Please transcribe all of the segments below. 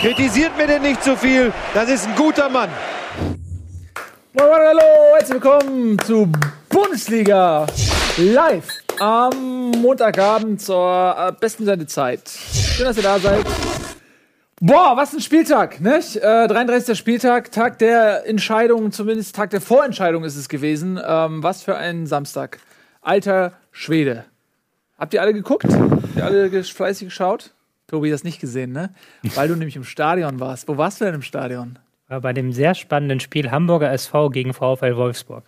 Kritisiert mir denn nicht zu viel. Das ist ein guter Mann. Moin, moin, hallo, herzlich willkommen zu Bundesliga live am Montagabend zur äh, besten Sendezeit. Schön, dass ihr da seid. Boah, was ein Spieltag, nicht? Äh, 33. Spieltag, Tag der Entscheidung, zumindest Tag der Vorentscheidung ist es gewesen. Ähm, was für ein Samstag. Alter Schwede. Habt ihr alle geguckt? Habt ihr alle fleißig geschaut? Tobi, das nicht gesehen, ne? Weil du nämlich im Stadion warst. Wo warst du denn im Stadion? War bei dem sehr spannenden Spiel Hamburger SV gegen VfL Wolfsburg.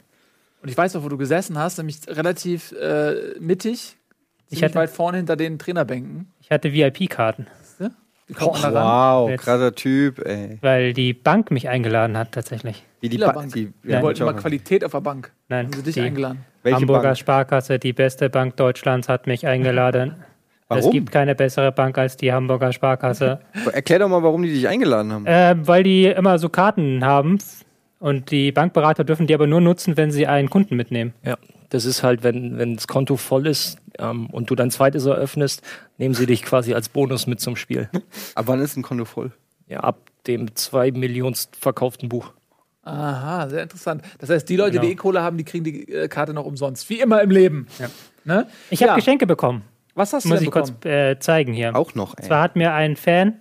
Und ich weiß auch, wo du gesessen hast, nämlich relativ äh, mittig. Ich hatte- weit vorne hinter den Trainerbänken. Ich hatte VIP-Karten, ran? Wow, krasser Typ, ey. weil die Bank mich eingeladen hat tatsächlich. Wie die. Bank. Die, Wir Ja, wollten mal Qualität auf der Bank. Nein, Haben sie dich die eingeladen? Welche Hamburger Bank? Sparkasse, die beste Bank Deutschlands, hat mich eingeladen. Es Warum? gibt keine bessere Bank als die Hamburger Sparkasse, Erklär doch mal, warum die dich eingeladen haben. äh, weil die immer so Karten haben und die Bankberater dürfen die aber nur nutzen, wenn sie einen Kunden mitnehmen. Ja, das ist halt, wenn, wenn das Konto voll ist ähm, und du dein zweites eröffnest, nehmen sie dich quasi als Bonus mit zum Spiel. Ab wann ist ein Konto voll? Ja, ab dem zwei Millionst verkauften Buch. Aha, sehr interessant. Das heißt, die Leute, Genau. die E-Kohle haben, die kriegen die äh, Karte noch umsonst. Wie immer im Leben. Ne? Ich habe Ja. Geschenke bekommen, Was hast du muss denn ich kurz bekommen? äh, zeigen hier. Auch noch, ey. Zwar hat mir ein Fan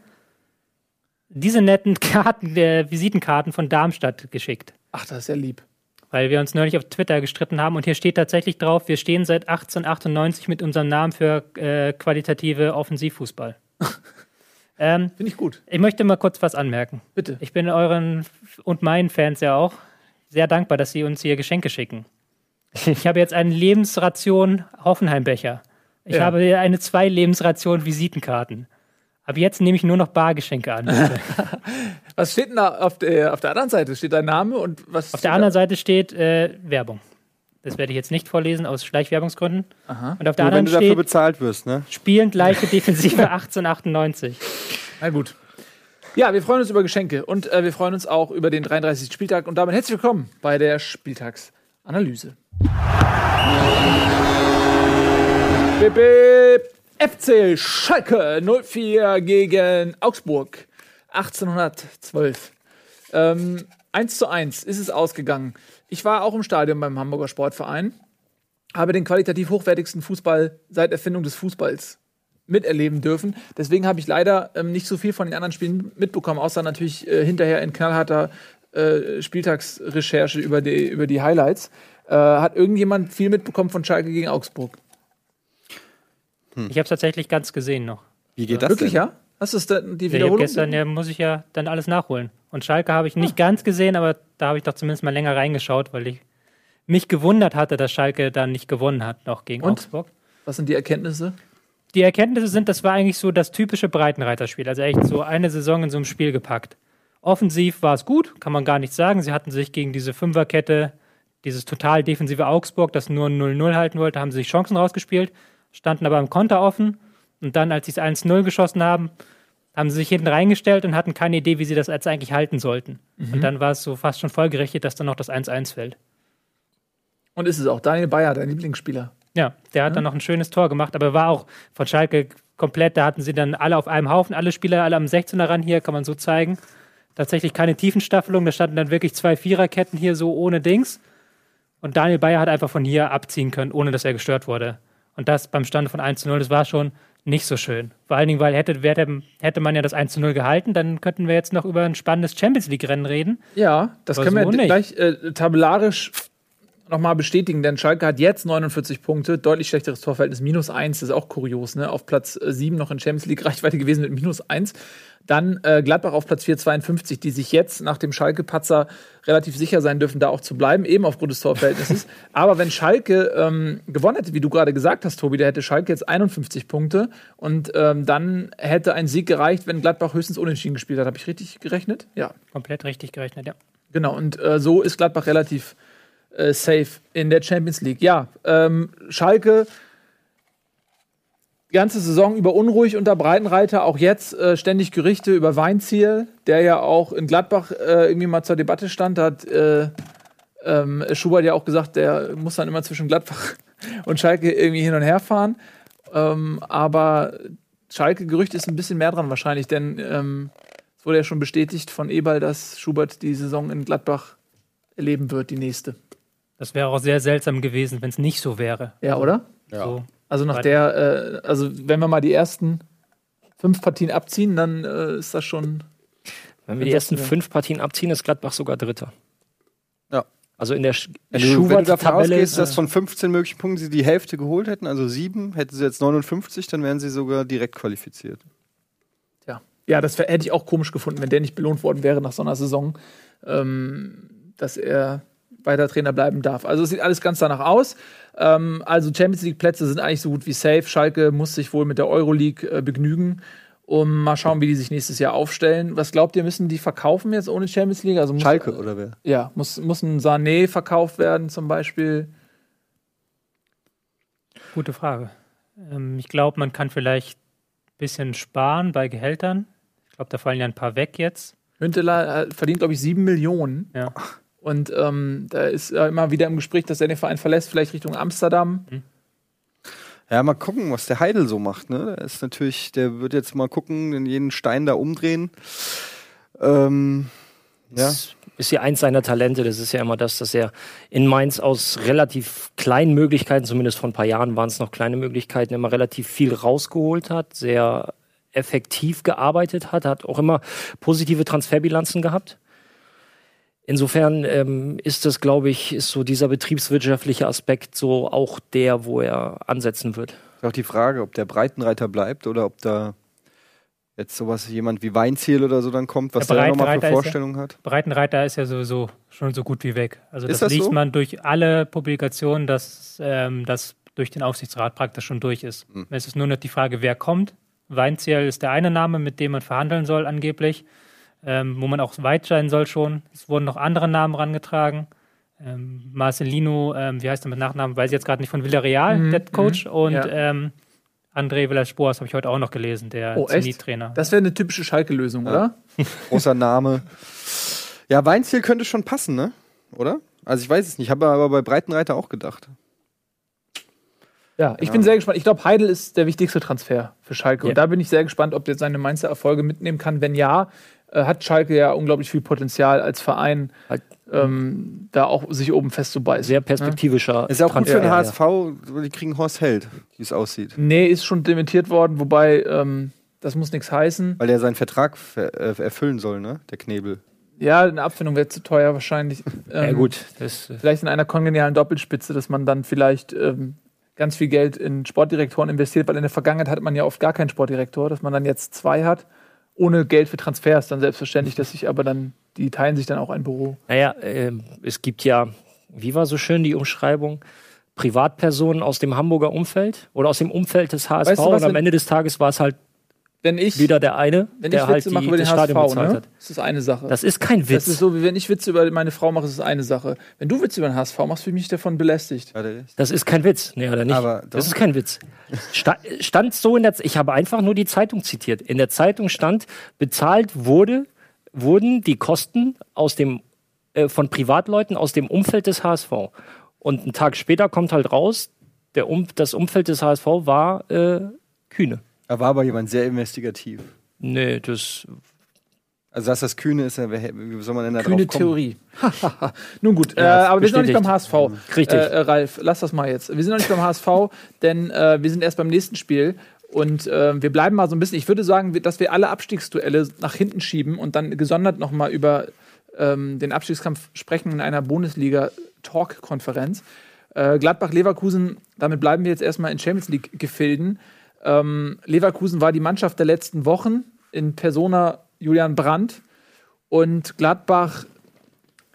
diese netten Karten, der Visitenkarten von Darmstadt geschickt. Ach, das ist ja lieb. weil wir uns neulich auf Twitter gestritten haben und hier steht tatsächlich drauf, wir stehen seit 1898 mit unserem Namen für äh, qualitative Offensivfußball. ähm, Finde ich gut. ich möchte mal kurz was anmerken. Bitte. Ich bin euren und meinen Fans ja auch sehr dankbar, dass sie uns hier Geschenke schicken. Ich habe jetzt eine Lebensration Hoffenheimbecher. Ich Ja. habe eine zwei Lebensration Visitenkarten. Ab jetzt nehme ich nur noch Bargeschenke an. bitte. Was steht denn da auf der, auf der anderen Seite? Steht dein Name und was? Auf der anderen Seite steht äh, Werbung. Das werde ich jetzt nicht vorlesen aus Schleichwerbungsgründen. Aha. Und auf der Nur wenn anderen du dafür steht, bezahlt wirst, ne? spielend leichte Defensive 1898. Na gut. Ja, wir freuen uns über Geschenke und äh, wir freuen uns auch über den 33. Spieltag und damit herzlich willkommen bei der Spieltagsanalyse. Bip, bip. FC Schalke 04 gegen Augsburg 1812. Ähm, 1 zu 1 ist es ausgegangen. Ich war auch im Stadion beim Hamburger Sportverein, habe den qualitativ hochwertigsten Fußball seit Erfindung des Fußballs miterleben dürfen. Deswegen habe ich leider ähm, nicht so viel von den anderen Spielen mitbekommen, außer natürlich äh, hinterher in knallharter äh, Spieltagsrecherche über die, über die Highlights. Äh, hat irgendjemand viel mitbekommen von Schalke gegen Augsburg? Ich habe es tatsächlich ganz gesehen noch. Wie geht das Wirklich, denn? ja? Hast du es denn, die Ja, Wiederholung? gestern ja, muss ich ja dann alles nachholen. Und Schalke habe ich nicht ganz gesehen, aber da habe ich doch zumindest mal länger reingeschaut, weil ich mich gewundert hatte, dass Schalke dann nicht gewonnen hat, noch gegen Und? Augsburg. Was sind die Erkenntnisse? Die Erkenntnisse sind, das war eigentlich so das typische Breitenreiterspiel. Also echt so eine Saison in so einem Spiel gepackt. Offensiv war es gut, kann man gar nicht sagen. Sie hatten sich gegen diese Fünferkette, dieses total defensive Augsburg, das nur 0-0 halten wollte, haben sie sich Chancen rausgespielt, standen aber im Konter offen. Und dann, als sie es 1-0 geschossen haben, haben sie sich hinten reingestellt und hatten keine Idee, wie sie das jetzt eigentlich halten sollten. Und dann war es so fast schon folgerichtig, dass dann noch das 1-1 fällt. Und ist es auch Daniel Bayer, dein Lieblingsspieler? Ja, der hat dann noch ein schönes Tor gemacht, aber war auch von Schalke komplett, da hatten sie dann alle auf einem Haufen, alle Spieler, alle am 16er ran hier, kann man so zeigen. Tatsächlich keine Tiefenstaffelung, da standen dann wirklich zwei Viererketten hier so ohne Dings. Und Daniel Bayer hat einfach von hier abziehen können, ohne dass er gestört wurde. Und das beim Stand von 1 zu 0, das war schon nicht so schön. Vor allen Dingen, weil hätte, hätte, hätte man ja das 1 zu 0 gehalten, dann könnten wir jetzt noch über ein spannendes Champions League-Rennen reden. Ja, das Aber können wir so nicht. gleich äh, tabellarisch nochmal bestätigen, denn Schalke hat jetzt 49 Punkte, deutlich schlechteres Torverhältnis, minus 1, das ist auch kurios, ne? Auf Platz äh, 7 noch in Champions League Reichweite gewesen mit minus 1. Dann äh, Gladbach auf Platz 4, 52, die sich jetzt nach dem Schalke-Patzer relativ sicher sein dürfen, da auch zu bleiben, eben aufgrund des Torverhältnisses. Aber wenn Schalke ähm, gewonnen hätte, wie du gerade gesagt hast, Tobi, da hätte Schalke jetzt 51 Punkte und ähm, dann hätte ein Sieg gereicht, wenn Gladbach höchstens unentschieden gespielt hat. Habe ich richtig gerechnet? Ja. Komplett richtig gerechnet, ja. Genau, und äh, so ist Gladbach relativ äh, safe in der Champions League. Ja, ähm, Schalke, die ganze Saison über unruhig unter Breitenreiter, auch jetzt äh, ständig Gerüchte über Weinziel, der ja auch in Gladbach äh, irgendwie mal zur Debatte stand. Da hat äh, ähm, Schubert ja auch gesagt, der muss dann immer zwischen Gladbach und Schalke irgendwie hin und her fahren. Ähm, aber Schalke-Gerücht ist ein bisschen mehr dran wahrscheinlich, denn ähm, Es wurde ja schon bestätigt von Eberl, dass Schubert die Saison in Gladbach erleben wird, die nächste. Das wäre auch sehr seltsam gewesen, wenn es nicht so wäre. Ja, oder? So. Also nach Weil- der, äh, also wenn wir mal die ersten fünf Partien abziehen, dann äh, ist das schon. Wenn wir die ersten das- fünf Partien abziehen, ist Gladbach sogar Dritter. Ja. Also in der Sch- Wenn du, wenn du davon ausgehst, dass von 15 möglichen Punkten sie die Hälfte geholt hätten, also sieben, hätten sie jetzt 59, dann wären sie sogar direkt qualifiziert. Ja, ja das wär, hätte ich auch komisch gefunden, wenn der nicht belohnt worden wäre nach so einer Saison, ähm, dass er weiter Trainer bleiben darf. Also es sieht alles ganz danach aus. Ähm, also Champions League Plätze sind eigentlich so gut wie safe. Schalke muss sich wohl mit der Euroleague äh, begnügen. Um mal schauen, wie die sich nächstes Jahr aufstellen. Was glaubt ihr, müssen die verkaufen jetzt ohne Champions League? Also muss, Schalke oder wer? Ja, muss, muss ein Sané verkauft werden zum Beispiel. Gute Frage. Ähm, ich glaube, man kann vielleicht ein bisschen sparen bei Gehältern. Ich glaube, da fallen ja ein paar weg jetzt. Hünteler äh, verdient, glaube ich, sieben Millionen. Ja. Und ähm, da ist äh, immer wieder im Gespräch, dass er den Verein verlässt, vielleicht Richtung Amsterdam. Ja, mal gucken, was der Heidel so macht. Ne? Der ist natürlich, der wird jetzt mal gucken, in jeden Stein da umdrehen. Ähm, ja. Das ist ja eins seiner Talente. Das ist ja immer das, dass er in Mainz aus relativ kleinen Möglichkeiten, zumindest vor ein paar Jahren waren es noch kleine Möglichkeiten, immer relativ viel rausgeholt hat, sehr effektiv gearbeitet hat, hat auch immer positive Transferbilanzen gehabt. Insofern ähm, ist das, glaube ich, ist so dieser betriebswirtschaftliche Aspekt so auch der, wo er ansetzen wird. Ist auch die Frage, ob der Breitenreiter bleibt oder ob da jetzt sowas jemand wie Weinziel oder so dann kommt, was Der der, nochmal für ist ja- Vorstellungen hat. Breitenreiter ist ja sowieso schon so gut wie weg. Also Ist das, das liest so? man durch alle Publikationen, dass ähm, das durch den Aufsichtsrat praktisch schon durch ist. Hm. Es ist nur noch die Frage, wer kommt. Weinziel ist der eine Name, mit dem man verhandeln soll angeblich, ähm, wo man auch weit sein soll schon. Es wurden noch andere Namen rangetragen. Ähm, Marcelino, ähm, wie heißt er mit Nachnamen, weiß ich jetzt gerade nicht, von Villarreal, Mhm, der Coach. mhm, und ja. ähm, André Villas-Boas habe ich heute auch noch gelesen, der Oh? Zenit-Trainer. Das wäre eine typische Schalke-Lösung, Ja. oder? Großer Name. Ja, Weinziel könnte schon passen, ne? Oder? Also ich weiß es nicht, habe aber bei Breitenreiter auch gedacht. Ja, ich Ja. bin sehr gespannt. Ich glaube, Heidel ist der wichtigste Transfer für Schalke. Ja. Und da bin ich sehr gespannt, ob der seine Mainzer Erfolge mitnehmen kann. Wenn ja, äh, hat Schalke ja unglaublich viel Potenzial als Verein, Halt- ähm, da auch sich oben festzubeißen. Sehr perspektivischer. Ist ja auch gut für den ja. HSV, die kriegen Horst Held, wie es aussieht. Nee, ist schon dementiert worden, wobei ähm, das muss nichts heißen. Weil der seinen Vertrag ver äh, erfüllen soll, ne? Der Knebel. Ja, eine Abfindung wäre zu teuer wahrscheinlich. Ja, Ähm, gut. Das, äh, Vielleicht in einer kongenialen Doppelspitze, dass man dann vielleicht ähm, ganz viel Geld in Sportdirektoren investiert, weil in der Vergangenheit hatte man ja oft gar keinen Sportdirektor, dass man dann jetzt zwei hat, ohne Geld für Transfers, dann selbstverständlich, dass sich aber dann, die teilen sich dann auch ein Büro. Naja, ähm, es gibt ja, wie war so schön die Umschreibung? Privatpersonen aus dem Hamburger Umfeld oder aus dem Umfeld des HSV. Weißt du und am Ende des Tages war es halt Wenn ich, wieder der eine, wenn der ich halt Witze die, mache über den das Stadion HSV, bezahlt ne? hat. das ist eine Sache. Das ist kein Witz. Das ist so, wie wenn ich Witze über meine Frau mache, ist es eine Sache. Wenn du Witze über den HSV machst, fühle ich mich davon belästigt. Das ist kein Witz. Nee, oder nicht? Aber doch. das ist kein Witz. Sta stand so in der Z ich habe einfach nur die Zeitung zitiert. In der Zeitung stand, bezahlt wurde, wurden die Kosten aus dem, äh, von Privatleuten aus dem Umfeld des HSV. Und einen Tag später kommt halt raus, der um das Umfeld des HSV war äh, Kühne. Da war aber jemand sehr investigativ. Nee, das. Also, dass das Kühne ist, wie soll man denn da Kühne drauf kommen? Theorie. Nun gut, Ja, äh, aber wir sind noch nicht bestätigt. beim HSV. Richtig. Äh, äh, Ralf, lass das mal jetzt. Wir sind noch nicht beim HSV, denn äh, wir sind erst beim nächsten Spiel. Und äh, wir bleiben mal so ein bisschen. Ich würde sagen, dass wir alle Abstiegsduelle nach hinten schieben und dann gesondert nochmal über ähm, den Abstiegskampf sprechen in einer Bundesliga-Talk-Konferenz. Äh, Gladbach-Leverkusen, damit bleiben wir jetzt erstmal in Champions League-Gefilden. Ähm, Leverkusen war die Mannschaft der letzten Wochen in Persona Julian Brandt. Und Gladbach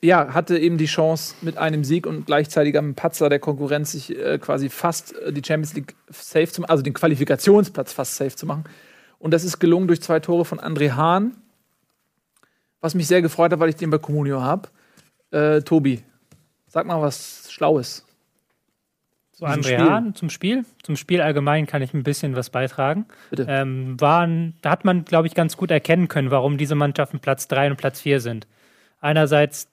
ja, hatte eben die Chance, mit einem Sieg und gleichzeitig am Patzer der Konkurrenz sich äh, quasi fast äh, die Champions League safe zu machen, also den Qualifikationsplatz fast safe zu machen. Und das ist gelungen durch zwei Tore von André Hahn, was mich sehr gefreut hat, weil ich den bei Comunio habe. Äh, Tobi, sag mal was Schlaues. Zu André. Hahn, zum Spiel. Zum Spiel allgemein kann ich ein bisschen was beitragen. Bitte. Ähm, waren, da hat man, glaube ich, ganz gut erkennen können, warum diese Mannschaften Platz 3 und Platz 4 sind. Einerseits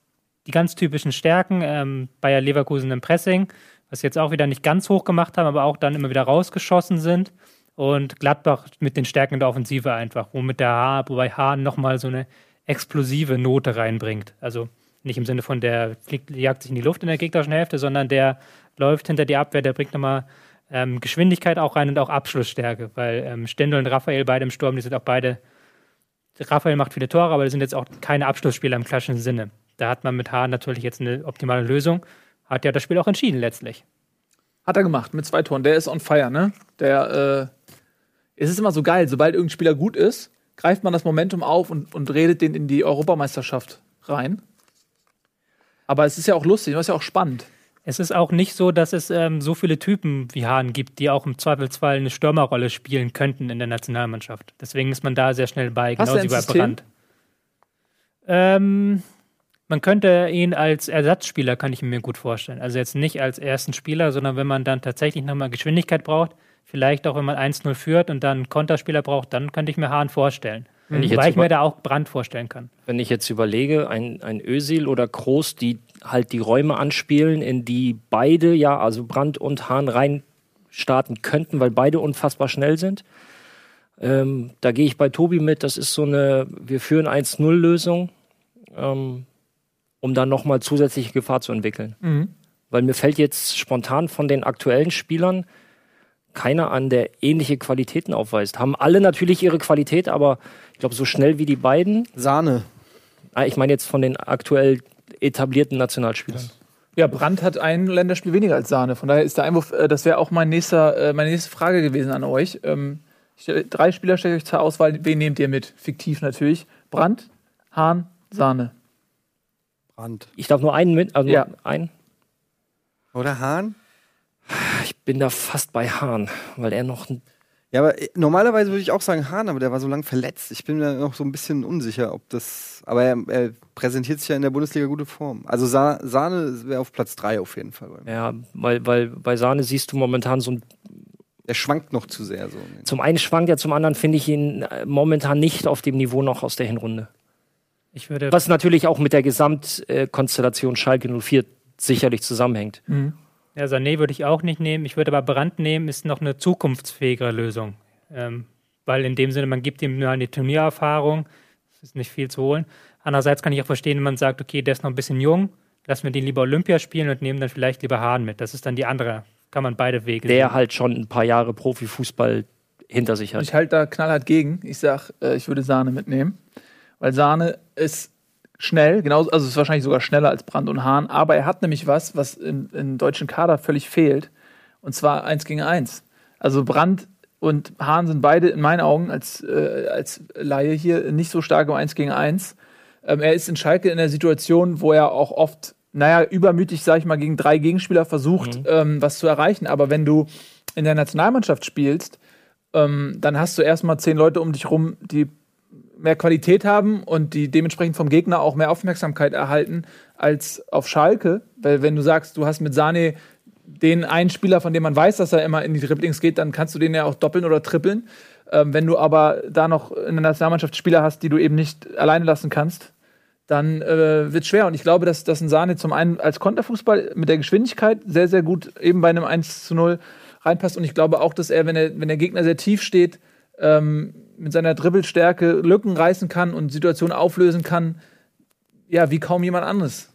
die ganz typischen Stärken, ähm, Bayer Leverkusen im Pressing, was sie jetzt auch wieder nicht ganz hoch gemacht haben, aber auch dann immer wieder rausgeschossen sind. und Gladbach mit den Stärken der Offensive einfach, womit der Haar, wobei Hahn nochmal so eine explosive Note reinbringt. Also nicht im Sinne von der fliegt, jagt sich in die Luft in der gegnerischen Hälfte, sondern der läuft hinter die Abwehr, der bringt nochmal ähm, Geschwindigkeit auch rein und auch Abschlussstärke, weil ähm, Stendel und Raphael beide im Sturm, die sind auch beide. Raphael macht viele Tore, aber die sind jetzt auch keine Abschlussspieler im klassischen Sinne. Da hat man mit Hahn natürlich jetzt eine optimale Lösung. Hat ja das Spiel auch entschieden letztlich. Hat er gemacht mit zwei Toren. Der ist on fire, ne? Der, äh, es ist immer so geil, sobald irgendein Spieler gut ist, greift man das Momentum auf und, und redet den in die Europameisterschaft rein. Aber es ist ja auch lustig, es ist ja auch spannend. Es ist auch nicht so, dass es ähm, so viele Typen wie Hahn gibt, die auch im Zweifelsfall eine Stürmerrolle spielen könnten in der Nationalmannschaft. Deswegen ist man da sehr schnell bei, Passt genauso wie bei? Brandt. Ähm, man könnte ihn als Ersatzspieler, kann ich mir gut vorstellen. Also jetzt nicht als ersten Spieler, sondern wenn man dann tatsächlich nochmal Geschwindigkeit braucht, vielleicht auch wenn man 1-0 führt und dann einen Konterspieler braucht, dann könnte ich mir Hahn vorstellen. Wenn ich Wobei jetzt ich mir da auch Brand vorstellen kann. Wenn ich jetzt überlege, ein, ein Özil oder Kroos, die halt die Räume anspielen, in die beide, ja, also Brandt und Hahn rein starten könnten, weil beide unfassbar schnell sind. Ähm, da gehe ich bei Tobi mit, das ist so eine, wir führen 1-0-Lösung, ähm, um dann nochmal zusätzliche Gefahr zu entwickeln. Weil mir fällt jetzt spontan von den aktuellen Spielern keiner an, der ähnliche Qualitäten aufweist. Haben alle natürlich ihre Qualität, aber ich glaube, so schnell wie die beiden Sahne. Ah, Ich meine jetzt von den aktuell etablierten Nationalspielern. Ja, Brandt hat ein Länderspiel weniger als Sahne. Von daher ist der Einwurf, äh, das wäre auch mein nächster, äh, meine nächste Frage gewesen an euch. Ähm, ich, stell- drei Spieler stelle ich euch zur Auswahl. Wen nehmt ihr mit? Fiktiv natürlich. Brandt, Hahn, Sahne. Brand. Ich darf nur einen mit, also Ja. einen. Oder Hahn? Ich bin da fast bei Hahn, weil er noch ein Ja, aber äh, normalerweise würde ich auch sagen Hahn, aber der war so lang verletzt. Ich bin mir noch so ein bisschen unsicher, ob das. Aber er, er präsentiert sich ja in der Bundesliga gute Form. Also Sa Sahne wäre auf Platz 3 auf jeden Fall. Ja, weil, weil bei Sahne siehst du momentan so ein. Er schwankt noch zu sehr so. Zum einen schwankt er, zum anderen finde ich ihn äh, momentan nicht auf dem Niveau noch aus der Hinrunde. Ich würde Was natürlich auch mit der Gesamtkonstellation Schalke 04 sicherlich zusammenhängt. Ja, Sané würde ich auch nicht nehmen. Ich würde aber Brand nehmen, ist noch eine zukunftsfähigere Lösung. Ähm, weil in dem Sinne, man gibt ihm nur eine Turniererfahrung, es ist nicht viel zu holen. Andererseits kann ich auch verstehen, wenn man sagt, okay, der ist noch ein bisschen jung, lassen wir den lieber Olympia spielen und nehmen dann vielleicht lieber Hahn mit. Das ist dann die andere, kann man beide Wege Der sehen. halt schon ein paar Jahre Profifußball hinter sich hat. Ich halte da knallhart gegen. Ich sag, äh, ich würde Sahne mitnehmen. Weil Sahne ist schnell, genauso, also ist wahrscheinlich sogar schneller als Brandt und Hahn, aber er hat nämlich was, was im, im deutschen Kader völlig fehlt. Und zwar eins gegen eins. Also Brandt und Hahn sind beide in meinen Augen als, äh, als Laie hier nicht so stark im Eins gegen eins. Ähm, er ist in Schalke in der Situation, wo er auch oft, naja, übermütig, sag ich mal, gegen drei Gegenspieler versucht, ähm, was zu erreichen. Aber wenn du in der Nationalmannschaft spielst, ähm, dann hast du erstmal zehn Leute um dich rum, die mehr Qualität haben und die dementsprechend vom Gegner auch mehr Aufmerksamkeit erhalten als auf Schalke. Weil wenn du sagst, du hast mit Sane den einen Spieler, von dem man weiß, dass er immer in die Dribblings geht, dann kannst du den ja auch doppeln oder trippeln. Ähm, wenn du aber da noch in der Nationalmannschaft Spieler hast, die du eben nicht alleine lassen kannst, dann äh, wird schwer. Und ich glaube, dass, dass ein Sahne zum einen als Konterfußball mit der Geschwindigkeit sehr, sehr gut eben bei einem 1 zu 0 reinpasst. Und ich glaube auch, dass er, wenn, er, wenn der Gegner sehr tief steht, ähm, mit seiner Dribbelstärke Lücken reißen kann und Situationen auflösen kann, ja, wie kaum jemand anderes.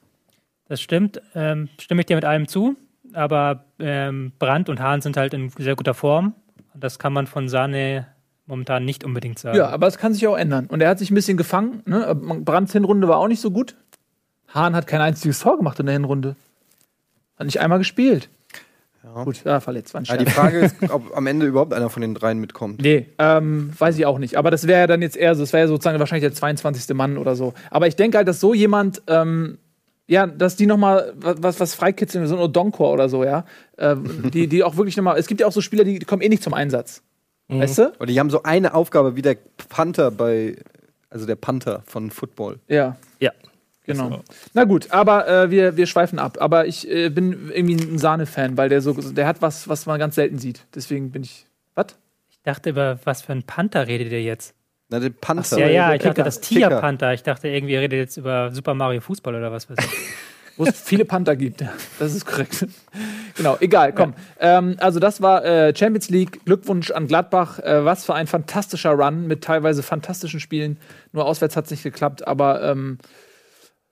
Das stimmt, ähm, stimme ich dir mit allem zu. Aber ähm, Brandt und Hahn sind halt in sehr guter Form. Das kann man von Sahne momentan nicht unbedingt sagen. Ja, aber es kann sich auch ändern. Und er hat sich ein bisschen gefangen. Ne? Brandts Hinrunde war auch nicht so gut. Hahn hat kein einziges Tor gemacht in der Hinrunde. Hat nicht einmal gespielt. Gut, ja, verletzt. War ein Ja, die Frage ist, ob am Ende überhaupt einer von den dreien mitkommt. Nee, ähm, weiß ich auch nicht. Aber das wäre ja dann jetzt eher so, das wäre ja sozusagen wahrscheinlich der 22. Mann oder so. Aber ich denke halt, dass so jemand, ähm, ja, dass die nochmal was, was freikitzeln, so ein Odonkor oder so, ja. Ähm, die, die auch wirklich nochmal, es gibt ja auch so Spieler, die, die kommen eh nicht zum Einsatz. Weißt du? Oder die haben so eine Aufgabe wie der Panther bei, also der Panther von Football. Ja. Ja. Genau. Na gut, aber äh, wir, wir schweifen ab. Aber ich äh, bin irgendwie ein Sahne-Fan, weil der so, der hat was, was man ganz selten sieht. Deswegen bin ich. Was? Ich dachte, über was für ein Panther redet ihr jetzt? Na, der Panther. ja, ja, der ich dachte, das. Tier-Panther. Ich dachte, irgendwie ihr redet jetzt über Super Mario Fußball oder was weiß ich. Wo es viele Panther gibt. Ja. Das ist korrekt. Genau, egal, komm. Ähm, also das war äh, Champions League. Glückwunsch an Gladbach. Äh, was für ein fantastischer Run mit teilweise fantastischen Spielen. Nur auswärts hat es nicht geklappt, aber ähm,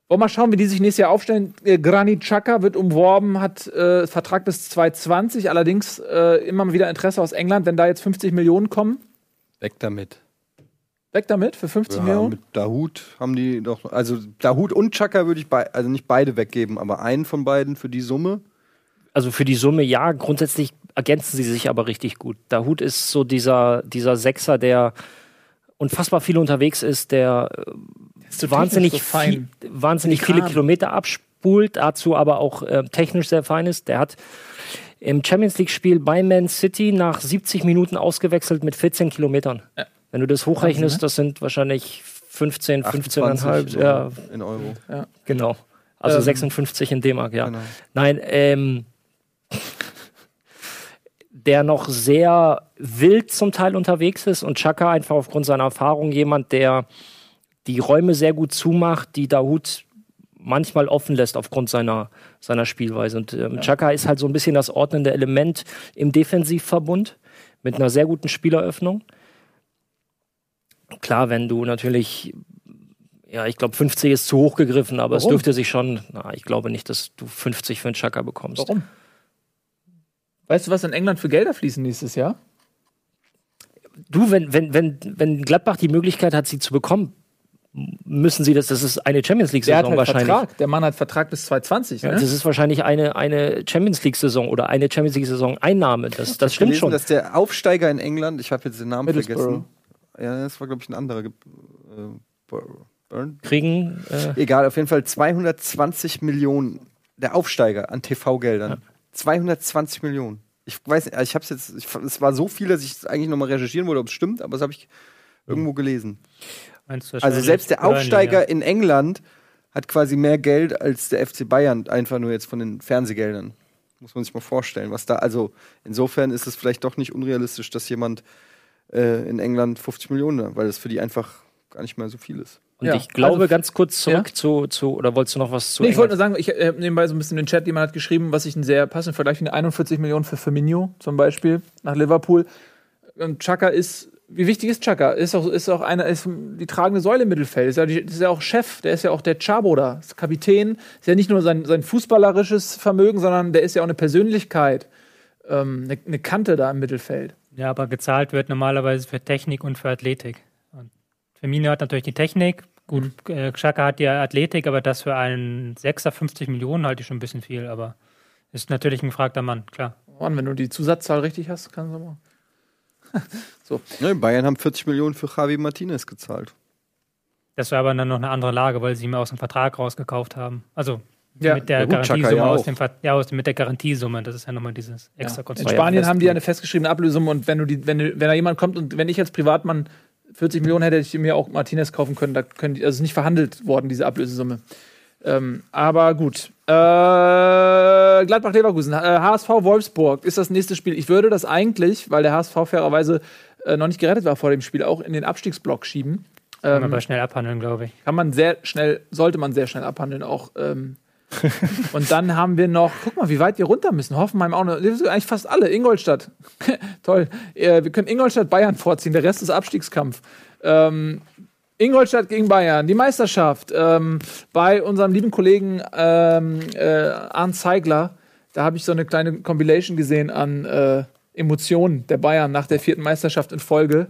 wollen wir mal schauen, wie die sich nächstes Jahr aufstellen. Äh, Granit Xhaka wird umworben, hat äh, Vertrag bis 2020, allerdings äh, immer wieder Interesse aus England, wenn da jetzt 50 Millionen kommen. Weg damit. Weg damit für 50 Ja, Millionen. mit Dahut haben die doch. Also Dahut und Chaka würde ich bei, also nicht beide weggeben, aber einen von beiden für die Summe. Also für die Summe ja, grundsätzlich ergänzen sie sich aber richtig gut. Dahut ist so dieser, dieser Sechser, der unfassbar viel unterwegs ist, der äh, wahnsinnig, so viel, wahnsinnig viele Kilometer abspult, dazu aber auch äh, technisch sehr fein ist. Der hat im Champions League-Spiel bei Man City nach 70 Minuten ausgewechselt mit 14 Kilometern. Ja. Wenn du das hochrechnest, Wahnsinn, ne? das sind wahrscheinlich 15, 15,5. 28 Ja, in Euro. genau. Also Ähm, 56 in D-Mark, ja. Genau. Nein, ähm, der noch sehr wild zum Teil unterwegs ist und Chaka einfach aufgrund seiner Erfahrung jemand, der die Räume sehr gut zumacht, die Dahut manchmal offen lässt aufgrund seiner, seiner Spielweise. Und ähm, Chaka ist halt so ein bisschen das ordnende Element im Defensivverbund mit einer sehr guten Spieleröffnung. Klar, wenn du natürlich, ja, ich glaube 50 ist zu hoch gegriffen, aber es Warum? dürfte sich schon, na, ich glaube nicht, dass du 50 für einen Chaka bekommst. Warum? Weißt du, was in England für Gelder fließen nächstes Jahr? Du, wenn, wenn, wenn, wenn Gladbach die Möglichkeit hat, sie zu bekommen, müssen sie das, das ist eine Champions League-Saison halt wahrscheinlich. Vertrag. Der Mann hat Vertrag bis 2020. Ja, Ne? das ist wahrscheinlich eine, eine Champions League-Saison oder eine Champions League-Saison Einnahme. Das, das stimmt gelesen, schon. dass der Aufsteiger in England, ich habe jetzt den Namen vergessen. Ja, das war, glaube ich, ein anderer. Äh, Bur- Burn? Kriegen, äh, Egal, auf jeden Fall 220 Millionen. Der Aufsteiger an TV-Geldern. 220 Millionen. Ich weiß nicht, ich habe es jetzt, ich, es war so viel, dass ich es eigentlich nochmal recherchieren wollte, ob es stimmt, aber das habe ich irgendwo gelesen. Meinst du Also selbst der Burnley, Aufsteiger ja. in England hat quasi mehr Geld als der FC Bayern, einfach nur jetzt von den Fernsehgeldern. Muss man sich mal vorstellen, was da, also insofern ist es vielleicht doch nicht unrealistisch, dass jemand äh, in England 50 Millionen hat, weil das für die einfach gar nicht mehr so viel ist. und Ja, ich glaube, also- ganz kurz zurück Ja? zu, zu, oder wolltest du noch was zu Nee, ich wollte nur sagen, ich äh, nebenbei so ein bisschen den Chat, jemand hat geschrieben, was ich einen sehr passenden Vergleich finde: 41 Millionen für Firmino zum Beispiel nach Liverpool. Und Chaka ist, wie wichtig ist Chaka? Ist auch, ist auch einer, ist die tragende Säule im Mittelfeld. Ist ja, die, ist ja auch Chef, der ist ja auch der Chabo da, ist Kapitän. Ist ja nicht nur sein, sein fußballerisches Vermögen, sondern der ist ja auch eine Persönlichkeit, ähm, eine, eine Kante da im Mittelfeld. Ja, aber gezahlt wird normalerweise für Technik und für Athletik. Und Firmino hat natürlich die Technik. Gut, äh, Xhaka hat die Athletik, aber das für einen Sechser 50 Millionen halte ich schon ein bisschen viel. Aber ist natürlich ein gefragter Mann, klar. Mann, wenn du die Zusatzzahl richtig hast, kannst du mal. Ne, Bayern haben 40 Millionen für Javi Martinez gezahlt. Das war aber dann noch eine andere Lage, weil sie ihn aus dem Vertrag rausgekauft haben. Also Ja, mit der ja gut, Garantiesumme ja aus dem Ver ja, aus, mit der Garantiesumme. Das ist ja nochmal dieses extra Ja. In. Spanien haben die ja eine festgeschriebene Ablösung und wenn du die, wenn, du, wenn da jemand kommt und wenn ich als Privatmann 40 Millionen hätte, hätte ich mir auch Martinez kaufen können. Da können die, also ist nicht verhandelt worden, diese Ablösesumme. Ähm, aber gut. Äh, Gladbach-Leverkusen, äh, HSV Wolfsburg ist das nächste Spiel. Ich würde das eigentlich, weil der HSV fairerweise äh, noch nicht gerettet war vor dem Spiel, auch in den Abstiegsblock schieben. Kann man Ähm, aber schnell abhandeln, glaube ich. kann man sehr schnell, sollte man sehr schnell abhandeln auch. Ähm. und dann haben wir noch, guck mal, wie weit wir runter müssen. Hoffenheim auch noch, das sind eigentlich fast alle. Ingolstadt, toll. Äh, wir können Ingolstadt Bayern vorziehen, der Rest ist Abstiegskampf. Ähm, Ingolstadt gegen Bayern, die Meisterschaft. Ähm, bei unserem lieben Kollegen ähm, äh, Arndt Zeigler, da habe ich so eine kleine Compilation gesehen an äh, Emotionen der Bayern nach der vierten Meisterschaft in Folge.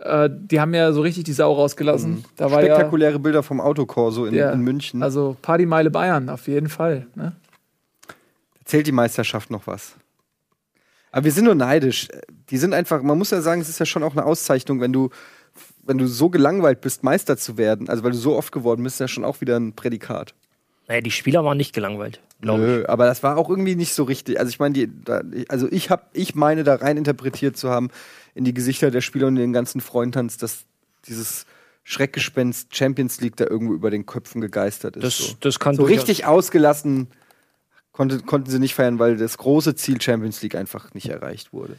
Äh, die haben ja so richtig die Sau rausgelassen. Da war ja, Spektakuläre Bilder vom Autokorso in, Ja. in München. also Partymeile Bayern, auf jeden Fall. Ne? Zählt die Meisterschaft noch was? Aber wir sind nur neidisch. Die sind einfach, man muss ja sagen, es ist ja schon auch eine Auszeichnung, wenn du, wenn du so gelangweilt bist, Meister zu werden, also weil du so oft geworden bist, ist ja schon auch wieder ein Prädikat. Naja, die Spieler waren nicht gelangweilt, glaube ich. Nö, aber das war auch irgendwie nicht so richtig. Also ich meine, also ich habe, ich meine da rein interpretiert zu haben in die Gesichter der Spieler und in den ganzen Freundtanz, dass dieses Schreckgespenst Champions League da irgendwo über den Köpfen gegeistert ist. Das, so das kann so richtig ausgelassen konnte, konnten sie nicht feiern, weil das große Ziel Champions League einfach nicht erreicht wurde.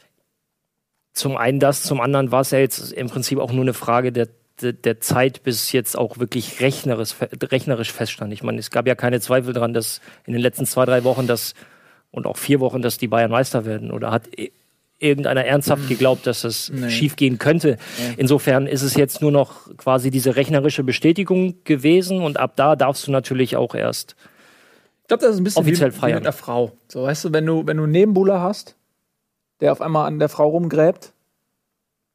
Zum einen das, zum anderen war es ja jetzt im Prinzip auch nur eine Frage der, der, der Zeit, bis jetzt auch wirklich rechnerisch, rechnerisch feststand. Ich meine, es gab ja keine Zweifel daran, dass in den letzten zwei, drei Wochen das und auch vier Wochen, dass die Bayern Meister werden? Oder hat irgendeiner ernsthaft geglaubt, dass das Nee. schiefgehen könnte? Insofern ist es jetzt nur noch quasi diese rechnerische Bestätigung gewesen und ab da darfst du natürlich auch erst. Ich glaube, das ist ein bisschen Offiziell wie, mit einer Frau. So, weißt du, wenn du, wenn du einen Nebenbuhler hast, der auf einmal an der Frau rumgräbt,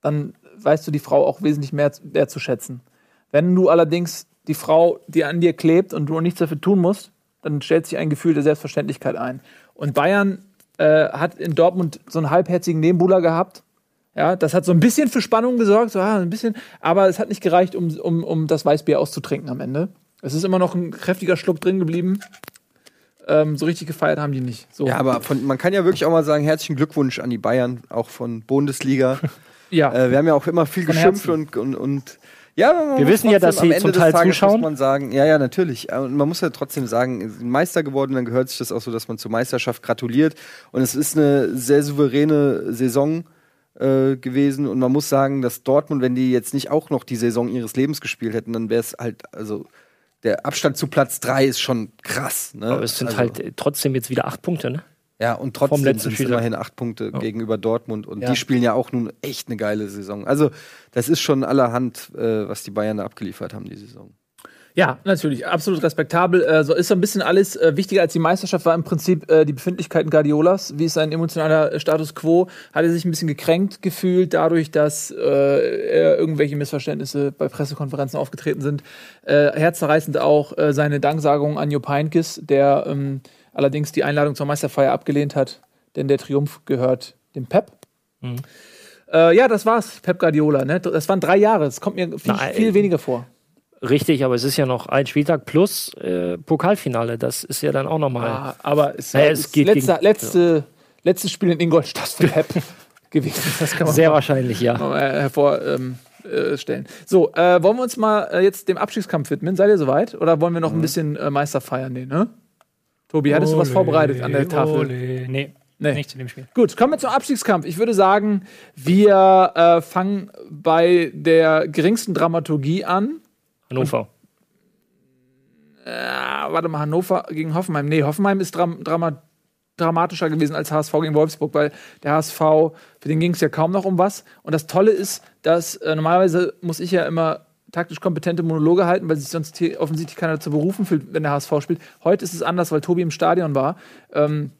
dann weißt du die Frau auch wesentlich mehr wertzuschätzen. Wenn du allerdings die Frau, die an dir klebt und du nichts dafür tun musst, dann stellt sich ein Gefühl der Selbstverständlichkeit ein. Und Bayern äh, hat in Dortmund so einen halbherzigen Nebenbuhler gehabt. Ja, das hat so ein bisschen für Spannung gesorgt, so ah, ein bisschen, aber es hat nicht gereicht, um, um, um das Weißbier auszutrinken am Ende. Es ist immer noch ein kräftiger Schluck drin geblieben. Ähm, so richtig gefeiert haben die nicht. So. Ja, aber von, man kann ja wirklich auch mal sagen, herzlichen Glückwunsch an die Bayern, auch von Bundesliga. ja. äh, wir haben ja auch immer viel Von geschimpft Herzen. und, und, und ja, man Wir muss wissen ja, dass trotzdem Sie am zum Ende des Teil Tages zuschauen. Muss man sagen, ja, ja, natürlich. Äh, Und man muss ja trotzdem sagen, Meister geworden, dann gehört sich das auch so, dass man zur Meisterschaft gratuliert. Und es ist eine sehr souveräne Saison äh, gewesen. Und man muss sagen, dass Dortmund, wenn die jetzt nicht auch noch die Saison ihres Lebens gespielt hätten, dann wäre es halt, also der Abstand zu Platz 3 ist schon krass. Ne? Aber es sind also, halt äh, trotzdem jetzt wieder acht Punkte, ne? ja, und trotzdem sind es immerhin acht Punkte gegenüber Dortmund. Und Ja. die spielen ja auch nun echt eine geile Saison. Also, das ist schon allerhand, äh, was die Bayern da abgeliefert haben, die Saison. Ja, natürlich, absolut respektabel. Äh, so ist so ein bisschen alles äh, wichtiger als die Meisterschaft war im Prinzip äh, die Befindlichkeiten Guardiolas. Wie ist sein emotionaler äh, Status quo? Hat er sich ein bisschen gekränkt gefühlt dadurch, dass äh, er irgendwelche Missverständnisse bei Pressekonferenzen aufgetreten sind. Äh, herzzerreißend auch seine Danksagung an Jupp Heynckes, der ähm, allerdings die Einladung zur Meisterfeier abgelehnt hat, denn der Triumph gehört dem Pep. Äh, ja, das war's, Pep Guardiola. Ne? Das waren drei Jahre. Es kommt mir viel, Nein. viel weniger vor. Richtig, aber es ist ja noch ein Spieltag plus äh, Pokalfinale. Das ist ja dann auch nochmal. Ah, aber es, Naja, es geht letzte, gegen- letzte, letztes Spiel in Ingolstadt für Pep gewesen. Das kann man Sehr wahrscheinlich, ja. mal hervorstellen. Ähm, äh, so, äh, wollen wir uns mal äh, jetzt dem Abstiegskampf widmen? Seid ihr soweit? Oder wollen wir noch ein bisschen äh, Meister feiern? Nee, ne? Tobi, hattest du was vorbereitet an der Tafel? Ole. Nee, Nee. nicht zu dem Spiel. Gut, kommen wir zum Abstiegskampf. Ich würde sagen, wir äh, fangen bei der geringsten Dramaturgie an. Hannover. Ah, warte mal, Hannover gegen Hoffenheim. Nee, Hoffenheim ist dram drama dramatischer gewesen als HSV gegen Wolfsburg, weil der HSV, für den ging es ja kaum noch um was. Und das Tolle ist, dass äh, normalerweise muss ich ja immer taktisch kompetente Monologe halten, weil sich sonst offensichtlich keiner dazu berufen fühlt, wenn der HSV spielt. Heute ist es anders, weil Tobi im Stadion war. Ähm,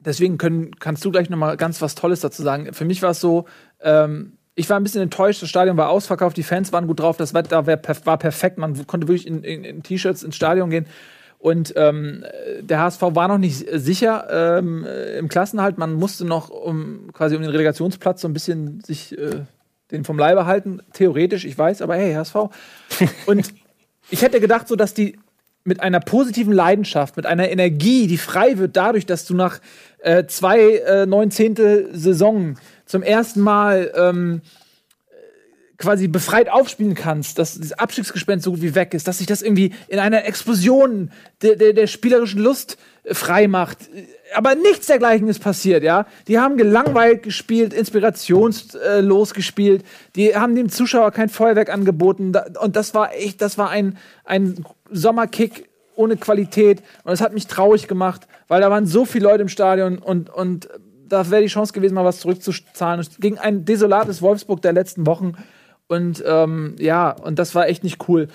deswegen können, kannst du gleich noch mal ganz was Tolles dazu sagen. Für mich war es so, ähm, ich war ein bisschen enttäuscht, das Stadion war ausverkauft, die Fans waren gut drauf, das Wetter war perfekt, man konnte wirklich in, in, in T-Shirts ins Stadion gehen. Und ähm, der HSV war noch nicht sicher ähm, äh, im Klassenhalt. Man musste noch um quasi um den Relegationsplatz so ein bisschen sich äh, den vom Leibe halten. Theoretisch, ich weiß, aber hey, HSV. Und ich hätte gedacht, so dass die mit einer positiven Leidenschaft, mit einer Energie, die frei wird dadurch, dass du nach äh, zwei äh, neunzehntel Saison zum ersten Mal ähm, quasi befreit aufspielen kannst, dass das Abstiegsgespenst so gut wie weg ist, dass sich das irgendwie in einer Explosion der, der, der spielerischen Lust äh, frei macht. Aber nichts dergleichen ist passiert, ja. Die haben gelangweilt gespielt, inspirationslos gespielt, die haben dem Zuschauer kein Feuerwerk angeboten. Und das war echt, das war ein, ein Sommerkick ohne Qualität. Und es hat mich traurig gemacht, weil da waren so viele Leute im Stadion und, und da wäre die Chance gewesen, mal was zurückzuzahlen. Gegen ein desolates Wolfsburg der letzten Wochen. Und ähm, ja, und das war echt nicht cool.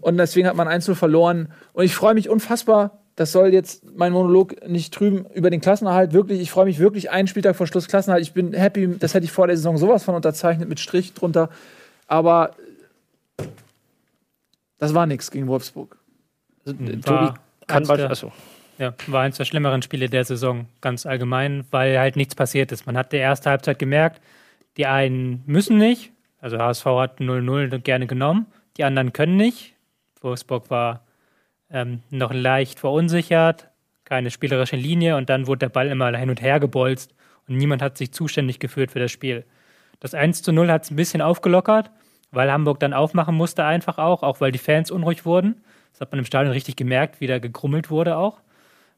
Und deswegen hat man 1 verloren. Und ich freue mich unfassbar. Das soll jetzt mein Monolog nicht trüben über den Klassenerhalt. Wirklich, ich freue mich wirklich einen Spieltag vor Schluss Klassenerhalt. Ich bin happy, das hätte ich vor der Saison sowas von unterzeichnet mit Strich drunter. Aber das war nichts gegen Wolfsburg. Tobi War kann eins was. der- Achso. Ja, war eins der schlimmeren Spiele der Saison, ganz allgemein, weil halt nichts passiert ist. Man hat die erste Halbzeit gemerkt, die einen müssen nicht, also HSV hat 0-0 gerne genommen, die anderen können nicht. Wolfsburg war ähm, noch leicht verunsichert, keine spielerische Linie und dann wurde der Ball immer hin und her gebolzt und niemand hat sich zuständig gefühlt für das Spiel. Das 1 zu 0 hat es ein bisschen aufgelockert, weil Hamburg dann aufmachen musste einfach auch, auch weil die Fans unruhig wurden. Das hat man im Stadion richtig gemerkt, wie da gegrummelt wurde auch.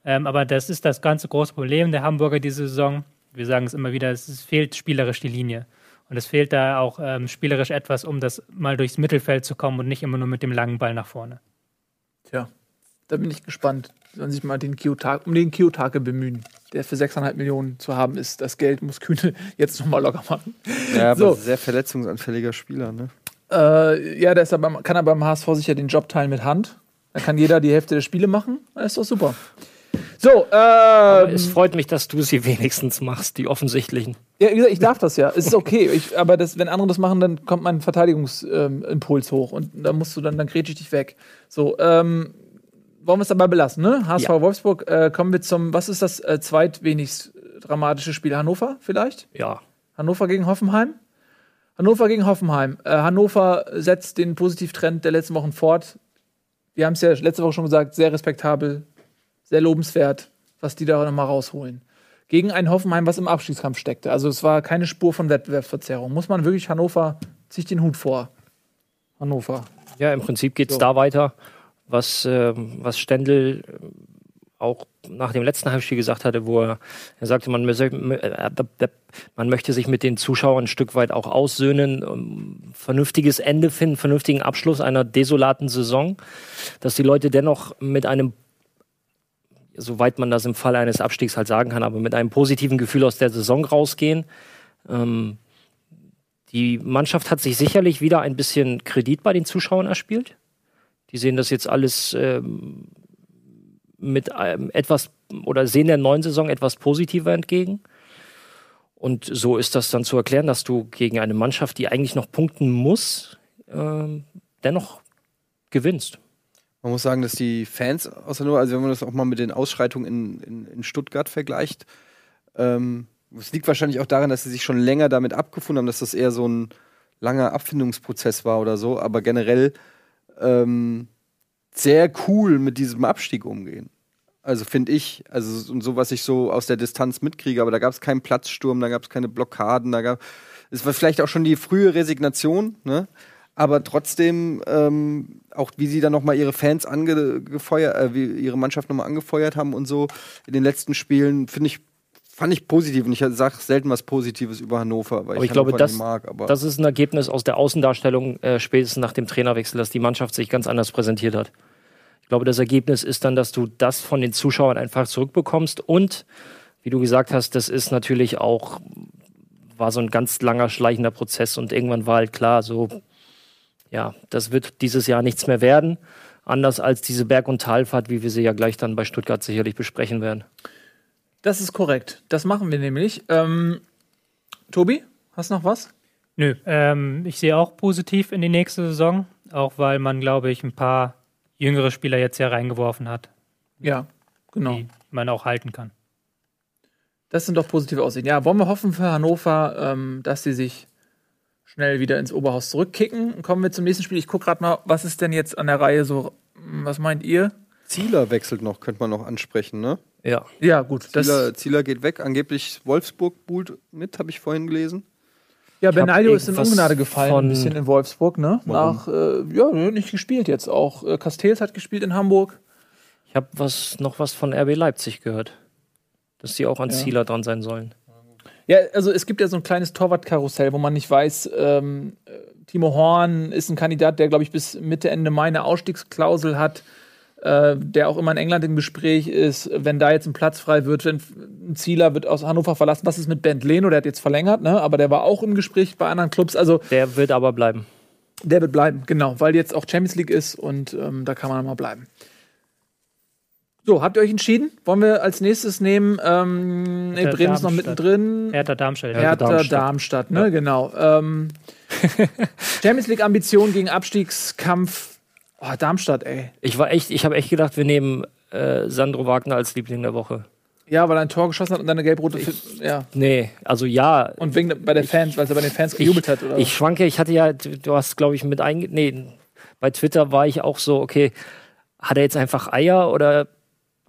Ähm, aber das ist das ganze große Problem der Hamburger diese Saison. Wir sagen es immer wieder, es ist- fehlt spielerisch die Linie. Und es fehlt da auch ähm, spielerisch etwas, um das mal durchs Mittelfeld zu kommen und nicht immer nur mit dem langen Ball nach vorne. Tja, da bin ich gespannt. Sollen sich mal den Kiyotake, um den Kiyotake bemühen. der für 6,5 Millionen zu haben ist. Das Geld muss Kühne jetzt nochmal locker machen. Ja, aber So. sehr verletzungsanfälliger Spieler, ne? Äh, ja, der ist aber, kann aber beim HSV sicher den Job teilen mit Hand. Da kann jeder die Hälfte der Spiele machen. Das ist doch super. So, Aber äh, es freut mich, dass du sie wenigstens machst, die offensichtlichen. ja, wie gesagt, ich darf das ja. Es ist okay. Ich, aber das, wenn andere das machen, dann kommt mein Verteidigungsimpuls hoch und da musst du dann, dann grätsch ich dich weg. So, ähm, wollen wir es dabei belassen, ne? HSV Ja. Wolfsburg, äh, kommen wir zum, was ist das äh, zweitwenigst dramatische Spiel? Hannover vielleicht? Ja. Hannover gegen Hoffenheim? Hannover gegen Hoffenheim. Äh, Hannover setzt den Positivtrend der letzten Wochen fort. Wir haben es ja letzte Woche schon gesagt, sehr respektabel, sehr lobenswert, was die da nochmal rausholen. Gegen ein Hoffenheim, was im Abstiegskampf steckte. Also es war keine Spur von Wettbewerbsverzerrung. Muss man wirklich Hannover, zieht den Hut vor. Hannover. Ja, im Prinzip geht es So. da weiter, was, ähm, was Stendel ähm, auch nach dem letzten Heimspiel gesagt hatte, wo er, er sagte, man, müsse- äh, man möchte sich mit den Zuschauern ein Stück weit auch aussöhnen, um vernünftiges Ende finden, vernünftigen Abschluss einer desolaten Saison, dass die Leute dennoch mit einem soweit man das im Fall eines Abstiegs halt sagen kann, aber mit einem positiven Gefühl aus der Saison rausgehen. Ähm, die Mannschaft hat sich sicherlich wieder ein bisschen Kredit bei den Zuschauern erspielt. Die sehen das jetzt alles ähm, mit einem etwas oder sehen der neuen Saison etwas positiver entgegen. Und so ist das dann zu erklären, dass du gegen eine Mannschaft, die eigentlich noch punkten muss, ähm, dennoch gewinnst. Man muss sagen, dass die Fans aus Hannover, also wenn man das auch mal mit den Ausschreitungen in, in, in Stuttgart vergleicht, ähm, es liegt wahrscheinlich auch daran, dass sie sich schon länger damit abgefunden haben, dass das eher so ein langer Abfindungsprozess war oder so, aber generell ähm, sehr cool mit diesem Abstieg umgehen. Also finde ich, also und so, was ich so aus der Distanz mitkriege, aber da gab es keinen Platzsturm, da gab es keine Blockaden, da gab es vielleicht auch schon die frühe Resignation, ne? Aber trotzdem, ähm, auch wie sie dann nochmal ihre Fans angefeuert, äh, wie ihre Mannschaft nochmal angefeuert haben und so in den letzten Spielen, finde ich, fand ich positiv. Und ich sage selten was Positives über Hannover, weil Aber ich, ich glaube, das- nicht mag. Aber Das ist ein Ergebnis aus der Außendarstellung äh, spätestens nach dem Trainerwechsel, dass die Mannschaft sich ganz anders präsentiert hat. Ich glaube, das Ergebnis ist dann, dass du das von den Zuschauern einfach zurückbekommst und, wie du gesagt hast, das ist natürlich auch, war so ein ganz langer, schleichender Prozess und irgendwann war halt klar, so, ja, das wird dieses Jahr nichts mehr werden. Anders als diese Berg- und Talfahrt, wie wir sie ja gleich dann bei Stuttgart sicherlich besprechen werden. Das ist korrekt. Das machen wir nämlich. Ähm, Tobi, hast noch was? Nö, ähm, ich sehe auch positiv in die nächste Saison, auch weil man, glaube ich, ein paar jüngere Spieler jetzt hier reingeworfen hat, Ja, genau. die man auch halten kann. Das sind doch positive Aussichten. Ja, wollen wir hoffen für Hannover, ähm, dass sie sich schnell wieder ins Oberhaus zurückkicken. Kommen wir zum nächsten Spiel. Ich gucke gerade mal, was ist denn jetzt an der Reihe so? hm, Was meint ihr? Zieler wechselt noch, könnte man noch ansprechen, ne? Ja. Ja, gut. Das, Zieler, Zieler geht weg, angeblich Wolfsburg buhlt mit, habe ich vorhin gelesen. ja, Benaglio ist in Ungnade gefallen, ein bisschen in Wolfsburg, ne? Nach, äh, ja, hat nicht gespielt jetzt auch. Äh, Castells hat gespielt in Hamburg. Ich habe was, noch was von RB Leipzig gehört, dass die auch an Zieler dran sein sollen. Ja, also es gibt ja so ein kleines Torwartkarussell, wo man nicht weiß, ähm, äh, Timo Horn ist ein Kandidat, der, glaube ich, bis Mitte, Ende Mai eine Ausstiegsklausel hat, äh, der auch immer in England im Gespräch ist. Wenn da jetzt ein Platz frei wird, wenn ein Zieler wird aus Hannover verlassen, was ist mit Bent Leno, der hat jetzt verlängert, ne? aber der war auch im Gespräch bei anderen Clubs. Also Der wird aber bleiben. der wird bleiben, genau, weil jetzt auch Champions League ist und ähm, da kann man mal bleiben. So, habt ihr euch entschieden? Wollen wir als nächstes nehmen? Ähm, nee, Bremen ist noch mittendrin. Hertha Darmstadt. Ja, Hertha Darmstadt, Darmstadt. ne, genau. Ähm, Champions League Ambition gegen Abstiegskampf. Oh, Darmstadt, ey. Ich war echt, ich habe echt gedacht, wir nehmen äh, Sandro Wagner als Liebling der Woche. Ja, weil er ein Tor geschossen hat und dann eine gelb-rote. Ja. Nee, also ja. Und wegen bei der Fans, weil er bei den Fans gejubelt hat, oder? Ich schwanke, ich hatte ja, du hast, glaube ich, mit einge... Nee, bei Twitter war ich auch so, okay, hat er jetzt einfach Eier oder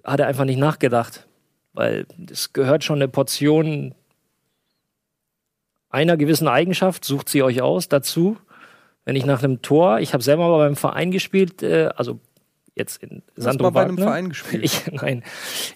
hat er einfach nicht nachgedacht? Weil es gehört schon eine Portion einer gewissen Eigenschaft, sucht sie euch aus, dazu. Wenn ich nach einem Tor, ich habe selber mal beim Verein gespielt, äh, also jetzt in Sandro mal bei einem. Verein gespielt. Ich, nein,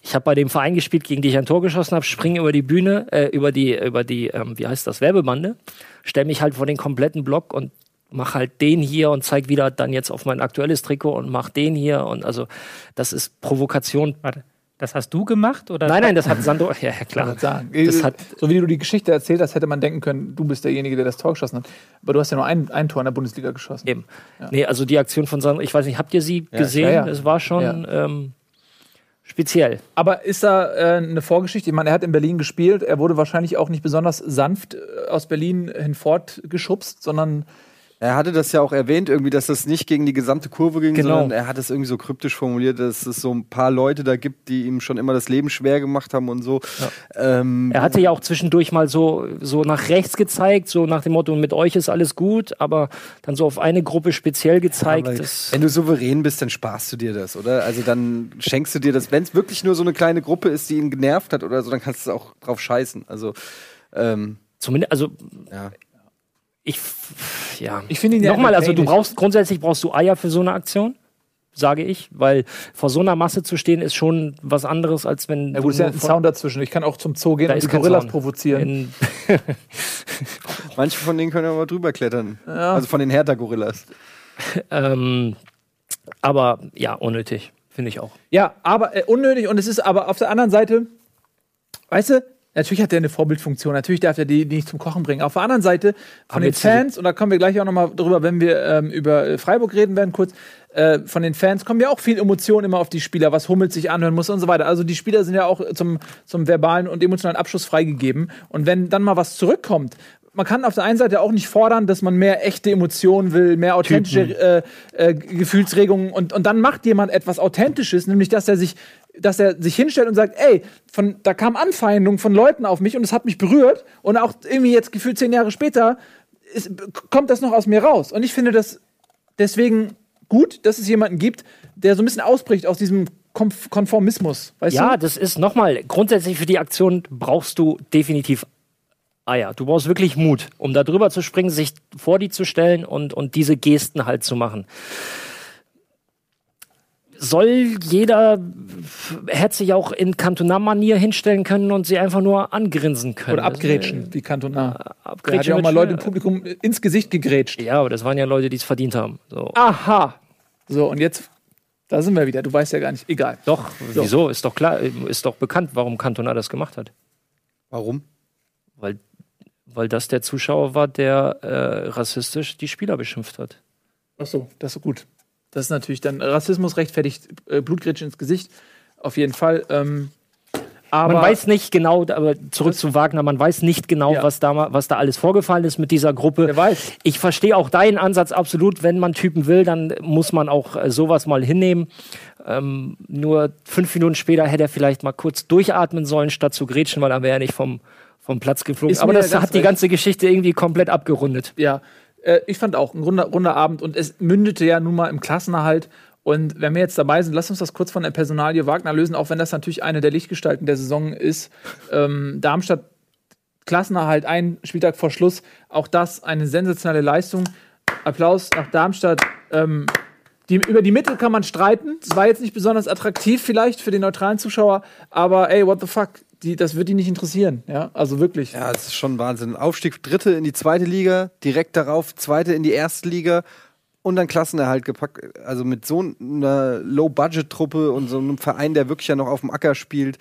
ich habe bei dem Verein gespielt, gegen den ich ein Tor geschossen habe, springe über die Bühne, äh, über die, über die, ähm, wie heißt das, Werbebande, stelle mich halt vor den kompletten Block und mach halt den hier und zeig wieder dann jetzt auf mein aktuelles Trikot und mach den hier und also das ist Provokation. Warte, Das hast du gemacht? Oder? Nein, nein, das hat Sandro. Ja, ja klar. sagen. Das hat, so wie du die Geschichte erzählt hast, hätte man denken können, du bist derjenige, der das Tor geschossen hat. Aber du hast ja nur ein, ein Tor in der Bundesliga geschossen. Eben. Nee, also die Aktion von Sandro, ich weiß nicht, habt ihr sie gesehen? ja, ja. Es war schon ähm, speziell. Aber ist da äh, eine Vorgeschichte? Ich meine, er hat in Berlin gespielt. Er wurde wahrscheinlich auch nicht besonders sanft äh, aus Berlin hinfortgeschubst, sondern Er hatte das ja auch erwähnt, irgendwie, dass das nicht gegen die gesamte Kurve ging, Genau. sondern er hat es irgendwie so kryptisch formuliert, dass es so ein paar Leute da gibt, die ihm schon immer das Leben schwer gemacht haben und so. Ähm, Er hatte ja auch zwischendurch mal so, so nach rechts gezeigt, so nach dem Motto, mit euch ist alles gut, aber dann so auf eine Gruppe speziell gezeigt. das, wenn du souverän bist, dann sparst du dir das, oder? Also dann schenkst du dir das. Wenn es wirklich nur so eine kleine Gruppe ist, die ihn genervt hat oder so, dann kannst du auch drauf scheißen. Also ähm, zumindest, also ja. Ich, f- ja. ich finde ihn ja Nochmal, also du brauchst, grundsätzlich brauchst du Eier für so eine Aktion, sage ich, weil vor so einer Masse zu stehen ist schon was anderes, als wenn Ja, gut, ist ja ein Sound dazwischen. Ich kann auch zum Zoo gehen Da und die Gorillas Sound. provozieren. Manche von denen können ja mal drüber klettern. Also von den Hertha-Gorillas. ähm, aber ja, unnötig, finde ich auch. Ja, aber äh, unnötig und es ist aber auf der anderen Seite, weißt du, natürlich hat der eine Vorbildfunktion, natürlich darf er die, die nicht zum Kochen bringen. Auf der anderen Seite von Aber den Fans, und da kommen wir gleich auch nochmal drüber, wenn wir ähm, über äh, Freiburg reden werden, kurz, äh, von den Fans kommen ja auch viel Emotionen immer auf die Spieler, was Hummels sich anhören muss und so weiter. Also die Spieler sind ja auch zum, zum verbalen und emotionalen Abschluss freigegeben. Und wenn dann mal was zurückkommt, man kann auf der einen Seite auch nicht fordern, dass man mehr echte Emotionen will, mehr authentische äh, äh, Gefühlsregungen und, und dann macht jemand etwas Authentisches, nämlich dass er sich, dass er sich hinstellt und sagt, ey, von, da kam Anfeindung von Leuten auf mich und es hat mich berührt und auch irgendwie jetzt gefühlt zehn Jahre später ist, kommt das noch aus mir raus. Und ich finde das deswegen gut, dass es jemanden gibt, der so ein bisschen ausbricht aus diesem Konf Konformismus. Weißt Ja, du? das ist nochmal, grundsätzlich für die Aktion brauchst du definitiv Eier. Du brauchst wirklich Mut, um da drüber zu springen, sich vor die zu stellen und, und diese Gesten halt zu machen. Soll jeder hätte sich auch in Cantona-Manier hinstellen können und sie einfach nur angrinsen können. Oder abgrätschen, wie Cantona. Der hat Abgrätschen ja auch mal Leute im. Publikum ins Gesicht gegrätscht. Ja, aber das waren ja Leute, die es verdient haben. So. Aha. So, und jetzt, da sind wir wieder. Du weißt ja gar nicht. Egal. Doch, wieso? Ist doch klar, ist doch bekannt, warum Cantona das gemacht hat. Warum? Weil, weil das der Zuschauer war, der äh, rassistisch die Spieler beschimpft hat. Ach so, das ist gut. Das ist natürlich dann Rassismus rechtfertigt äh, Blutgrätsche ins Gesicht. Auf jeden Fall. Ähm, aber man weiß nicht genau, aber zurück zu Wagner, man weiß nicht genau, Ja. was, da, was da alles vorgefallen ist mit dieser Gruppe. Wer weiß. Ich verstehe auch deinen Ansatz absolut. Wenn man Typen will, dann muss man auch äh, sowas mal hinnehmen. Ähm, nur fünf Minuten später hätte er vielleicht mal kurz durchatmen sollen, statt zu grätschen, weil dann wäre er nicht vom, vom Platz geflogen. Ist Aber das hat die recht. ganze Geschichte irgendwie komplett abgerundet. Ja, äh, ich fand auch ein runder, runder Abend und es mündete ja nun mal im Klassenerhalt. Und wenn wir jetzt dabei sind, lass uns das kurz von der Personalie Wagner lösen, auch wenn das natürlich eine der Lichtgestalten der Saison ist. Ähm, Darmstadt Klassenerhalt, ein Spieltag vor Schluss. Auch das eine sensationelle Leistung. Applaus nach Darmstadt. Ähm, die, über die Mittel kann man streiten. Es war jetzt nicht besonders attraktiv, vielleicht für den neutralen Zuschauer, aber ey, what the fuck? Die, das wird die nicht interessieren. Ja, also wirklich. Ja, es ist schon Wahnsinn. Aufstieg dritte in die zweite Liga, direkt darauf zweite in die erste Liga und dann Klassenerhalt gepackt. Also mit so einer Low-Budget-Truppe und so einem Verein, der wirklich ja noch auf dem Acker spielt,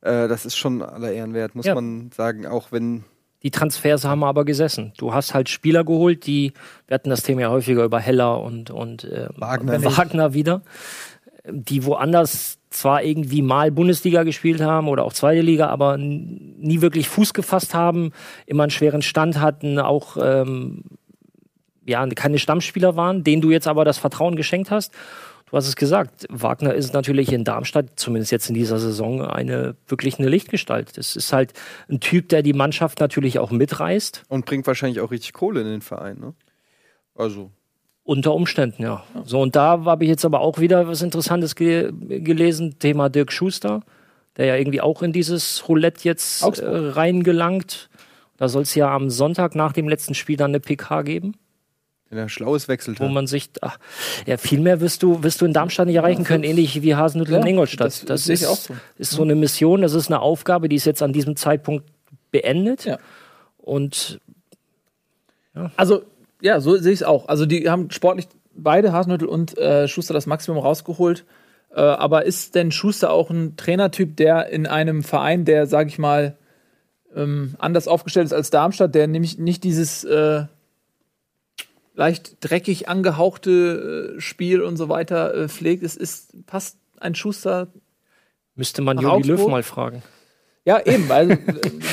äh, das ist schon aller Ehren wert, muss Ja. man sagen. Auch wenn Die Transfers haben aber gesessen. Du hast halt Spieler geholt, die, wir hatten das Thema ja häufiger über Heller und, und äh, Wagner. Wagner wieder, die woanders zwar irgendwie mal Bundesliga gespielt haben oder auch zweite Liga, aber nie wirklich Fuß gefasst haben, immer einen schweren Stand hatten, auch ähm, ja, keine Stammspieler waren, denen du jetzt aber das Vertrauen geschenkt hast. Du hast es gesagt, Wagner ist natürlich in Darmstadt, zumindest jetzt in dieser Saison, eine wirklich eine Lichtgestalt. Das ist halt ein Typ, der die Mannschaft natürlich auch mitreißt. und bringt wahrscheinlich auch richtig Kohle in den Verein, ne? Also. Unter Umständen, ja. So, und da habe ich jetzt aber auch wieder was Interessantes ge gelesen, Thema Dirk Schuster, der ja irgendwie auch in dieses Roulette jetzt äh, reingelangt. Da soll es ja am Sonntag nach dem letzten Spiel dann eine PK geben, Wenn er Schlaues wechselt wo man sich, ach, ja, viel mehr wirst du, wirst du in Darmstadt nicht erreichen können, ähnlich wie Hasenhüttl in Ja, Ingolstadt. das- Das, das ist, auch so. ist so eine Mission, das ist eine Aufgabe, die ist jetzt an diesem Zeitpunkt beendet. Ja. Und Also, ja, so sehe ich es auch. Also, die haben sportlich beide, Hasenhüttl und äh, Schuster, das Maximum rausgeholt. Äh, aber ist denn Schuster auch ein Trainertyp, der in einem Verein, der, sag ich mal, ähm, anders aufgestellt ist als Darmstadt, der nämlich nicht dieses äh, leicht dreckig angehauchte äh, Spiel und so weiter äh, pflegt, ist, ist, passt ein Schuster Müsste man Jogi Löw mal fragen. Ja, eben. Also,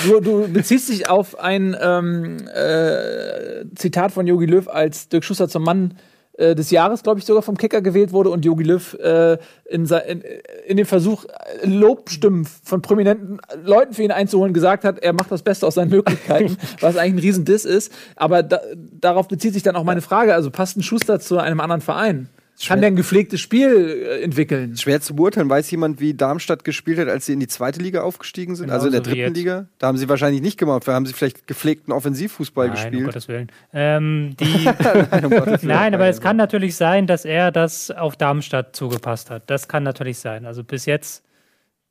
du, du beziehst dich auf ein ähm, äh, Zitat von Jogi Löw, als Dirk Schuster zum Mann äh, des Jahres, glaube ich, sogar vom Kicker gewählt wurde und Jogi Löw äh, in, in, in dem Versuch, äh, Lobstimmen von prominenten Leuten für ihn einzuholen, gesagt hat, er macht das Beste aus seinen Möglichkeiten, was eigentlich ein Riesendiss ist. Aber da, darauf bezieht sich dann auch meine Frage. Also passt ein Schuster zu einem anderen Verein? Kann der ein gepflegtes Spiel äh, entwickeln? Schwer zu beurteilen. Weiß jemand, wie Darmstadt gespielt hat, als sie in die zweite Liga aufgestiegen sind? also in der dritten. Liga? Da haben sie wahrscheinlich nicht gemacht. Da haben sie vielleicht gepflegten Offensivfußball Nein, um gespielt. Gottes Willen. Ähm, Nein, um Gottes Willen. Nein, aber es kann natürlich sein, dass er das auf Darmstadt zugepasst hat. Das kann natürlich sein. Also bis jetzt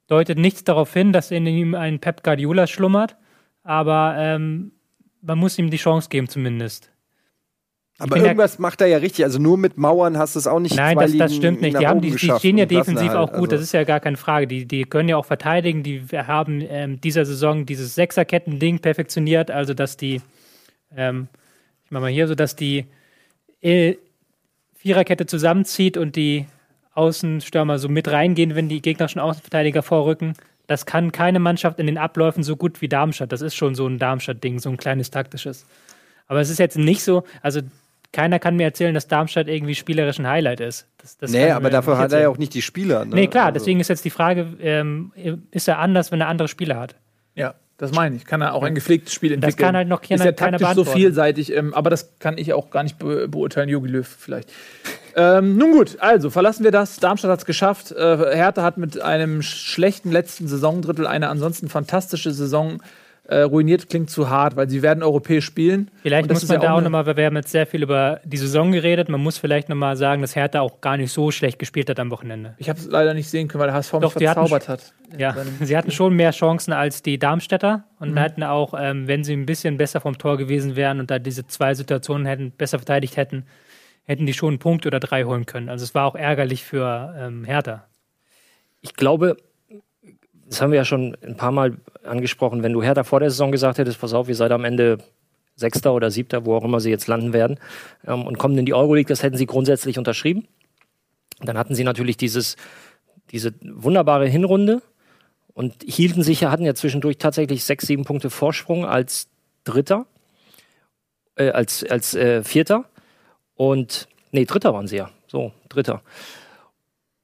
deutet nichts darauf hin, dass in ihm ein Pep Guardiola schlummert, aber ähm, man muss ihm die Chance geben zumindest. Aber irgendwas macht er ja richtig. Also nur mit Mauern hast du es auch nicht Nein, das, das stimmt nicht. Die, haben, die, die stehen ja defensiv halt. auch gut, das ist ja gar keine Frage. Die, die können ja auch verteidigen. Die haben ähm, dieser Saison dieses Sechserketten-Ding perfektioniert, also dass die, ähm, ich mach mal hier so, dass die äh, Viererkette zusammenzieht und die Außenstürmer so mit reingehen, wenn die gegnerischen Außenverteidiger vorrücken. Das kann keine Mannschaft in den Abläufen so gut wie Darmstadt. Das ist schon so ein Darmstadt-Ding, so ein kleines taktisches. Aber es ist jetzt nicht so, also keiner kann mir erzählen, dass Darmstadt irgendwie spielerisch ein Highlight ist. Das, das Nee, aber mir dafür hat er ja auch nicht die Spieler. Ne? Nee, klar, Also- deswegen ist jetzt die Frage, ähm, ist er anders, wenn er andere Spieler hat? Ja, das meine ich. Kann er auch ein gepflegtes Spiel entwickeln. kann halt noch keiner- Ist ja keiner taktisch so vielseitig, ähm, aber das kann ich auch gar nicht be beurteilen, Jogi Löw vielleicht. ähm, nun gut, also verlassen wir das. Darmstadt hat es geschafft. Äh, Hertha hat mit einem sch- schlechten letzten Saisondrittel eine ansonsten fantastische Saison äh, ruiniert. Klingt zu hart, weil sie werden europäisch spielen. Vielleicht muss ist man ja da auch nochmal, weil wir haben jetzt sehr viel über die Saison geredet, man muss vielleicht nochmal sagen, dass Hertha auch gar nicht so schlecht gespielt hat am Wochenende. Ich habe es leider nicht sehen können, weil der HSV Doch, mich die hatten verzaubert hat. Ja, sie hatten schon mehr Chancen als die Darmstädter und hatten auch, ähm, wenn sie ein bisschen besser vom Tor gewesen wären und da diese zwei Situationen hätten, besser verteidigt hätten, hätten die schon einen Punkt oder drei holen können. Also es war auch ärgerlich für ähm, Hertha. Ich glaube, das haben wir ja schon ein paar Mal angesprochen, wenn du Hertha vor der Saison gesagt hättest, pass auf, ihr seid am Ende Sechster oder Siebter, wo auch immer sie jetzt landen werden, ähm, und kommen in die Euroleague, das hätten sie grundsätzlich unterschrieben. Dann hatten sie natürlich dieses, diese wunderbare Hinrunde und hielten sich, ja- hatten ja zwischendurch tatsächlich sechs, sieben Punkte Vorsprung als Dritter, äh, als, als äh, Vierter. Und, nee, Dritter waren sie ja. So, Dritter.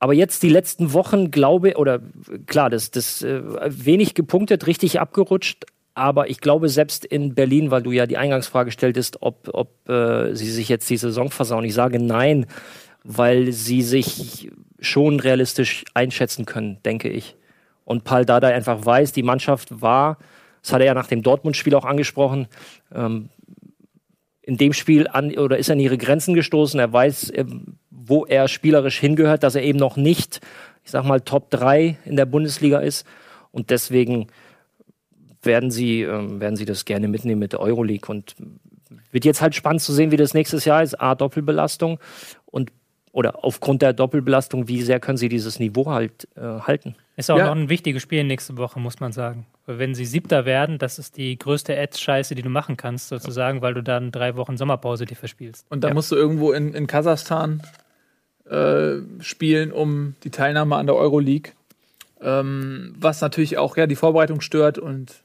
Aber jetzt die letzten Wochen, glaube oder klar, das, das äh, wenig gepunktet, richtig abgerutscht. Aber ich glaube, selbst in Berlin, weil du ja die Eingangsfrage stelltest, ob, ob äh, sie sich jetzt die Saison versauen. Ich sage nein, weil sie sich schon realistisch einschätzen können, denke ich. Und Paul Dardai einfach weiß, die Mannschaft war, das hat er ja nach dem Dortmund-Spiel auch angesprochen, ähm, in dem Spiel an oder ist an ihre Grenzen gestoßen. Er weiß, ähm, wo er spielerisch hingehört, dass er eben noch nicht, ich sag mal, Top 3 in der Bundesliga ist. Und deswegen werden sie, ähm, werden sie das gerne mitnehmen mit der Euroleague. Und wird jetzt halt spannend zu sehen, wie das nächstes Jahr ist. A, Doppelbelastung und oder aufgrund der Doppelbelastung, wie sehr können sie dieses Niveau halt äh, halten? Ist auch Ja. noch ein wichtiges Spiel nächste Woche, muss man sagen. Weil wenn sie Siebter werden, das ist die größte Ads-Scheiße, die du machen kannst, sozusagen, weil du dann drei Wochen Sommerpause dir verspielst. Und dann musst du irgendwo in, in Kasachstan äh, spielen, um die Teilnahme an der Euroleague. Ähm, was natürlich auch ja, die Vorbereitung stört und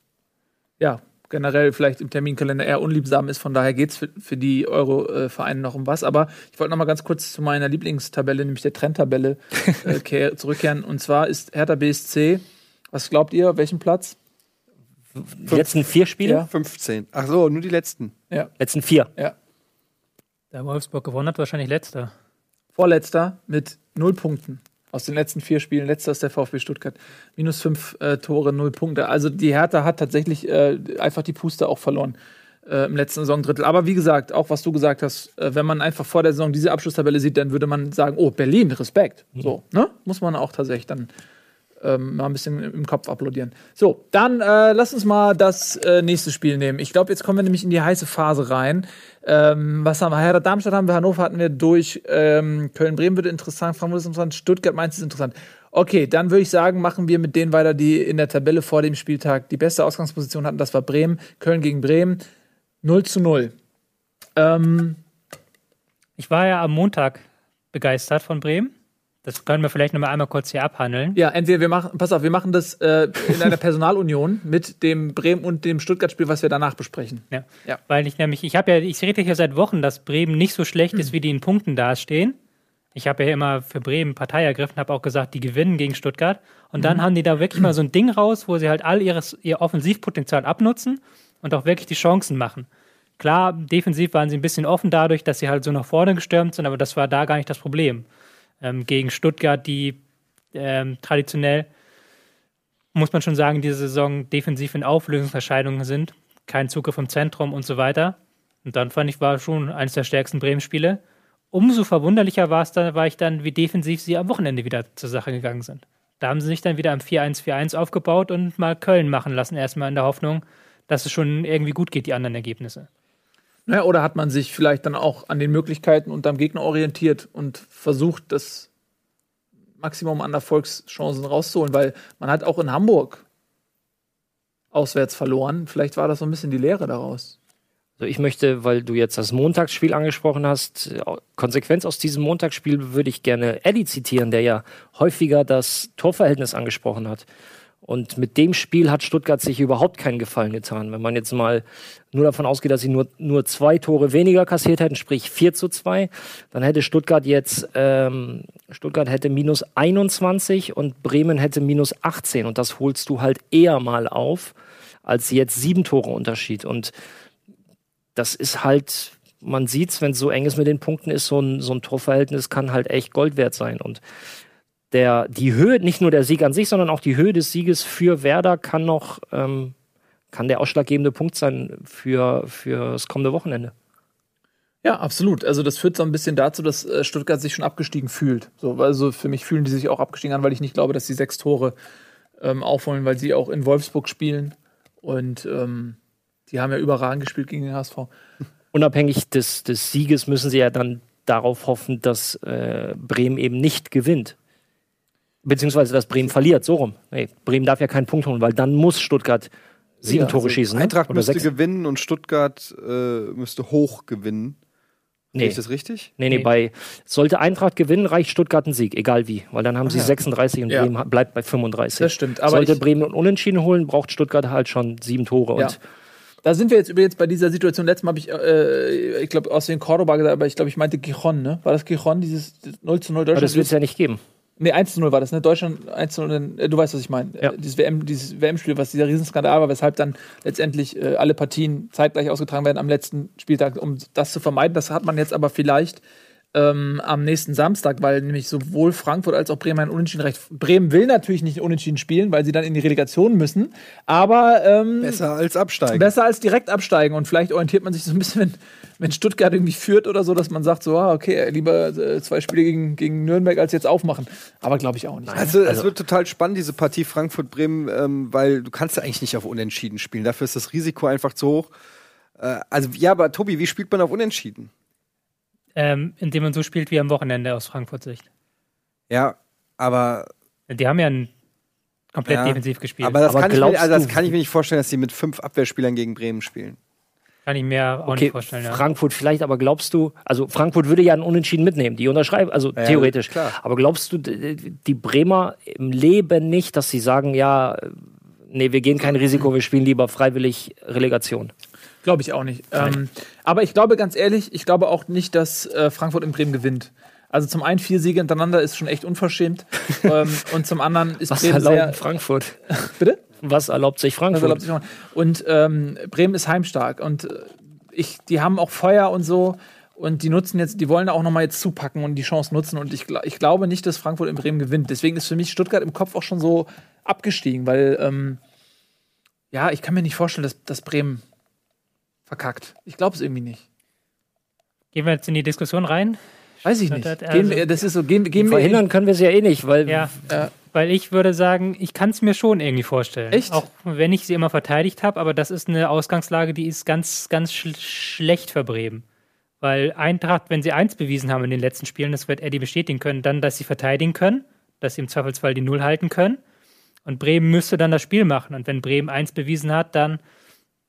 ja, generell vielleicht im Terminkalender eher unliebsam ist. Von daher geht es für, für die Euro-Vereine noch um was. Aber ich wollte noch mal ganz kurz zu meiner Lieblingstabelle, nämlich der Trendtabelle, äh, kehr- zurückkehren. Und zwar ist Hertha BSC, was glaubt ihr, auf welchem Platz? Die letzten vier Spiele? Ja. 15. Ach so, nur die letzten. Ja, Letzten vier. ja. Der Wolfsburg gewonnen hat, wahrscheinlich letzter. Vorletzter mit null Punkten. Aus den letzten vier Spielen. Letzter ist der VfB Stuttgart. Minus fünf äh, Tore, null Punkte. Also die Hertha hat tatsächlich äh, einfach die Puste auch verloren äh, im letzten Saisondrittel. Aber wie gesagt, auch was du gesagt hast, äh, wenn man einfach vor der Saison diese Abschlusstabelle sieht, dann würde man sagen, oh, Berlin, Respekt. So, ne? Muss man auch tatsächlich dann ähm, mal ein bisschen im Kopf applaudieren. So, dann äh, lass uns mal das äh, nächste Spiel nehmen. Ich glaube, jetzt kommen wir nämlich in die heiße Phase rein. Ähm, was haben wir? Hertha Darmstadt haben wir, Hannover hatten wir durch. Ähm, Köln-Bremen wird interessant, Frankfurt ist interessant, Stuttgart Mainz ist interessant. Okay, dann würde ich sagen, machen wir mit denen weiter, die in der Tabelle vor dem Spieltag die beste Ausgangsposition hatten. Das war Bremen, Köln gegen Bremen. 0 zu 0. Ähm, Ich war ja am Montag begeistert von Bremen. Das können wir vielleicht noch mal einmal kurz hier abhandeln. ja, entweder wir machen, pass auf, wir machen das äh, in einer Personalunion mit dem Bremen und dem Stuttgart-Spiel, was wir danach besprechen. Ja. Ja. Weil ich nämlich, ich habe ja, ich rede ja seit Wochen, dass Bremen nicht so schlecht ist, wie die in Punkten dastehen. Ich habe ja immer für Bremen Partei ergriffen, habe auch gesagt, die gewinnen gegen Stuttgart. Und dann haben die da wirklich mal so ein Ding raus, wo sie halt all ihres, ihr Offensivpotenzial abnutzen und auch wirklich die Chancen machen. Klar, defensiv waren sie ein bisschen offen dadurch, dass sie halt so nach vorne gestürmt sind, aber das war da gar nicht das Problem. Ähm, gegen Stuttgart, die ähm, traditionell, muss man schon sagen, diese Saison defensiv in Auflösungserscheinungen sind. Kein Zugriff im Zentrum und so weiter. Und dann fand ich, war schon eines der stärksten Bremen-Spiele. Umso verwunderlicher war es dann, war ich dann, wie defensiv sie am Wochenende wieder zur Sache gegangen sind. Da haben sie sich dann wieder am 4-1-4-1 aufgebaut und mal Köln machen lassen, erstmal in der Hoffnung, dass es schon irgendwie gut geht, die anderen Ergebnisse. Naja, oder hat man sich vielleicht dann auch an den Möglichkeiten und am Gegner orientiert und versucht, das Maximum an Erfolgschancen rauszuholen, weil man hat auch in Hamburg auswärts verloren. Vielleicht war das so ein bisschen die Lehre daraus. Also ich möchte, weil du jetzt das Montagsspiel angesprochen hast, Konsequenz aus diesem Montagsspiel würde ich gerne Eddie zitieren, der ja häufiger das Torverhältnis angesprochen hat. Und mit dem Spiel hat Stuttgart sich überhaupt keinen Gefallen getan. Wenn man jetzt mal nur davon ausgeht, dass sie nur, nur zwei Tore weniger kassiert hätten, sprich 4 zu 2, dann hätte Stuttgart jetzt, ähm, Stuttgart hätte minus 21 und Bremen hätte minus 18. Und das holst du halt eher mal auf, als jetzt sieben Tore Unterschied. Und das ist halt, man sieht's, wenn es so eng ist mit den Punkten ist, so ein, so ein Torverhältnis kann halt echt Gold wert sein. Und der, die Höhe, nicht nur der Sieg an sich, sondern auch die Höhe des Sieges für Werder kann noch, ähm, kann der ausschlaggebende Punkt sein für, für das kommende Wochenende. Ja, absolut. Also das führt so ein bisschen dazu, dass äh, Stuttgart sich schon abgestiegen fühlt. So, also für mich fühlen die sich auch abgestiegen an, weil ich nicht glaube, dass sie sechs Tore ähm, aufholen, weil sie auch in Wolfsburg spielen. Und ähm, die haben ja überragend gespielt gegen den HSV. Unabhängig des, des Sieges müssen sie ja dann darauf hoffen, dass äh, Bremen eben nicht gewinnt. Beziehungsweise, dass Bremen verliert, so rum. Nee, Bremen darf ja keinen Punkt holen, weil dann muss Stuttgart sieben Ja, Tore also schießen. Ne? Eintracht Oder müsste sechs. gewinnen und Stuttgart äh, müsste hoch gewinnen. Nee. ich das richtig? Nee, nee, Nee. bei sollte Eintracht gewinnen, reicht Stuttgart ein Sieg, egal wie, weil dann haben sie ja. 36 und Ja. Bremen bleibt bei 35. Das stimmt. Aber sollte Bremen Unentschieden holen, braucht Stuttgart halt schon sieben Tore. Ja. Und da sind wir jetzt übrigens bei dieser Situation. Letztes Mal habe ich, äh, ich glaube, aus den Cordoba gesagt, aber ich glaube, ich meinte Gijon, ne? War das Gijon, dieses 0 zu 0 aber Deutschland? das wird es ja nicht geben. Nee, 1 zu 0 war das, ne? Deutschland 1 zu 0, äh, du weißt, was ich meine. Ja. Äh, Dieses WM, dieses WM-Spiel, was dieser Riesenskandal war, weshalb dann letztendlich äh, alle Partien zeitgleich ausgetragen werden am letzten Spieltag, um das zu vermeiden. Das hat man jetzt aber vielleicht ähm, am nächsten Samstag, weil nämlich sowohl Frankfurt als auch Bremen ein Unentschieden recht. Bremen will natürlich nicht Unentschieden spielen, weil sie dann in die Relegation müssen, aber ähm, Besser als absteigen. Besser als direkt absteigen und vielleicht orientiert man sich so ein bisschen, wenn, wenn Stuttgart irgendwie führt oder so, dass man sagt, so, ah, okay, lieber äh, zwei Spiele gegen, gegen Nürnberg als jetzt aufmachen. Aber glaube ich auch nicht. Also, es Also- wird total spannend, diese Partie Frankfurt-Bremen, ähm, weil du kannst ja eigentlich nicht auf Unentschieden spielen. Dafür ist das Risiko einfach zu hoch. Äh, also, ja, aber Tobi, wie spielt man auf Unentschieden? Ähm, indem man so spielt wie am Wochenende aus Frankfurt Sicht. Ja, aber, Die haben ja ein komplett Ja, defensiv gespielt. aber, das, Aber kann ich mir, also das kann ich mir nicht vorstellen, dass sie mit fünf Abwehrspielern gegen Bremen spielen. Kann ich mir auch Okay, nicht vorstellen. Ja. Frankfurt vielleicht, aber glaubst du, also Frankfurt würde ja einen Unentschieden mitnehmen, die unterschreiben, also Ja, theoretisch. klar. Aber glaubst du, die Bremer im Leben nicht, dass sie sagen, ja, nee, wir gehen kein Risiko, wir spielen lieber freiwillig Relegation? Glaube ich auch nicht. Ähm, aber ich glaube ganz ehrlich, ich glaube auch nicht, dass äh, Frankfurt in Bremen gewinnt. Also zum einen vier Siege hintereinander ist schon echt unverschämt. ähm, und zum anderen ist Was Bremen erlaubt sehr. Frankfurt? Bitte? Was erlaubt sich Frankfurt? erlaubt sich. Und ähm, Bremen ist heimstark und äh, ich, die haben auch Feuer und so und die nutzen jetzt, die wollen auch noch mal jetzt zupacken und die Chance nutzen und ich, ich glaube nicht, dass Frankfurt in Bremen gewinnt. Deswegen ist für mich Stuttgart im Kopf auch schon so abgestiegen, weil ähm, ja, ich kann mir nicht vorstellen, dass, dass Bremen verkackt. Ich glaube es irgendwie nicht. Gehen wir jetzt in die Diskussion rein? Weiß ich nicht. Das- gehen wir, das ist so, gehen, gehen wir Verhindern können wir es ja eh nicht, weil Ja. Äh, Weil ich würde sagen, ich kann es mir schon irgendwie vorstellen. Echt? Auch wenn ich sie immer verteidigt habe, aber das ist eine Ausgangslage, die ist ganz, ganz sch schlecht für Bremen. Weil Eintracht, wenn sie eins bewiesen haben in den letzten Spielen, das wird Eddie bestätigen können, dann, dass sie verteidigen können, dass sie im Zweifelsfall die Null halten können. Und Bremen müsste dann das Spiel machen. Und wenn Bremen eins bewiesen hat, dann,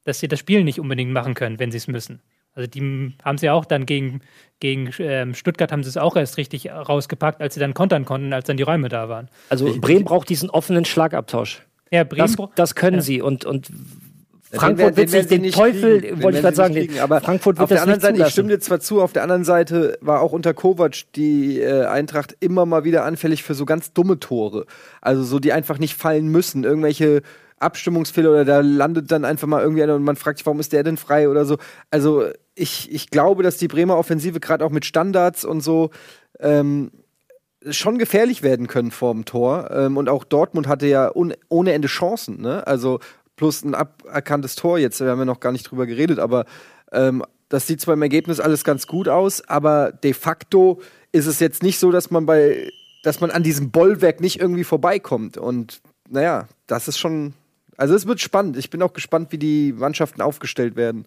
dass sie das Spiel nicht unbedingt machen können, wenn sie es müssen. Also die haben sie auch dann gegen, gegen ähm, Stuttgart haben sie es auch erst richtig rausgepackt, als sie dann kontern konnten, als dann die Räume da waren. Also Bremen braucht diesen offenen Schlagabtausch. Ja, Bremen Das, das können Ja. sie und, und Frankfurt wird sich den Teufel, kriegen. Wollte ich gerade sagen, kriegen. aber Frankfurt wird auf der das anderen nicht Seite, ich stimme dir zwar zu, auf der anderen Seite war auch unter Kovac die äh, Eintracht immer mal wieder anfällig für so ganz dumme Tore. Also so, die einfach nicht fallen müssen. Irgendwelche Abstimmungsfehler oder da landet dann einfach mal irgendwie einer und man fragt sich, warum ist der denn frei oder so. Also ich, ich glaube, dass die Bremer Offensive gerade auch mit Standards und so ähm, schon gefährlich werden können vorm Tor. Ähm, und auch Dortmund hatte ja ohne Ende Chancen, ne? Also plus ein aberkanntes Tor jetzt, wir haben ja noch gar nicht drüber geredet, aber ähm, das sieht zwar im Ergebnis alles ganz gut aus, aber de facto ist es jetzt nicht so, dass man bei, dass man an diesem Bollwerk nicht irgendwie vorbeikommt. Und naja, das ist schon. Also es wird spannend. Ich bin auch gespannt, wie die Mannschaften aufgestellt werden.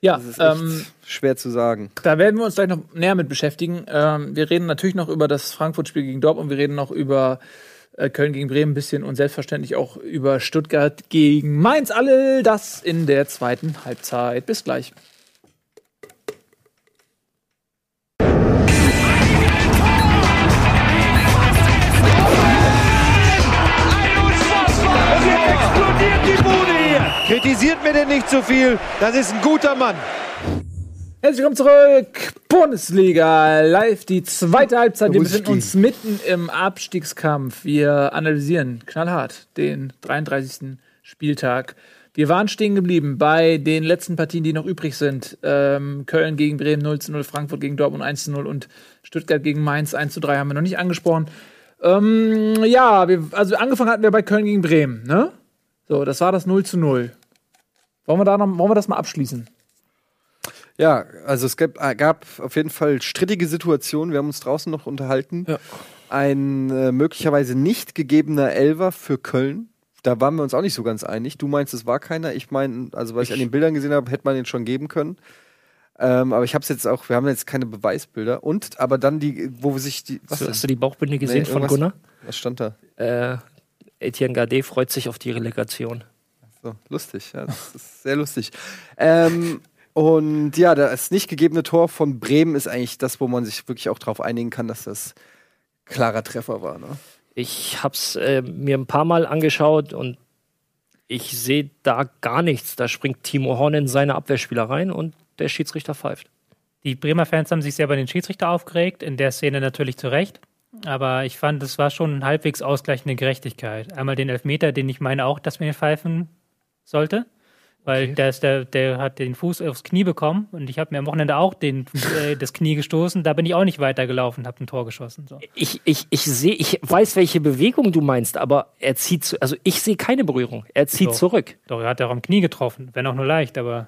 Ja, Das ist ähm, schwer zu sagen. da werden wir uns gleich noch näher mit beschäftigen. Ähm, wir reden natürlich noch über das Frankfurt-Spiel gegen Dortmund. Wir reden noch über äh, Köln gegen Bremen ein bisschen und selbstverständlich auch über Stuttgart gegen Mainz. All das in der zweiten Halbzeit. Bis gleich. Kritisiert mir denn nicht zu viel. Das ist ein guter Mann. Herzlich willkommen zurück. Bundesliga live, die zweite Halbzeit. Wir befinden uns mitten im Abstiegskampf. Wir analysieren knallhart den 33. Spieltag. Wir waren stehen geblieben bei den letzten Partien, die noch übrig sind. Ähm, Köln gegen Bremen 0 zu 0, Frankfurt gegen Dortmund 1 zu 0 und Stuttgart gegen Mainz 1 zu 3 haben wir noch nicht angesprochen. Ähm, ja, wir, also angefangen hatten wir bei Köln gegen Bremen, ne? So, das war das 0 zu 0. Wollen wir, da noch, wollen wir das mal abschließen? Ja, also es gab, äh, gab auf jeden Fall strittige Situationen. Wir haben uns draußen noch unterhalten. Ja. Ein äh, möglicherweise nicht gegebener Elver für Köln. Da waren wir uns auch nicht so ganz einig. Du meinst, es war keiner. Ich meine, also was ich, an den Bildern gesehen habe, hätte man den schon geben können. Ähm, aber ich habe es jetzt auch, wir haben jetzt keine Beweisbilder. Und, aber dann die, wo sich die. Hast, denn? du- hast du die Bauchbinde gesehen Nee, von Gunnar? Was stand da? Äh, Etienne Gardet freut sich auf die Relegation. So, lustig, ja, das ist sehr lustig. Ähm, und ja, das nicht gegebene Tor von Bremen ist eigentlich das, wo man sich wirklich auch darauf einigen kann, dass das klarer Treffer war. Ne? Ich habe es äh, mir ein paar Mal angeschaut und ich sehe da gar nichts. Da springt Timo Horn in seine Abwehrspieler rein und der Schiedsrichter pfeift. Die Bremer Fans haben sich sehr über den Schiedsrichter aufgeregt, in der Szene natürlich zu Recht. Aber ich fand, es war schon halbwegs ausgleichende Gerechtigkeit. Einmal den Elfmeter, den ich meine auch, dass man ihn pfeifen sollte. Weil der, ist der, der hat den Fuß aufs Knie bekommen und ich habe mir am Wochenende auch den, äh, das Knie gestoßen. Da bin ich auch nicht weitergelaufen, habe ein Tor geschossen. So. Ich, ich, ich sehe, ich weiß, welche Bewegung du meinst, aber er zieht, zu, also ich sehe keine Berührung. Er zieht Doch. zurück. Doch, er hat auch am Knie getroffen, wenn auch nur leicht, aber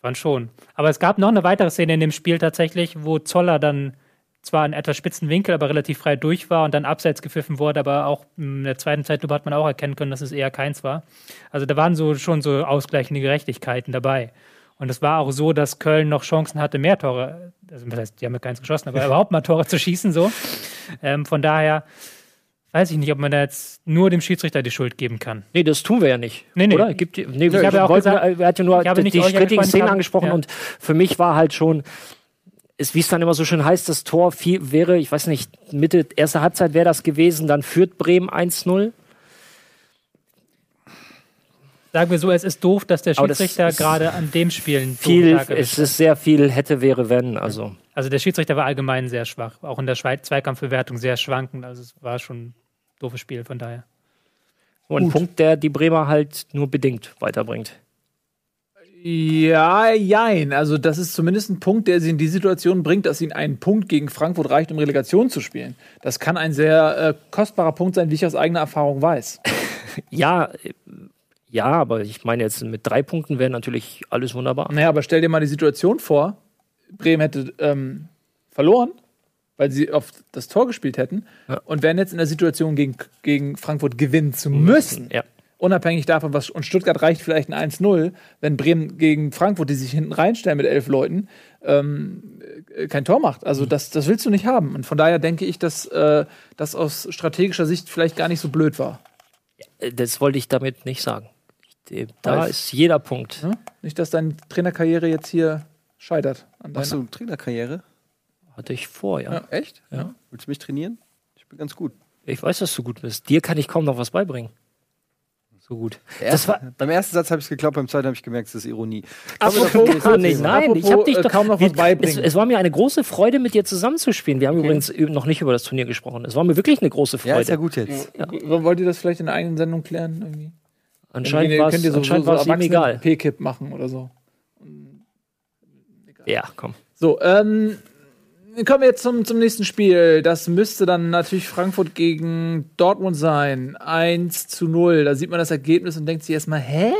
fand schon. Aber es gab noch eine weitere Szene in dem Spiel tatsächlich, wo Zoller dann zwar in etwas spitzen Winkel, aber relativ frei durch war und dann abseits gepfiffen wurde, aber auch in der zweiten Zeitlupe hat man auch erkennen können, dass es eher keins war. Also da waren so schon so ausgleichende Gerechtigkeiten dabei. Und es war auch so, dass Köln noch Chancen hatte, mehr Tore, also das heißt, die haben ja keins geschossen, aber überhaupt mal Tore zu schießen so. Ähm, von daher weiß ich nicht, ob man da jetzt nur dem Schiedsrichter die Schuld geben kann. Nee, das tun wir ja nicht. Nee, nee. Oder? Gibt, nee, Ich habe ja auch gesagt, er hat ja nur ich habe die, die strittigen angesprochen, Szenen angesprochen ja. und für mich war halt schon, es, wie es dann immer so schön heißt, das Tor viel, wäre, ich weiß nicht, Mitte, erste Halbzeit wäre das gewesen, dann führt Bremen 1-0. Sagen wir so, es ist doof, dass der Schiedsrichter ist gerade an dem Spiel einen doofen Viel, es ist sehr viel hätte, wäre, wenn. Also, Also der Schiedsrichter war allgemein sehr schwach, auch in der Schweiz Zweikampfbewertung sehr schwankend. Also es war schon ein doofes Spiel von daher. so ein Punkt, der die Bremer halt nur bedingt weiterbringt. Ja, jein. Also, das ist zumindest ein Punkt, der sie in die Situation bringt, dass ihnen ein Punkt gegen Frankfurt reicht, um Relegation zu spielen. Das kann ein sehr äh, kostbarer Punkt sein, wie ich aus eigener Erfahrung weiß. Ja, äh, ja, aber ich meine jetzt mit drei Punkten wäre natürlich alles wunderbar. Naja, aber stell dir mal die Situation vor: Bremen hätte ähm, verloren weil sie auf das Tor gespielt hätten Ja. und wären jetzt in der Situation, gegen, gegen Frankfurt gewinnen zu müssen. Ja. Unabhängig davon, was. Und Stuttgart reicht vielleicht ein 1-0, wenn Bremen gegen Frankfurt, die sich hinten reinstellen mit elf Leuten, ähm, äh, kein Tor macht. Also, das, das willst du nicht haben. Und von daher denke ich, dass äh, das aus strategischer Sicht vielleicht gar nicht so blöd war. Äh, Das wollte ich damit nicht sagen. Ich- Da Weiß. ist jeder Punkt. Ne? Nicht, dass deine Trainerkarriere jetzt hier scheitert. Machst deiner- du Trainerkarriere? Hatte ich vor, ja. Ja. Echt? Ja. Willst du mich trainieren? Ich bin ganz gut. Ich weiß, dass du gut bist. Dir kann ich kaum noch was beibringen. So gut. Das war, beim ersten Satz habe ich es geglaubt, beim zweiten habe ich gemerkt, es ist Ironie. Apropos, gar nicht. Nein, ich habe dich äh, doch kaum noch was beibringen. Es, es war mir eine große Freude, mit dir zusammenzuspielen. Wir haben übrigens ü- noch nicht über das Turnier gesprochen. Es war mir wirklich eine große Freude. Ja, ist ja gut jetzt. W- Wollt ihr das vielleicht in der eigenen Sendung klären? Irgendwie? Anscheinend war könnt ihr es so, anscheinend so, so ihm egal. P-Kip machen oder so. Ja, komm. So, ähm, kommen wir jetzt zum, zum nächsten Spiel. Das müsste dann natürlich Frankfurt gegen Dortmund sein. 1 zu 0. Da sieht man das Ergebnis und denkt sich erstmal, hä?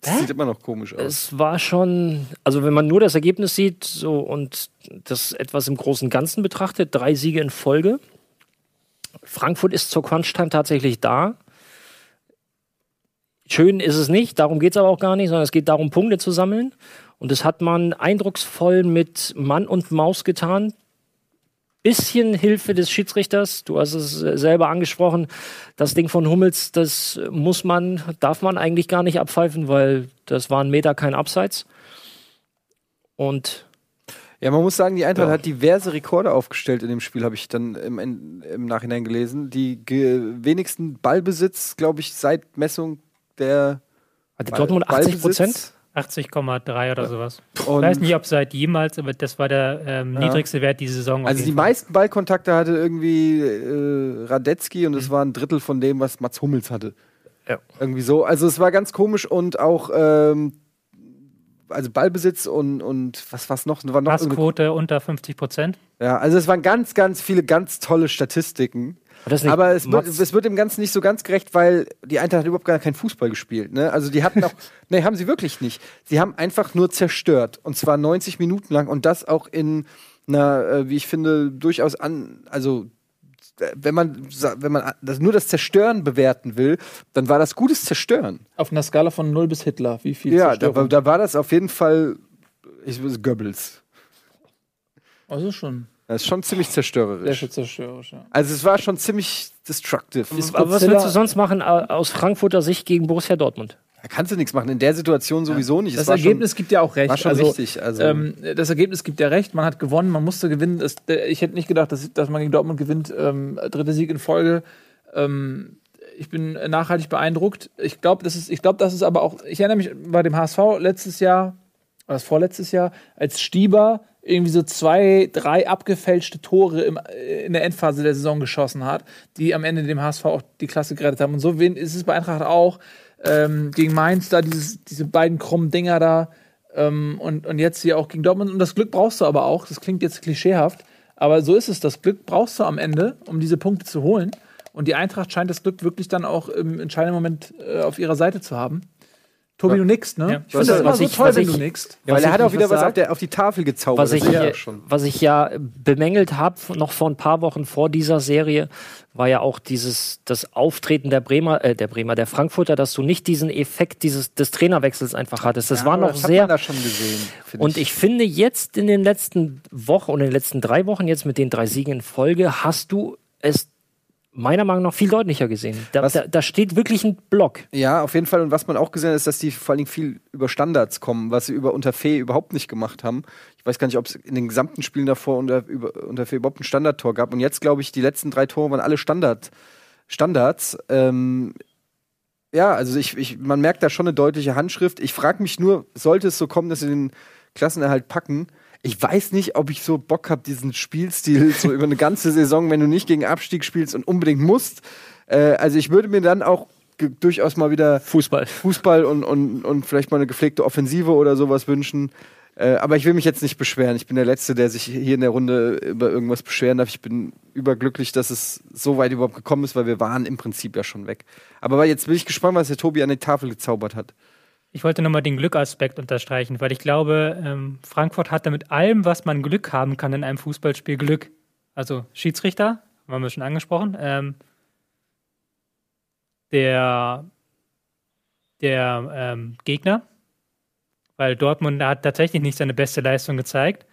Das sieht immer noch komisch aus. Es war schon, also wenn man nur das Ergebnis sieht so, und das etwas im großen und Ganzen betrachtet, drei Siege in Folge. Frankfurt ist zur Crunch-Time tatsächlich da. Schön ist es nicht, darum geht es aber auch gar nicht, sondern es geht darum, Punkte zu sammeln. Und das hat man eindrucksvoll mit Mann und Maus getan. Bisschen Hilfe des Schiedsrichters, du hast es selber angesprochen. Das Ding von Hummels, das muss man, darf man eigentlich gar nicht abpfeifen, weil das war ein Meter kein Abseits. Und Ja, man muss sagen, die Eintracht Ja. hat diverse Rekorde aufgestellt in dem Spiel, habe ich dann im, im Nachhinein gelesen. Die ge wenigsten Ballbesitz, glaube ich, seit Messung der hatte Dortmund 80 Prozent? Ballbesitz. 80,3 oder sowas. Ich Und weiß nicht, ob seit jemals, aber das war der ähm, niedrigste Wert diese Saison. also die Fall. meisten Ballkontakte hatte irgendwie äh, Radetzky und es war ein Drittel von dem, was Mats Hummels hatte. Ja. Irgendwie so. Also es war ganz komisch und auch ähm, also Ballbesitz und, und was was noch? War noch Passquote unter 50 Prozent. ja, also es waren ganz, ganz viele ganz tolle Statistiken. Aber es wird, es wird dem Ganzen nicht so ganz gerecht, weil die Eintracht hat überhaupt gar keinen Fußball gespielt. Ne? Also die hatten auch, nee, haben sie wirklich nicht. Sie haben einfach nur zerstört. Und zwar 90 Minuten lang und das auch in einer, äh, wie ich finde, durchaus an, also äh, wenn man, wenn man das, nur das Zerstören bewerten will, dann war das gutes Zerstören. Auf einer Skala von 0 bis Hitler. Wie viel Ja, da, da war das auf jeden Fall, ich Goebbels. Also schon Das ist schon ziemlich sehr zerstörerisch. schön zerstörerisch, ja. Also es war schon ziemlich destructive. aber was willst du sonst machen äh, aus Frankfurter Sicht gegen Borussia Dortmund? Da kannst du nichts machen. In der Situation sowieso nicht. Es Das war Ergebnis gibt ja auch recht. Schon, war schon also, richtig. Also, Ähm, das Ergebnis gibt ja recht, man hat gewonnen, man musste gewinnen. Das, der, ich hätte nicht gedacht, dass, dass man gegen Dortmund gewinnt. Ähm, dritter Sieg in Folge. Ähm, ich bin nachhaltig beeindruckt. Ich glaube, das ist, ich glaube, das ist aber auch. Ich erinnere mich bei dem HSV letztes Jahr, oder das vorletztes Jahr, als Stieber irgendwie so zwei, drei abgefälschte Tore im, äh, in der Endphase der Saison geschossen hat, die am Ende dem HSV auch die Klasse gerettet haben. Und so ist es bei Eintracht auch. Ähm, gegen Mainz da dieses, diese beiden krummen Dinger da. Ähm, und, und jetzt hier auch gegen Dortmund. Und das Glück brauchst du aber auch. Das klingt jetzt klischeehaft. Aber so ist es. Das Glück brauchst du am Ende, um diese Punkte zu holen. Und die Eintracht scheint das Glück wirklich dann auch im entscheidenden Moment äh, auf ihrer Seite zu haben. Tobi, du nickst, ne? Ja. Ich finde das immer so ich- toll, wenn ich- du nickst. weil was er ich hat auch wieder was was auf, sagt, der, auf die Tafel gezaubert. Was ich, ja schon. was ich ja bemängelt habe, noch vor ein paar Wochen vor dieser Serie, war ja auch dieses, das Auftreten der Bremer, äh, der Bremer, der Frankfurter, dass du nicht diesen Effekt dieses, des Trainerwechsels einfach hattest. Das war noch das hat sehr, man da schon gesehen. und ich finde jetzt in den letzten Wochen und in den letzten drei Wochen, jetzt mit den drei Siegen in Folge, hast du es meiner Meinung nach viel deutlicher gesehen. Da, da, da steht wirklich ein Block. Ja, auf jeden Fall. Und was man auch gesehen hat, ist, dass die vor allen Dingen viel über Standards kommen, was sie über Unterfee überhaupt nicht gemacht haben. Ich weiß gar nicht, ob es in den gesamten Spielen davor unter, über, Unterfee überhaupt ein Standardtor gab. Und jetzt, glaube ich, die letzten drei Tore waren alle Standard, Standards. Ähm, ja, also ich, ich, man merkt da schon eine deutliche Handschrift. Ich frage mich nur, sollte es so kommen, dass sie den Klassenerhalt packen? Ich weiß nicht, ob ich so Bock habe, diesen Spielstil so über eine ganze Saison, wenn du nicht gegen Abstieg spielst und unbedingt musst. Äh, also ich würde mir dann auch durchaus mal wieder Fußball. Fußball und, und, und vielleicht mal eine gepflegte Offensive oder sowas wünschen. Äh, aber ich will mich jetzt nicht beschweren. Ich bin der Letzte, der sich hier in der Runde über irgendwas beschweren darf. Ich bin überglücklich, dass es so weit überhaupt gekommen ist, weil wir waren im Prinzip ja schon weg. Aber jetzt bin ich gespannt, was der Tobi an die Tafel gezaubert hat. Ich wollte nochmal den Glückaspekt unterstreichen, weil ich glaube, ähm, Frankfurt hatte mit allem, was man Glück haben kann in einem Fußballspiel, Glück. Also Schiedsrichter, haben wir schon angesprochen. Ähm, der der ähm, Gegner, weil Dortmund hat tatsächlich nicht seine beste Leistung gezeigt.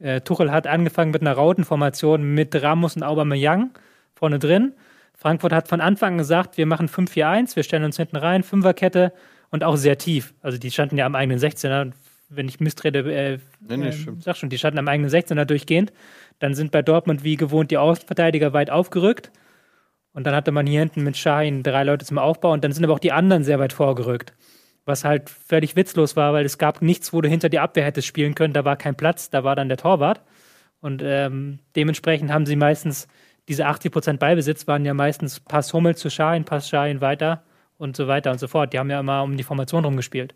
Äh, Tuchel hat angefangen mit einer Rautenformation mit Ramos und Aubameyang vorne drin. Frankfurt hat von Anfang an gesagt, wir machen 5-4-1, wir stellen uns hinten rein, Fünferkette und auch sehr tief. Also die standen ja am eigenen 16er. Wenn ich mistrede, äh, Nee, nee, äh, sag schon, die standen am eigenen 16er durchgehend. Dann sind bei Dortmund wie gewohnt die Außenverteidiger weit aufgerückt. Und dann hatte man hier hinten mit Schein drei Leute zum Aufbau und dann sind aber auch die anderen sehr weit vorgerückt. Was halt völlig witzlos war, weil es gab nichts, wo du hinter die Abwehr hättest spielen können. Da war kein Platz, da war dann der Torwart. Und ähm, dementsprechend haben sie meistens diese 80% Ballbesitz waren ja meistens Pass Hummel zu Schein, Pass Schein weiter und so weiter und so fort. Die haben ja immer um die Formation rumgespielt.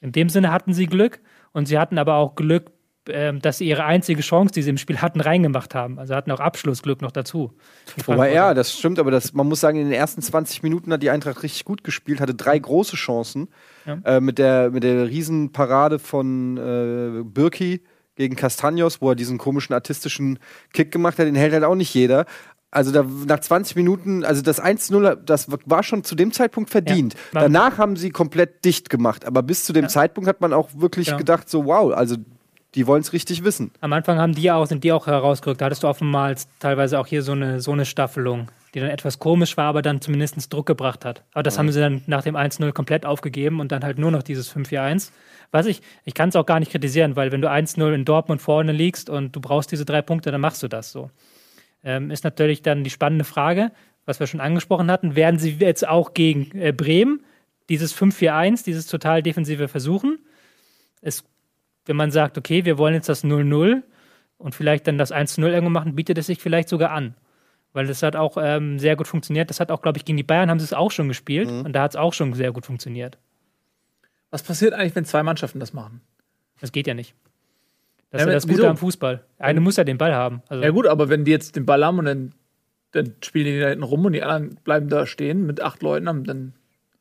In dem Sinne hatten sie Glück und sie hatten aber auch Glück, ähm, dass sie ihre einzige Chance, die sie im Spiel hatten, reingemacht haben. Also hatten auch Abschlussglück noch dazu. Wobei, ja, das stimmt, aber das, man muss sagen, in den ersten 20 Minuten hat die Eintracht richtig gut gespielt, hatte drei große Chancen. Ja. Äh, mit, der, mit der Riesenparade von äh, Birki gegen Castagnos, wo er diesen komischen artistischen Kick gemacht hat, den hält halt auch nicht jeder. Also da, nach 20 Minuten, also das 1-0, das war schon zu dem Zeitpunkt verdient. Ja. Danach haben sie komplett dicht gemacht, aber bis zu dem Ja. Zeitpunkt hat man auch wirklich Ja. gedacht, so wow, also die wollen es richtig wissen. Am Anfang haben die auch, sind die auch herausgerückt. Da hattest du oftmals teilweise auch hier so eine, so eine Staffelung, die dann etwas komisch war, aber dann zumindest Druck gebracht hat. Aber das haben sie dann nach dem 1-0 komplett aufgegeben und dann halt nur noch dieses 5-4-1. Was ich, ich kann es auch gar nicht kritisieren, weil wenn du 1-0 in Dortmund vorne liegst und du brauchst diese drei Punkte, dann machst du das so. Ähm, ist natürlich dann die spannende Frage, was wir schon angesprochen hatten, werden sie jetzt auch gegen äh, Bremen dieses 5-4-1, dieses total defensive versuchen? Es wenn man sagt, okay, wir wollen jetzt das 0-0 und vielleicht dann das 1-0 irgendwo machen, bietet es sich vielleicht sogar an. Weil das hat auch ähm, sehr gut funktioniert. Das hat auch, glaube ich, gegen die Bayern haben sie es auch schon gespielt und da hat es auch schon sehr gut funktioniert. Was passiert eigentlich, wenn zwei Mannschaften das machen? Das geht ja nicht. Das Ja, ist ja das wieso? Gute am Fußball. Eine muss ja den Ball haben. Also, Ja gut, aber wenn die jetzt den Ball haben und dann, dann spielen die da hinten rum und die anderen bleiben da stehen mit acht Leuten, dann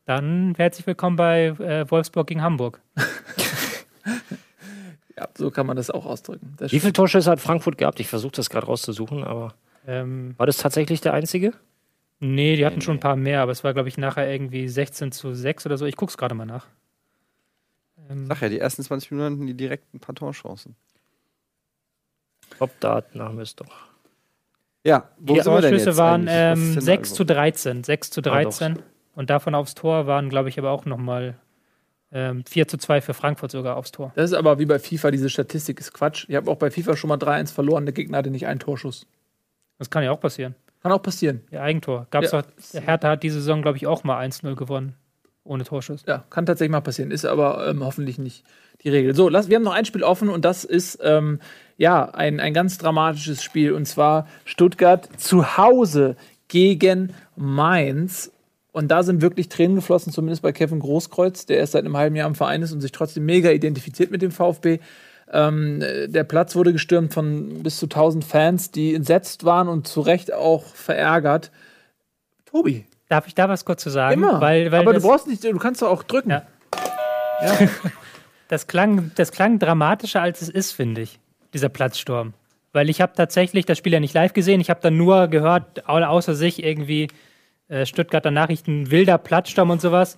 Dann herzlich willkommen bei äh, Wolfsburg gegen Hamburg. ja, so kann man das auch ausdrücken. Das Wie viele Torschüsse hat Frankfurt gehabt? Ich versuche das gerade rauszusuchen, aber Ähm, war das tatsächlich der einzige? nee, die hatten schon ein paar mehr, aber es war, glaube ich, nachher irgendwie 16 zu 6 oder so. Ich gucke es gerade mal nach. Ähm, Sag ja, die ersten 20 Minuten hatten die direkt ein paar Torchancen. Top-Daten haben wir es doch. Ja, wo Die jetzt waren ähm, denn 6 da zu 13. 6 zu Ah, doch. 13. Und davon aufs Tor waren, glaube ich, aber auch nochmal ähm, 4 zu 2 für Frankfurt sogar aufs Tor. Das ist aber wie bei FIFA, diese Statistik ist Quatsch. Ich habe auch bei FIFA schon mal 3-1 verloren, der Gegner hatte nicht einen Torschuss. Das kann ja auch passieren. Kann auch passieren. Ihr Eigentor. Gab's Ja. doch, Hertha hat diese Saison, glaube ich, auch mal 1-0 gewonnen. Ohne Torschuss. Ja, kann tatsächlich mal passieren, ist aber ähm, hoffentlich nicht die Regel. So, lass, wir haben noch ein Spiel offen und das ist ähm, ja ein, ein ganz dramatisches Spiel und zwar Stuttgart zu Hause gegen Mainz. Und da sind wirklich Tränen geflossen, zumindest bei Kevin Großkreuz, der erst seit einem halben Jahr im Verein ist und sich trotzdem mega identifiziert mit dem VfB. Ähm, äh, der Platz wurde gestürmt von bis zu 1000 Fans, die entsetzt waren und zu Recht auch verärgert. Tobi, Darf ich da was kurz zu sagen? immer. Weil, weil aber du brauchst nicht, du kannst doch auch drücken. Ja. das, klang, das klang dramatischer, als es ist, finde ich, dieser Platzsturm. Weil ich habe tatsächlich das Spiel ja nicht live gesehen. Ich habe dann nur gehört, au- außer sich irgendwie äh, Stuttgarter Nachrichten, wilder Platzsturm und sowas.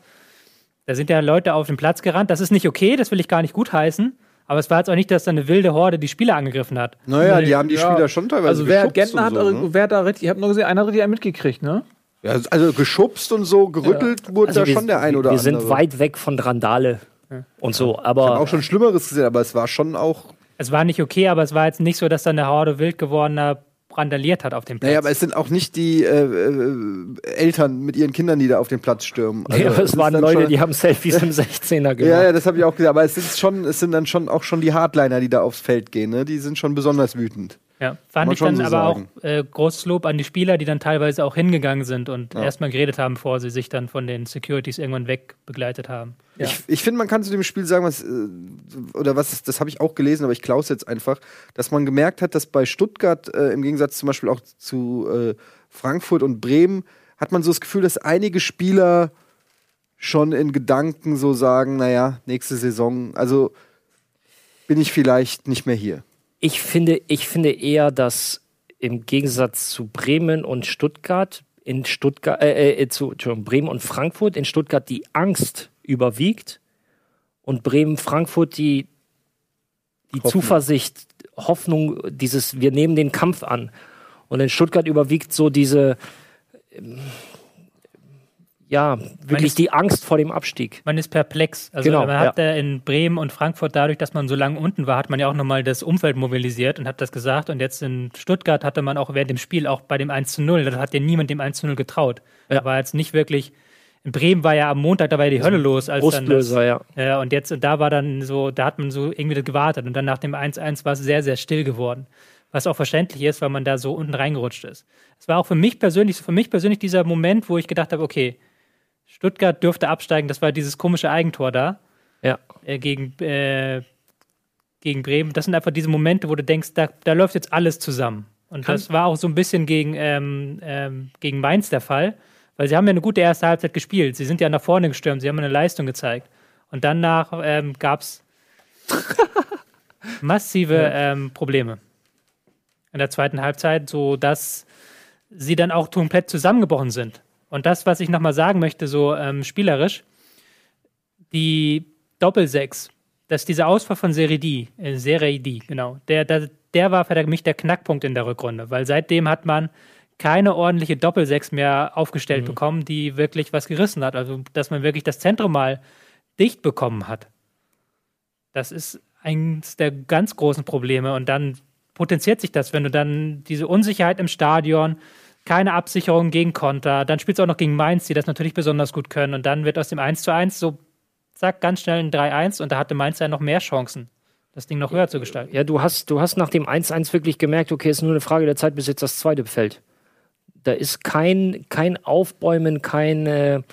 Da sind ja Leute auf den Platz gerannt. Das ist nicht okay, das will ich gar nicht gutheißen. Aber es war jetzt auch nicht, dass da eine wilde Horde die Spieler angegriffen hat. Naja, die haben die ja. Spieler schon teilweise Also wer geschubst Gentner hat, und so, ne? wer hat da richtig, ich habe nur gesehen, einer hat richtig einen mitgekriegt, ne? ja, Also geschubst und so, gerüttelt wurde Also da wir, schon der ein oder wir andere. sind weit weg von Randale und so, aber auch schon Schlimmeres gesehen, aber es war schon auch. Es war nicht okay, aber es war jetzt nicht so, dass da eine Horde wild gewordener randaliert hat auf dem Platz. Naja, aber es sind auch nicht die äh, äh, Eltern mit ihren Kindern, die da auf den Platz stürmen. Also, ja, es es ist waren dann Leute, schon, die haben Selfies im 16er gemacht. Ja, ja, das habe ich auch gesehen. Aber es sind schon, es sind dann schon auch schon die Hardliner, die da aufs Feld gehen. Ne? Die sind schon besonders wütend. Ja, fand ich dann so aber sagen. auch äh, großes Lob an die Spieler, die dann teilweise auch hingegangen sind und Ja. erstmal geredet haben, bevor sie sich dann von den Securities irgendwann wegbegleitet haben. Ja. Ich, ich finde, man kann zu dem Spiel sagen, was, äh, oder was, das habe ich auch gelesen, aber ich klaue es jetzt einfach, dass man gemerkt hat, dass bei Stuttgart äh, im Gegensatz zum Beispiel auch zu äh, Frankfurt und Bremen, hat man so das Gefühl, dass einige Spieler schon in Gedanken so sagen, naja, nächste Saison, also bin ich vielleicht nicht mehr hier. Ich finde, ich finde eher, dass im Gegensatz zu Bremen und Stuttgart, in Stuttgart, äh, äh, zu Entschuldigung, Bremen und Frankfurt, in Stuttgart die Angst überwiegt und Bremen, Frankfurt die, die Hoffnung. Zuversicht, Hoffnung, dieses, wir nehmen den Kampf an. Und in Stuttgart überwiegt so diese, ähm, ja, wirklich ist- die Angst vor dem Abstieg. Man ist perplex. Also Genau, man hat äh, in Bremen und Frankfurt dadurch, dass man so lange unten war, hat man ja auch nochmal das Umfeld mobilisiert und hat das gesagt. Und jetzt in Stuttgart hatte man auch während dem Spiel, auch bei dem 1 zu 0, da hat ja niemand dem 1 zu 0 getraut. Ja. Da war jetzt nicht wirklich. In Bremen war ja am Montag, da war ja die Hölle los, als dann das, Brustlöser, ja. ja, und jetzt, und da war dann so, da hat man so irgendwie gewartet. Und dann nach dem 1-1 war es sehr, sehr still geworden. Was auch verständlich ist, weil man da so unten reingerutscht ist. Es war auch für mich persönlich, für mich persönlich dieser Moment, wo ich gedacht habe, okay, Stuttgart dürfte absteigen, das war dieses komische Eigentor da Ja. äh, gegen, äh, gegen Bremen. Das sind einfach diese Momente, wo du denkst, da, da läuft jetzt alles zusammen. Und das war auch so ein bisschen gegen, ähm, ähm, gegen Mainz der Fall, weil sie haben ja eine gute erste Halbzeit gespielt. Sie sind ja nach vorne gestürmt, sie haben eine Leistung gezeigt. Und danach ähm, gab es massive ähm, Probleme in der zweiten Halbzeit, so dass sie dann auch komplett zusammengebrochen sind. Und das, was ich nochmal sagen möchte, so ähm, spielerisch, die Doppelsechs, dass dieser Ausfall von Seredi, äh, Seredi, genau, der, der, der war für mich der Knackpunkt in der Rückrunde, weil seitdem hat man keine ordentliche Doppelsechs mehr aufgestellt bekommen, die wirklich was gerissen hat. Also, dass man wirklich das Zentrum mal dicht bekommen hat. Das ist eines der ganz großen Probleme. Und dann potenziert sich das, wenn du dann diese Unsicherheit im Stadion, keine Absicherung gegen Konter, dann spielst du auch noch gegen Mainz, die das natürlich besonders gut können. Und dann wird aus dem 1 zu 1 so, zack, ganz schnell ein 3-1 und da hatte Mainz ja noch mehr Chancen, das Ding noch höher zu gestalten. Ja, du hast, du hast nach dem 1-1 wirklich gemerkt, okay, es ist nur eine Frage der Zeit, bis jetzt das zweite fällt. Da ist kein, kein Aufbäumen, keine,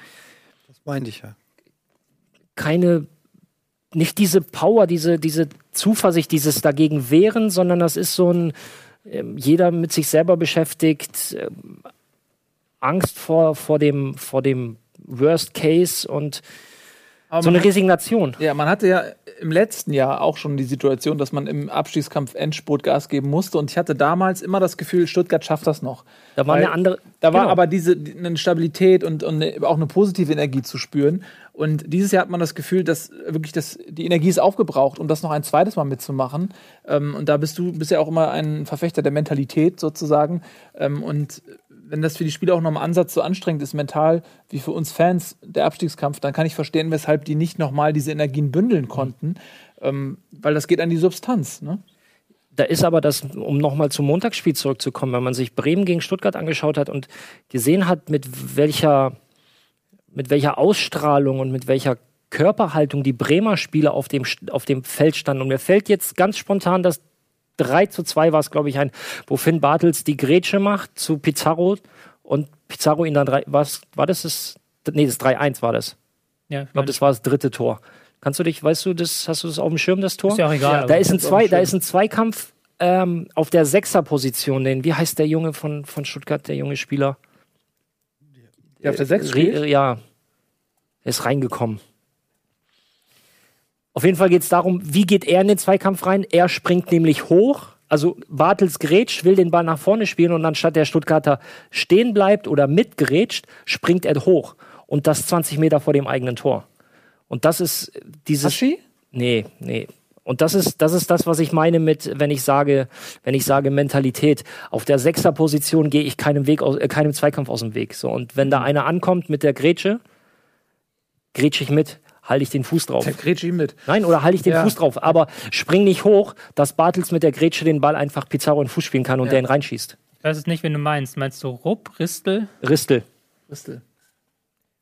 Das meinte ich ja. keine, nicht diese Power, diese, diese Zuversicht, dieses dagegen wehren, sondern das ist so ein, jeder mit sich selber beschäftigt, ähm, Angst vor, vor, dem, vor dem Worst Case und Aber so eine Resignation. ja, man hatte ja im letzten Jahr auch schon die Situation, dass man im Abstiegskampf Endspurt Gas geben musste. Und ich hatte damals immer das Gefühl, Stuttgart schafft das noch. Da war Weil eine andere. Da war genau. aber diese die- eine Stabilität und, und eine, auch eine positive Energie zu spüren. Und dieses Jahr hat man das Gefühl, dass wirklich das, die Energie ist aufgebraucht, um das noch ein zweites Mal mitzumachen. Ähm, und da bist du bist ja auch immer ein Verfechter der Mentalität sozusagen. Ähm, und wenn das für die Spieler auch noch im Ansatz so anstrengend ist, mental, wie für uns Fans, der Abstiegskampf, dann kann ich verstehen, weshalb die nicht nochmal diese Energien bündeln konnten. Ähm, weil das geht an die Substanz. Ne? Da ist aber das, um nochmal zum Montagsspiel zurückzukommen, wenn man sich Bremen gegen Stuttgart angeschaut hat und gesehen hat, mit welcher, mit welcher Ausstrahlung und mit welcher Körperhaltung die Bremer Spieler auf dem, auf dem Feld standen. Und mir fällt jetzt ganz spontan das 3 zu 2 war es, glaube ich, ein, wo Finn Bartels die Grätsche macht zu Pizarro und Pizarro ihn dann drei, was, war das das, nee, das 3-1 war das. Ja, Ich glaube, das war das dritte Tor. Kannst du dich, weißt du, das, hast du das auf dem Schirm, das Tor? ist ja auch egal. Da aber- ist ein, zwei, da ist ein Zweikampf ähm, auf der Sechserposition. Den, wie heißt der Junge von, von Stuttgart, der junge Spieler? Der auf der Sechs Re- spielt? Ja, er ist reingekommen. Auf jeden Fall geht es darum, wie geht er in den Zweikampf rein? Er springt nämlich hoch. Also Bartels grätscht, will den Ball nach vorne spielen und anstatt der Stuttgarter stehen bleibt oder mitgrätscht, springt er hoch. Und das 20 Meter vor dem eigenen Tor. Und das ist dieses. Aschi? Nee, nee. Und das ist, das ist das, was ich meine mit, wenn ich sage, wenn ich sage Mentalität. Auf der Sechserposition gehe ich keinem Weg aus, äh, keinem Zweikampf aus dem Weg. So. Und wenn da Mhm. einer ankommt mit der Grätsche, grätsche ich mit, halte ich den Fuß drauf. Der Grätschi mit. Nein, oder halte ich den Ja. Fuß drauf. Aber spring nicht hoch, dass Bartels mit der Grätsche den Ball einfach Pizarro in den Fuß spielen kann und Ja. der ihn reinschießt. Ich weiß es nicht, wen du meinst. Meinst du Rupp, Ristel? Ristel. Bristol.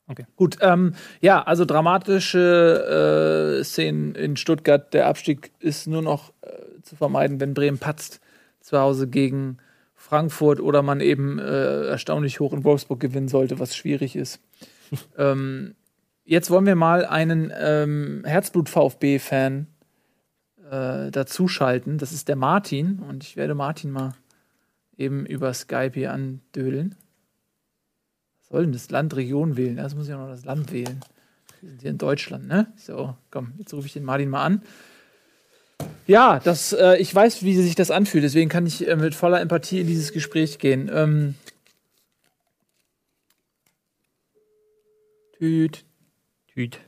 Okay. Gut, ähm, ja, also dramatische äh, Szenen in Stuttgart. Der Abstieg ist nur noch äh, zu vermeiden, wenn Bremen patzt zu Hause gegen Frankfurt oder man eben äh, erstaunlich hoch in Wolfsburg gewinnen sollte, was schwierig ist. ähm, jetzt wollen wir mal einen ähm, Herzblut-VfB-Fan äh, dazuschalten. Das ist der Martin und ich werde Martin mal eben über Skype hier andödeln. Was soll denn das Land Region wählen? Erst muss ich auch noch das Land wählen. Wir sind hier in Deutschland, ne? So, komm, jetzt rufe ich den Martin mal an. Ja, das, äh, ich weiß, wie sich das anfühlt, deswegen kann ich äh, mit voller Empathie in dieses Gespräch gehen. Ähm, Tüt, Tüt.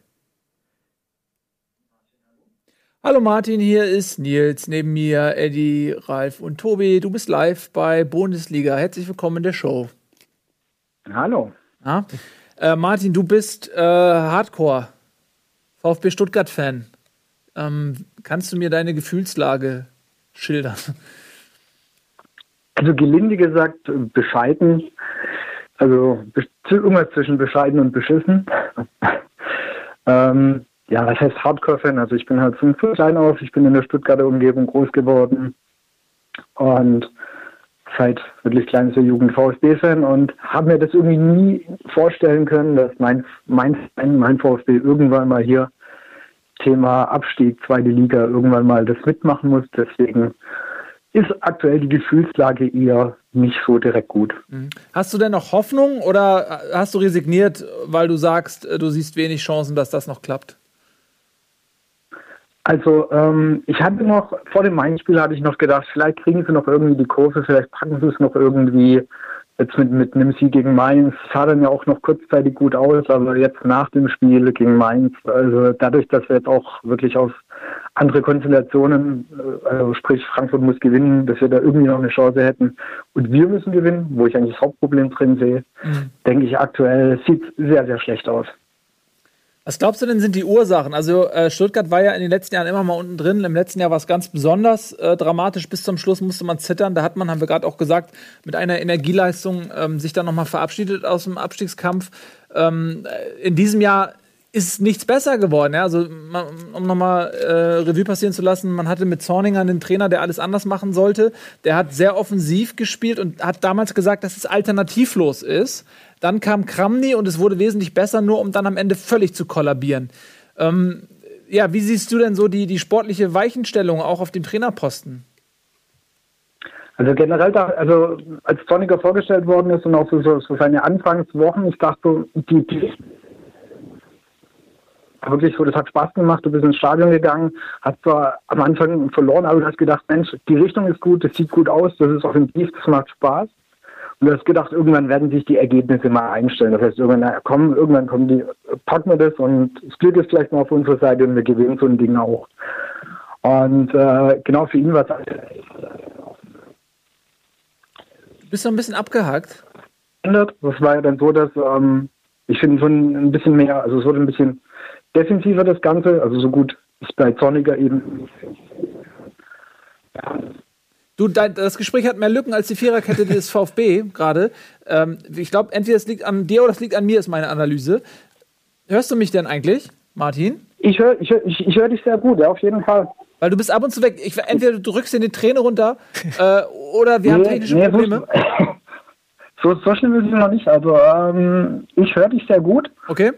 Hallo Martin, hier ist Nils, neben mir Eddie, Ralf und Tobi. Du bist live bei Bundesliga. Herzlich willkommen in der Show. Hallo. Ja? Äh, Martin, du bist äh, Hardcore VfB Stuttgart-Fan. Ähm, kannst du mir deine Gefühlslage schildern? Also gelinde gesagt, bescheiden. Also irgendwas zwischen bescheiden und beschissen. Ähm, ja, was heißt Hardcore-Fan? Also ich bin halt von klein auf, ich bin in der Stuttgarter Umgebung groß geworden und seit wirklich kleiner Jugend VfB-Fan und habe mir das irgendwie nie vorstellen können, dass mein, mein, mein VfB irgendwann mal hier Thema Abstieg, zweite Liga, irgendwann mal das mitmachen muss. Deswegen ist aktuell die Gefühlslage eher nicht so direkt gut. Mhm. Hast du denn noch Hoffnung oder hast du resigniert, weil du sagst, du siehst wenig Chancen, dass das noch klappt? Also ähm, ich hatte noch, vor dem Main-Spiel hatte ich noch gedacht, vielleicht kriegen sie noch irgendwie die Kurve, vielleicht packen sie es noch irgendwie jetzt mit, mit einem Sieg gegen Mainz. Sah dann ja auch noch kurzzeitig gut aus, aber jetzt nach dem Spiel gegen Mainz, also dadurch, dass wir jetzt auch wirklich auf andere Konstellationen, äh, also sprich Frankfurt muss gewinnen, dass wir da irgendwie noch eine Chance hätten und wir müssen gewinnen, wo ich eigentlich das Hauptproblem drin sehe, mhm. denke ich aktuell, sieht sehr, sehr schlecht aus. Was glaubst du denn sind die Ursachen? Also äh, Stuttgart war ja in den letzten Jahren immer mal unten drin. Im letzten Jahr war es ganz besonders äh, dramatisch. Bis zum Schluss musste man zittern. Da hat man, haben wir gerade auch gesagt, mit einer Energieleistung ähm, sich dann nochmal verabschiedet aus dem Abstiegskampf. Ähm, äh, in diesem Jahr ist nichts besser geworden. Ja? Also, um nochmal äh, Revue passieren zu lassen, man hatte mit Zorninger einen Trainer, der alles anders machen sollte. Der hat sehr offensiv gespielt und hat damals gesagt, dass es alternativlos ist. Dann kam Kramny und es wurde wesentlich besser, nur um dann am Ende völlig zu kollabieren. Ähm, ja, wie siehst du denn so die, die sportliche Weichenstellung auch auf dem Trainerposten? Also generell, also als Zorniger vorgestellt worden ist und auch so, so seine Anfangswochen, ich dachte, die, die wirklich so, das hat Spaß gemacht, du bist ins Stadion gegangen, hast zwar am Anfang verloren, aber du hast gedacht, Mensch, die Richtung ist gut, das sieht gut aus, das ist offensiv, das macht Spaß. Und du hast gedacht, irgendwann werden sich die Ergebnisse mal einstellen. Das heißt, irgendwann, na, komm, irgendwann kommen die, packen wir das und das Glück ist vielleicht mal auf unserer Seite und wir gewinnen so ein Ding auch. Und äh, genau für ihn war es Du bist so ein bisschen abgehakt. Das war ja dann so, dass ähm, ich finde so ein bisschen mehr, also es wurde ein bisschen defensiver das Ganze, also so gut ist bei Zorniger eben. Ja, Du, dein, das Gespräch hat mehr Lücken als die Viererkette des VfB gerade. Ähm, ich glaube, entweder es liegt an dir oder es liegt an mir, ist meine Analyse. Hörst du mich denn eigentlich, Martin? Ich höre ich hör, ich, ich hör dich sehr gut, ja, auf jeden Fall. Weil du bist ab und zu weg. Ich, entweder du drückst dir die Träne runter äh, oder wir nee, haben technische nee, Probleme. So, so schlimm ist es noch nicht. Also, ähm, ich höre dich sehr gut. Okay.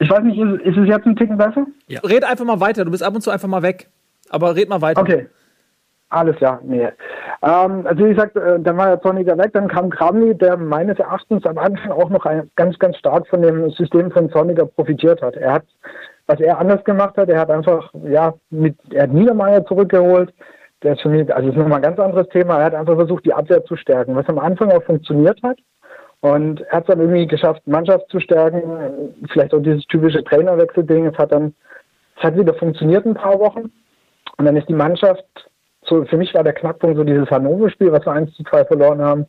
Ich weiß nicht, ist, ist, es jetzt ein Ticken besser? Ja. Red einfach mal weiter. Du bist ab und zu einfach mal weg. Aber red mal weiter. Okay. Alles ja, nee. Ähm, also wie gesagt, äh, dann war ja Zorniger weg, dann kam Kramny, der meines Erachtens am Anfang auch noch ein, ganz, ganz stark von dem System von Zorniger profitiert hat. Er hat, was er anders gemacht hat, er hat einfach, ja, mit, er hat Niedermeyer zurückgeholt. Der ist für mich, also das ist nochmal ein ganz anderes Thema. Er hat einfach versucht, die Abwehr zu stärken, was am Anfang auch funktioniert hat. Und er hat es dann irgendwie geschafft, Mannschaft zu stärken, vielleicht auch dieses typische Trainerwechselding. Es hat dann, es hat wieder funktioniert ein paar Wochen. Und dann ist die Mannschaft so, für mich war der Knackpunkt so dieses Hannover-Spiel, was wir 1 zu 2 verloren haben.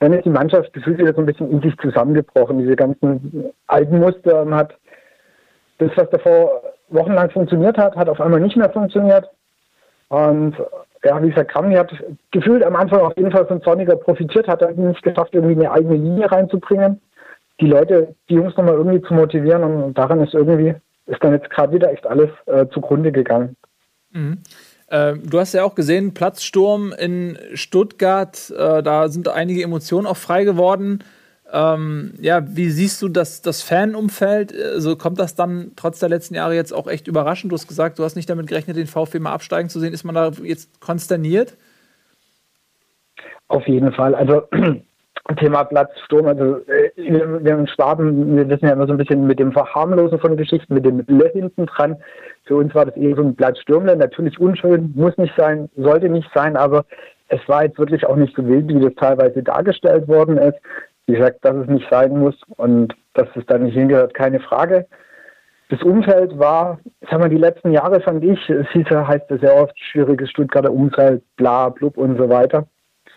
Dann ist die Mannschaft gefühlt wieder so ein bisschen in sich zusammengebrochen. Diese ganzen alten Muster hat das, was davor wochenlang funktioniert hat, hat auf einmal nicht mehr funktioniert. Und ja, wie gesagt, Kramny hat gefühlt am Anfang auf jeden Fall von Sonniger profitiert, hat er nicht geschafft, irgendwie eine eigene Linie reinzubringen, die Leute, die Jungs nochmal irgendwie zu motivieren und daran ist irgendwie, ist dann jetzt gerade wieder echt alles äh, zugrunde gegangen. Mhm. Ähm, du hast ja auch gesehen, Platzsturm in Stuttgart, äh, da sind einige Emotionen auch frei geworden. Ähm, ja, wie siehst du das, das Fanumfeld? Also kommt das dann trotz der letzten Jahre jetzt auch echt überraschend? Du hast gesagt, du hast nicht damit gerechnet, den VfB mal absteigen zu sehen. Ist man da jetzt konsterniert? Auf jeden Fall. Also Thema Platzsturm, also äh, wir, in Schwaben, wir wissen ja immer so ein bisschen mit dem Verharmlosen von Geschichten, mit dem L hinten dran. Für uns war das eher so ein Platzstürmler, natürlich unschön, muss nicht sein, sollte nicht sein, aber es war jetzt wirklich auch nicht so wild, wie das teilweise dargestellt worden ist. Wie gesagt, dass es nicht sein muss und dass es da nicht hingehört, keine Frage. Das Umfeld war, sagen wir, die letzten Jahre fand ich, es hieß ja, heißt es sehr oft, schwieriges Stuttgarter Umfeld, bla, blub und so weiter.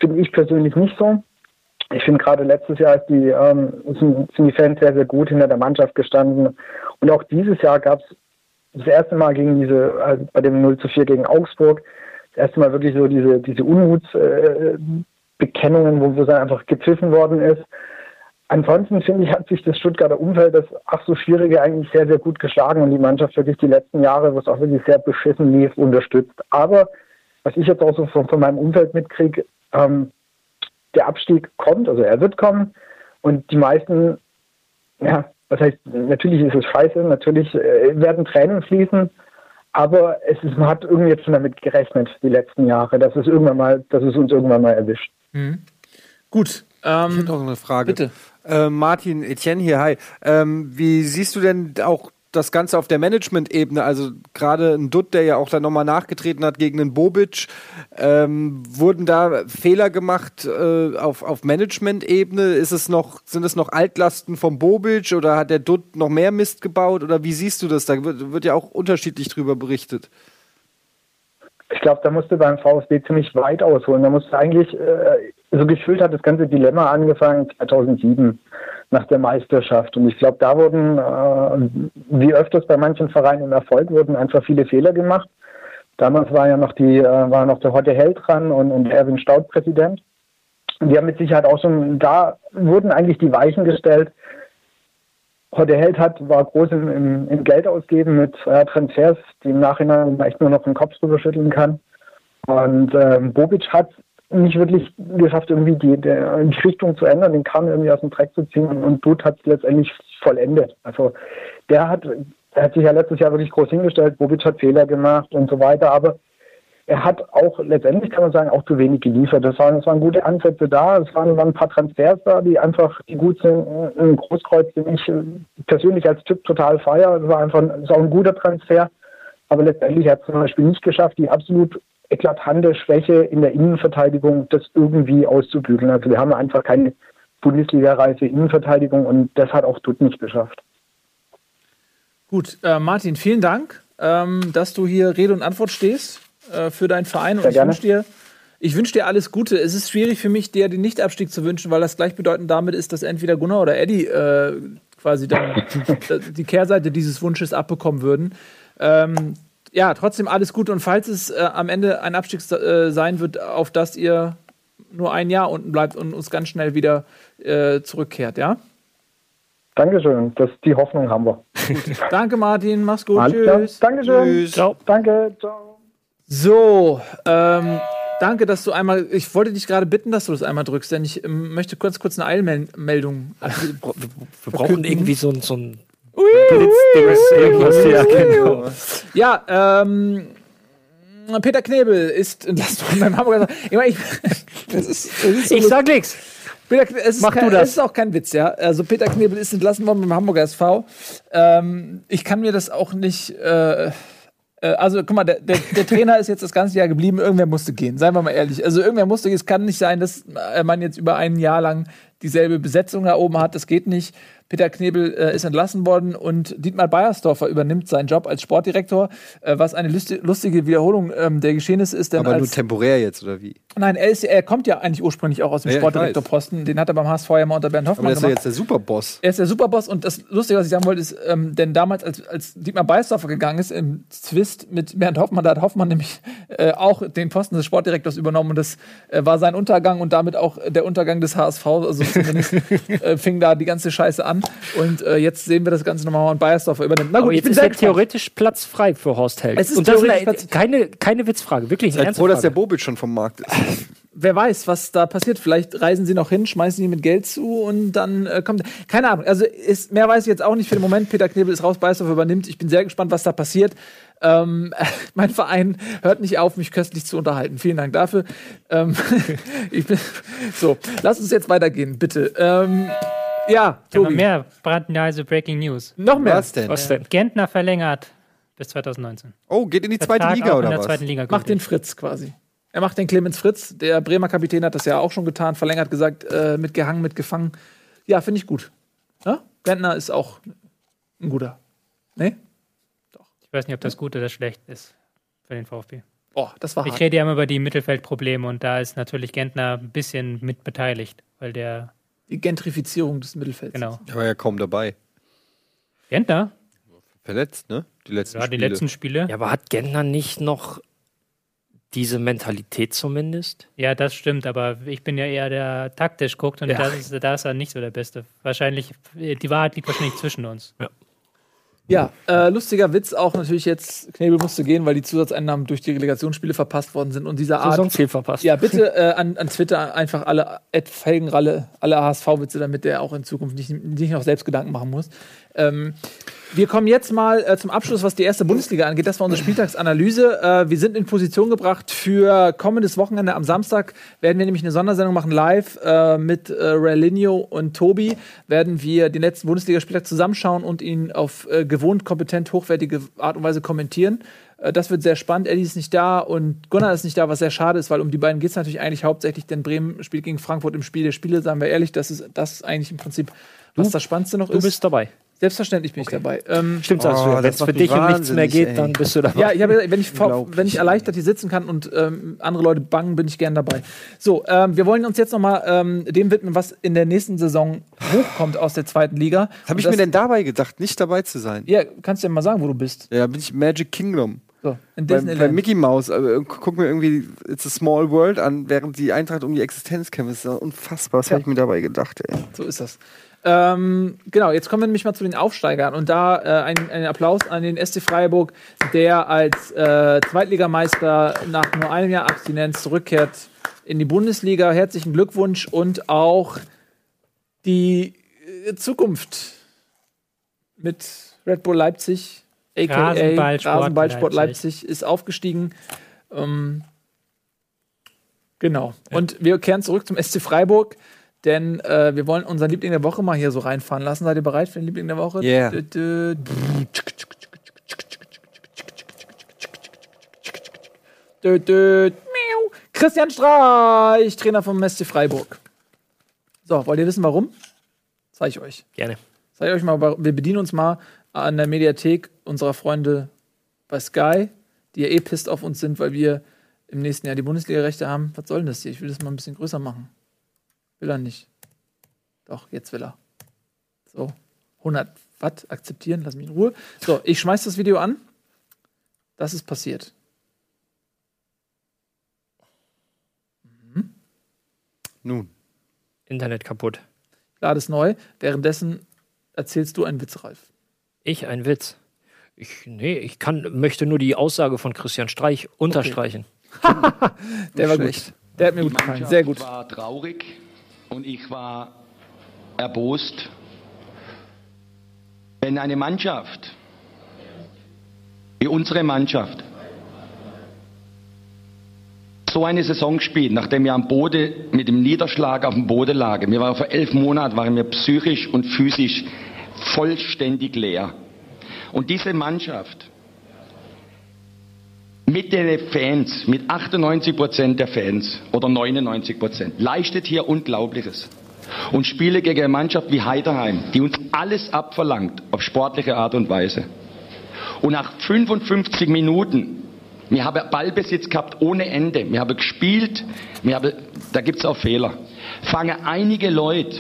Finde ich persönlich nicht so. Ich finde gerade letztes Jahr die, ähm, sind, sind die Fans sehr, sehr gut hinter der Mannschaft gestanden. Und auch dieses Jahr gab es das erste Mal gegen diese, also bei dem 0 zu 4 gegen Augsburg, das erste Mal wirklich so diese, diese Unmutsbekennungen, äh, wo, wo es einfach gepfiffen worden ist. Ansonsten finde ich, hat sich das Stuttgarter Umfeld, das ach so schwierige, eigentlich sehr, sehr gut geschlagen und die Mannschaft wirklich die letzten Jahre, wo es auch wirklich sehr beschissen lief, unterstützt. Aber was ich jetzt auch so von, von meinem Umfeld mitkriege, ähm, der Abstieg kommt, also er wird kommen und die meisten, ja, was heißt, natürlich ist es scheiße, natürlich äh, werden Tränen fließen, aber es ist, man hat irgendwie jetzt schon damit gerechnet, die letzten Jahre, dass es irgendwann mal, dass es uns irgendwann mal erwischt. Mhm. Gut. Ähm, ich noch eine Frage. Bitte. Äh, Martin Etienne hier, hi. Ähm, wie siehst du denn auch das Ganze auf der Management-Ebene, also gerade ein Dutt, der ja auch dann nochmal nachgetreten hat gegen den Bobic, ähm, wurden da Fehler gemacht äh, auf, auf Management-Ebene? Ist es noch, sind es noch Altlasten vom Bobic oder hat der Dutt noch mehr Mist gebaut oder wie siehst du das? Da wird, wird ja auch unterschiedlich drüber berichtet. Ich glaube, da musste beim VfB ziemlich weit ausholen. Da musste eigentlich, äh, so gefühlt hat das ganze Dilemma angefangen 2007 nach der Meisterschaft. Und ich glaube, da wurden, äh, wie öfters bei manchen Vereinen im Erfolg, wurden einfach viele Fehler gemacht. Damals war ja noch die, äh, war noch der Hotte Held dran und, und Erwin Staud Präsident. Und die haben mit Sicherheit auch schon, da wurden eigentlich die Weichen gestellt. Hotte Held hat, war groß im, im, im Geld ausgeben mit äh, Transfers, die im Nachhinein echt nur noch den Kopf drüber schütteln kann. Und ähm, Bobic hat nicht wirklich geschafft, irgendwie die, die, die Richtung zu ändern, den Kahn irgendwie aus dem Dreck zu ziehen und, Dutt hat es letztendlich vollendet. Also der hat, der hat sich ja letztes Jahr wirklich groß hingestellt, Bobic hat Fehler gemacht und so weiter, aber er hat auch letztendlich, kann man sagen, auch zu wenig geliefert. Das waren, das waren gute Ansätze da, es waren, waren ein paar Transfers da, die einfach die gut sind. Ein Großkreuz, den ich persönlich als Typ total feier, das war einfach das auch ein guter Transfer, aber letztendlich hat es zum Beispiel nicht geschafft, die absolut eklatante Schwäche in der Innenverteidigung, das irgendwie auszubügeln. Also wir haben einfach keine Bundesliga-reife Innenverteidigung und das hat auch Dutt nicht geschafft. Gut, äh, Martin, vielen Dank, ähm, dass du hier Rede und Antwort stehst äh, für deinen Verein. Sehr und ich wünsche dir, ich wünsch dir alles Gute. Es ist schwierig für mich, dir den Nichtabstieg zu wünschen, weil das gleichbedeutend damit ist, dass entweder Gunnar oder Eddie äh, quasi dann die Kehrseite dieses Wunsches abbekommen würden. Ähm, ja, trotzdem alles gut. Und falls es äh, am Ende ein Abstieg äh, sein wird, auf das ihr nur ein Jahr unten bleibt und uns ganz schnell wieder äh, zurückkehrt, ja? Dankeschön. Das, die Hoffnung haben wir. Danke, Martin. Mach's gut. Alles Tschüss. Klar. Dankeschön. Tschüss. Ciao. Danke. Ciao. So, ähm, danke, dass du einmal. Ich wollte dich gerade bitten, dass du das einmal drückst, denn ich ähm, möchte kurz, kurz eine Eilmeldung. wir, wir brauchen irgendwie so, so ein Blitzdings, irgendwas hier, genau. Ja, ähm. Peter Knebel ist entlassen beim Hamburger. Ich, mein, ich, das ist, das ist so ich sag nichts. Peter, es, Mach kein, du das. es ist auch kein Witz, ja. Also Peter Knebel ist entlassen worden beim Hamburger SV. Ähm, ich kann mir das auch nicht. Äh, also, guck mal, der, der, der, Trainer ist jetzt das ganze Jahr geblieben. Irgendwer musste gehen. Seien wir mal ehrlich. Also, irgendwer musste gehen. Es kann nicht sein, dass man jetzt über ein Jahr lang dieselbe Besetzung da oben hat. Das geht nicht. Peter Knebel äh, ist entlassen worden und Dietmar Beiersdorfer übernimmt seinen Job als Sportdirektor, äh, was eine lustige Wiederholung ähm, der Geschehnisse ist. Aber nur temporär jetzt, oder wie? Nein, er, ist, er, kommt ja eigentlich ursprünglich auch aus dem ja, Sportdirektorposten. Den hat er beim HSV ja mal unter Bernd Hoffmann Aber er ist ja jetzt der Superboss. Er ist der Superboss und das Lustige, was ich sagen wollte, ist, ähm, denn damals, als, als Dietmar Beiersdorfer gegangen ist, im Zwist mit Bernd Hoffmann, da hat Hoffmann nämlich äh, auch den Posten des Sportdirektors übernommen und das äh, war sein Untergang und damit auch der Untergang des HSV. Also zumindest äh, fing da die ganze Scheiße an. Und äh, jetzt sehen wir das Ganze nochmal und Bayersdorfer übernimmt. Na gut, jetzt ist ja theoretisch Platz frei für Horst Held. Es ist und das ist keine, keine Witzfrage, wirklich. Seid froh, dass der Bobic schon vom Markt ist. Wer weiß, was da passiert. Vielleicht reisen sie noch hin, schmeißen die mit Geld zu und dann äh, kommt. Keine Ahnung. Also ist, mehr weiß ich jetzt auch nicht für den Moment. Peter Knebel ist raus, Bayersdorfer übernimmt. Ich bin sehr gespannt, was da passiert. Ähm, mein Verein hört nicht auf, mich köstlich zu unterhalten. Vielen Dank dafür. Ähm, ich bin, so, lass uns jetzt weitergehen, bitte. Ähm, ja, Tobi. mehr brandneise Breaking News. Noch mehr. Was denn? Was denn? Gentner verlängert bis 2019. Oh, geht in die zweite Vertrag Liga auch oder in der was? zweiten Liga Macht den. Fritz quasi. Er macht den Clemens Fritz. Der Bremer Kapitän hat das ja auch schon getan. Verlängert gesagt, äh, mitgehangen, mitgefangen. Ja, finde ich gut. Ja? Gentner ist auch ein guter. Ne? Ich weiß nicht, ob das gut oder schlecht ist für den VfB. Oh, das war Ich hart. rede ja immer über die Mittelfeldprobleme und da ist natürlich Gentner ein bisschen mit beteiligt, weil der, Die Gentrifizierung des Mittelfelds. genau. Der war ja kaum dabei. Gentner? Verletzt, ne? Die letzten Ja, die Spiele. letzten Spiele. Ja, aber hat Gentner nicht noch diese Mentalität zumindest? Ja, das stimmt, aber ich bin ja eher der taktisch guckt und Ja. das ist, da ist er nicht so der Beste. Wahrscheinlich, die Wahrheit liegt wahrscheinlich zwischen uns. Ja, äh, lustiger Witz auch natürlich jetzt, Knebel musste gehen, weil die Zusatzeinnahmen durch die Relegationsspiele verpasst worden sind und dieser Art. Saisonziel verpasst. Ja, bitte äh, an, an Twitter einfach alle Felgenralle, alle HSV-Witze, damit der auch in Zukunft nicht, nicht noch selbst Gedanken machen muss. Ähm, wir kommen jetzt mal äh, zum Abschluss, was die erste Bundesliga angeht. Das war unsere Spieltagsanalyse. Äh, wir sind in Position gebracht für kommendes Wochenende. Am Samstag werden wir nämlich eine Sondersendung machen, live äh, mit äh, Relinho und Tobi. Werden wir den letzten Bundesligaspieltag zusammenschauen und ihn auf äh, gewohnt kompetent, hochwertige Art und Weise kommentieren. Äh, Das wird sehr spannend. Eddie ist nicht da und Gunnar ist nicht da, was sehr schade ist, weil um die beiden geht es natürlich eigentlich hauptsächlich, denn Bremen spielt gegen Frankfurt im Spiel der Spiele, sagen wir ehrlich, das ist das ist eigentlich im Prinzip, was das Spannendste noch Du ist. bist dabei. Selbstverständlich bin ich dabei. Ähm, Stimmt, Oh, also, wenn das es für dich um nichts mehr geht, ey. dann bist du dabei. ja, ich habe, wenn ich, wenn ich erleichtert hier sitzen kann und ähm, andere Leute bangen, bin ich gern dabei. So, ähm, wir wollen uns jetzt noch mal ähm, dem widmen, was in der nächsten Saison hochkommt aus der zweiten Liga. Habe ich das- mir denn dabei gedacht, nicht dabei zu sein? Ja, kannst du ja mal sagen, wo du bist. Ja, da bin ich Magic Kingdom. So, in Bei, bei Mickey Mouse, äh, guck mir irgendwie It's a Small World an, während die Eintracht um die Existenz kämpft. Das ist ja unfassbar. Was Ja. habe ich mir dabei gedacht, ey? So ist das. Ähm, genau, jetzt kommen wir nämlich mal zu den Aufsteigern. Und da äh, ein, ein Applaus an den SC Freiburg, der als äh, Zweitligameister nach nur einem Jahr Abstinenz zurückkehrt in die Bundesliga. Herzlichen Glückwunsch und auch die äh, Zukunft mit Red Bull Leipzig, aka Rasenballsport Rasenballsport Leipzig. Leipzig, ist aufgestiegen. Ähm, genau. Und wir kehren zurück zum SC Freiburg. Denn äh, wir wollen unseren Liebling der Woche mal hier so reinfahren lassen. Seid ihr bereit für den Liebling der Woche? Yeah. Dü- miau. Christian Streich, Trainer vom SC Freiburg. So, wollt ihr wissen, warum? Zeige ich euch. Gerne. Zeige ich euch mal, wir bedienen uns mal an der Mediathek unserer Freunde bei Sky, die ja eh pisst auf uns sind, weil wir im nächsten Jahr die Bundesliga-Rechte haben. Was soll denn das hier? Ich will das mal ein bisschen größer machen. Will er nicht. Doch, jetzt will er. So, 100 Watt akzeptieren, lass mich in Ruhe. So, ich schmeiß das Video an. Das ist passiert. Nun. Internet kaputt. Lade es neu. Währenddessen erzählst du einen Witz, Ralf. Ich ein Witz. Ich, nee, ich kann, möchte nur die Aussage von Christian Streich unterstreichen. Der war schlecht. gut. Der hat mir gut gefallen. Sehr gut. Ich war traurig und ich war erbost. Wenn eine Mannschaft, wie unsere Mannschaft, so eine Saison spielt, nachdem wir am Boden mit dem Niederschlag auf dem Boden lagen, wir waren vor elf Monaten, waren wir psychisch und physisch vollständig leer. Und diese Mannschaft mit den Fans, mit 98 Prozent der Fans oder 99 Prozent, leistet hier Unglaubliches. Und spiele gegen eine Mannschaft wie Heidenheim, die uns alles abverlangt, auf sportliche Art und Weise. Und nach 55 Minuten, wir haben Ballbesitz gehabt ohne Ende, wir haben gespielt, wir haben, da gibt es auch Fehler, fangen einige Leute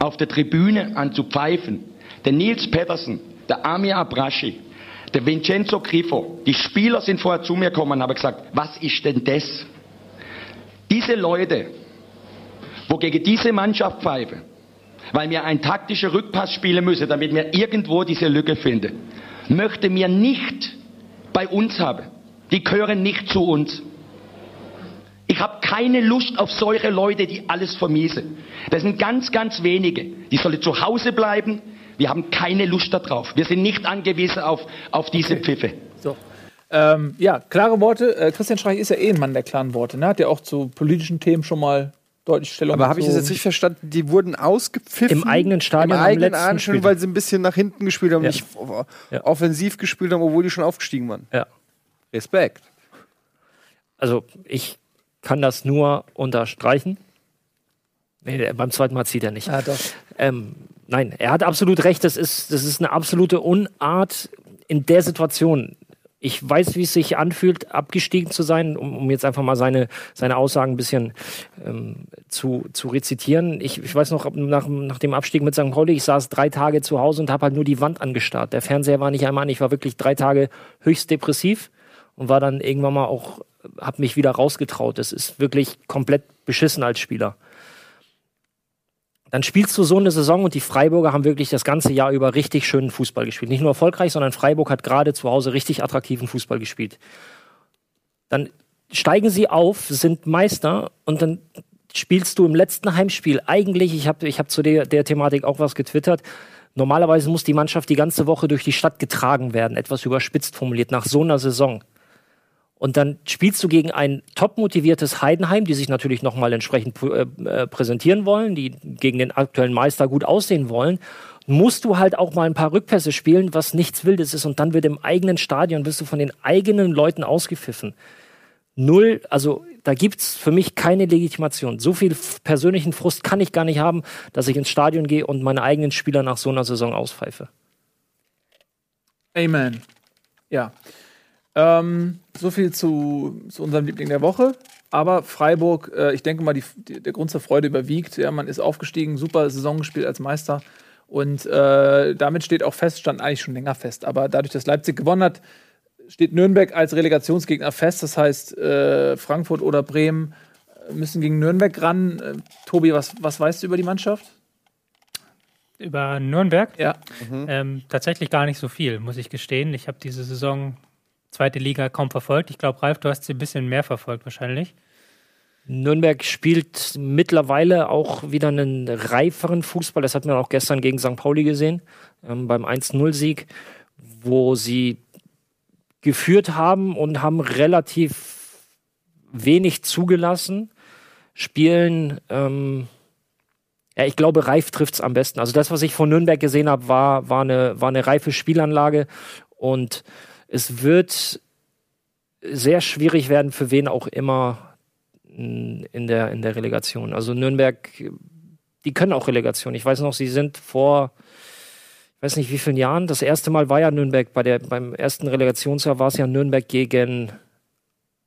auf der Tribüne an zu pfeifen. Der Nils Pettersen, der Amir Abraschi, der Vincenzo Grifo, die Spieler sind vorher zu mir gekommen und haben gesagt, was ist denn das? Diese Leute, wo gegen diese Mannschaft pfeifen, weil wir einen taktischen Rückpass spielen müssen, damit wir irgendwo diese Lücke finden, möchte mir nicht bei uns haben. Die gehören nicht zu uns. Ich habe keine Lust auf solche Leute, die alles vermiesen. Das sind ganz, ganz wenige. Die sollen zu Hause bleiben. Wir haben keine Lust darauf. Wir sind nicht angewiesen auf, auf diese Pfiffe. So. Ähm, ja, klare Worte. Äh, Christian Streich ist ja eh ein Mann der klaren Worte. Ne? Hat ja auch zu politischen Themen schon mal deutlich Stellung Aber habe ich das jetzt richtig verstanden? Die wurden ausgepfiffen? Im eigenen Stadion Im am eigenen Spiel. weil sie ein bisschen nach hinten gespielt haben, Ja. nicht Ja. offensiv gespielt haben, obwohl die schon aufgestiegen waren. Ja. Respekt. Also ich kann das nur unterstreichen. Nee, beim zweiten Mal zieht er nicht. Ja, doch. Ähm, nein, er hat absolut recht. Das ist, das ist eine absolute Unart in der Situation. Ich weiß, wie es sich anfühlt, abgestiegen zu sein, um, um jetzt einfach mal seine, seine Aussagen ein bisschen ähm, zu, zu rezitieren. Ich, ich weiß noch, nach, nach dem Abstieg mit St. Pauli, ich saß drei Tage zu Hause und habe halt nur die Wand angestarrt. Der Fernseher war nicht einmal an. Ich war wirklich drei Tage höchst depressiv und war dann irgendwann mal auch, habe mich wieder rausgetraut. Das ist wirklich komplett beschissen als Spieler dann spielst du so eine Saison und die Freiburger haben wirklich das ganze Jahr über richtig schönen Fußball gespielt. Nicht nur erfolgreich, sondern Freiburg hat gerade zu Hause richtig attraktiven Fußball gespielt. Dann steigen sie auf, sind Meister und dann spielst du im letzten Heimspiel eigentlich, ich habe ich hab zu der, der Thematik auch was getwittert, normalerweise muss die Mannschaft die ganze Woche durch die Stadt getragen werden, etwas überspitzt formuliert, nach so einer Saison. Und dann spielst du gegen ein top motiviertes Heidenheim, die sich natürlich nochmal entsprechend äh, äh, präsentieren wollen, die gegen den aktuellen Meister gut aussehen wollen. Musst du halt auch mal ein paar Rückpässe spielen, was nichts Wildes ist. Und dann wird im eigenen Stadion, wirst du von den eigenen Leuten ausgepfiffen. Null, also da gibt's für mich keine Legitimation. So viel persönlichen Frust kann ich gar nicht haben, dass ich ins Stadion gehe und meine eigenen Spieler nach so einer Saison auspfeife. Amen. Ja. Ähm, so viel zu, zu unserem Liebling der Woche. Aber Freiburg, äh, ich denke mal, die, die, der Grund zur Freude überwiegt. Ja, man ist aufgestiegen, super Saison gespielt als Meister. Und äh, damit steht auch fest, stand eigentlich schon länger fest. Aber dadurch, dass Leipzig gewonnen hat, steht Nürnberg als Relegationsgegner fest. Das heißt, äh, Frankfurt oder Bremen müssen gegen Nürnberg ran. Äh, Tobi, was, was weißt du über die Mannschaft? Über Nürnberg? Ja. Ähm, tatsächlich gar nicht so viel, muss ich gestehen. Ich habe diese Saison zweite Liga kaum verfolgt. Ich glaube, Ralf, du hast sie ein bisschen mehr verfolgt wahrscheinlich. Nürnberg spielt mittlerweile auch wieder einen reiferen Fußball. Das hat man auch gestern gegen St. Pauli gesehen, ähm, beim 1-0-Sieg, wo sie geführt haben und haben relativ wenig zugelassen, spielen, ähm, ja, ich glaube, reif trifft's am besten. Also das, was ich von Nürnberg gesehen habe, war, war, eine, war eine reife Spielanlage und es wird sehr schwierig werden, für wen auch immer mh, in der, in der Relegation. Also Nürnberg, die können auch Relegation. Ich weiß noch, sie sind vor, ich weiß nicht wie vielen Jahren, das erste Mal war ja Nürnberg, bei der, beim ersten Relegationsjahr war es ja Nürnberg gegen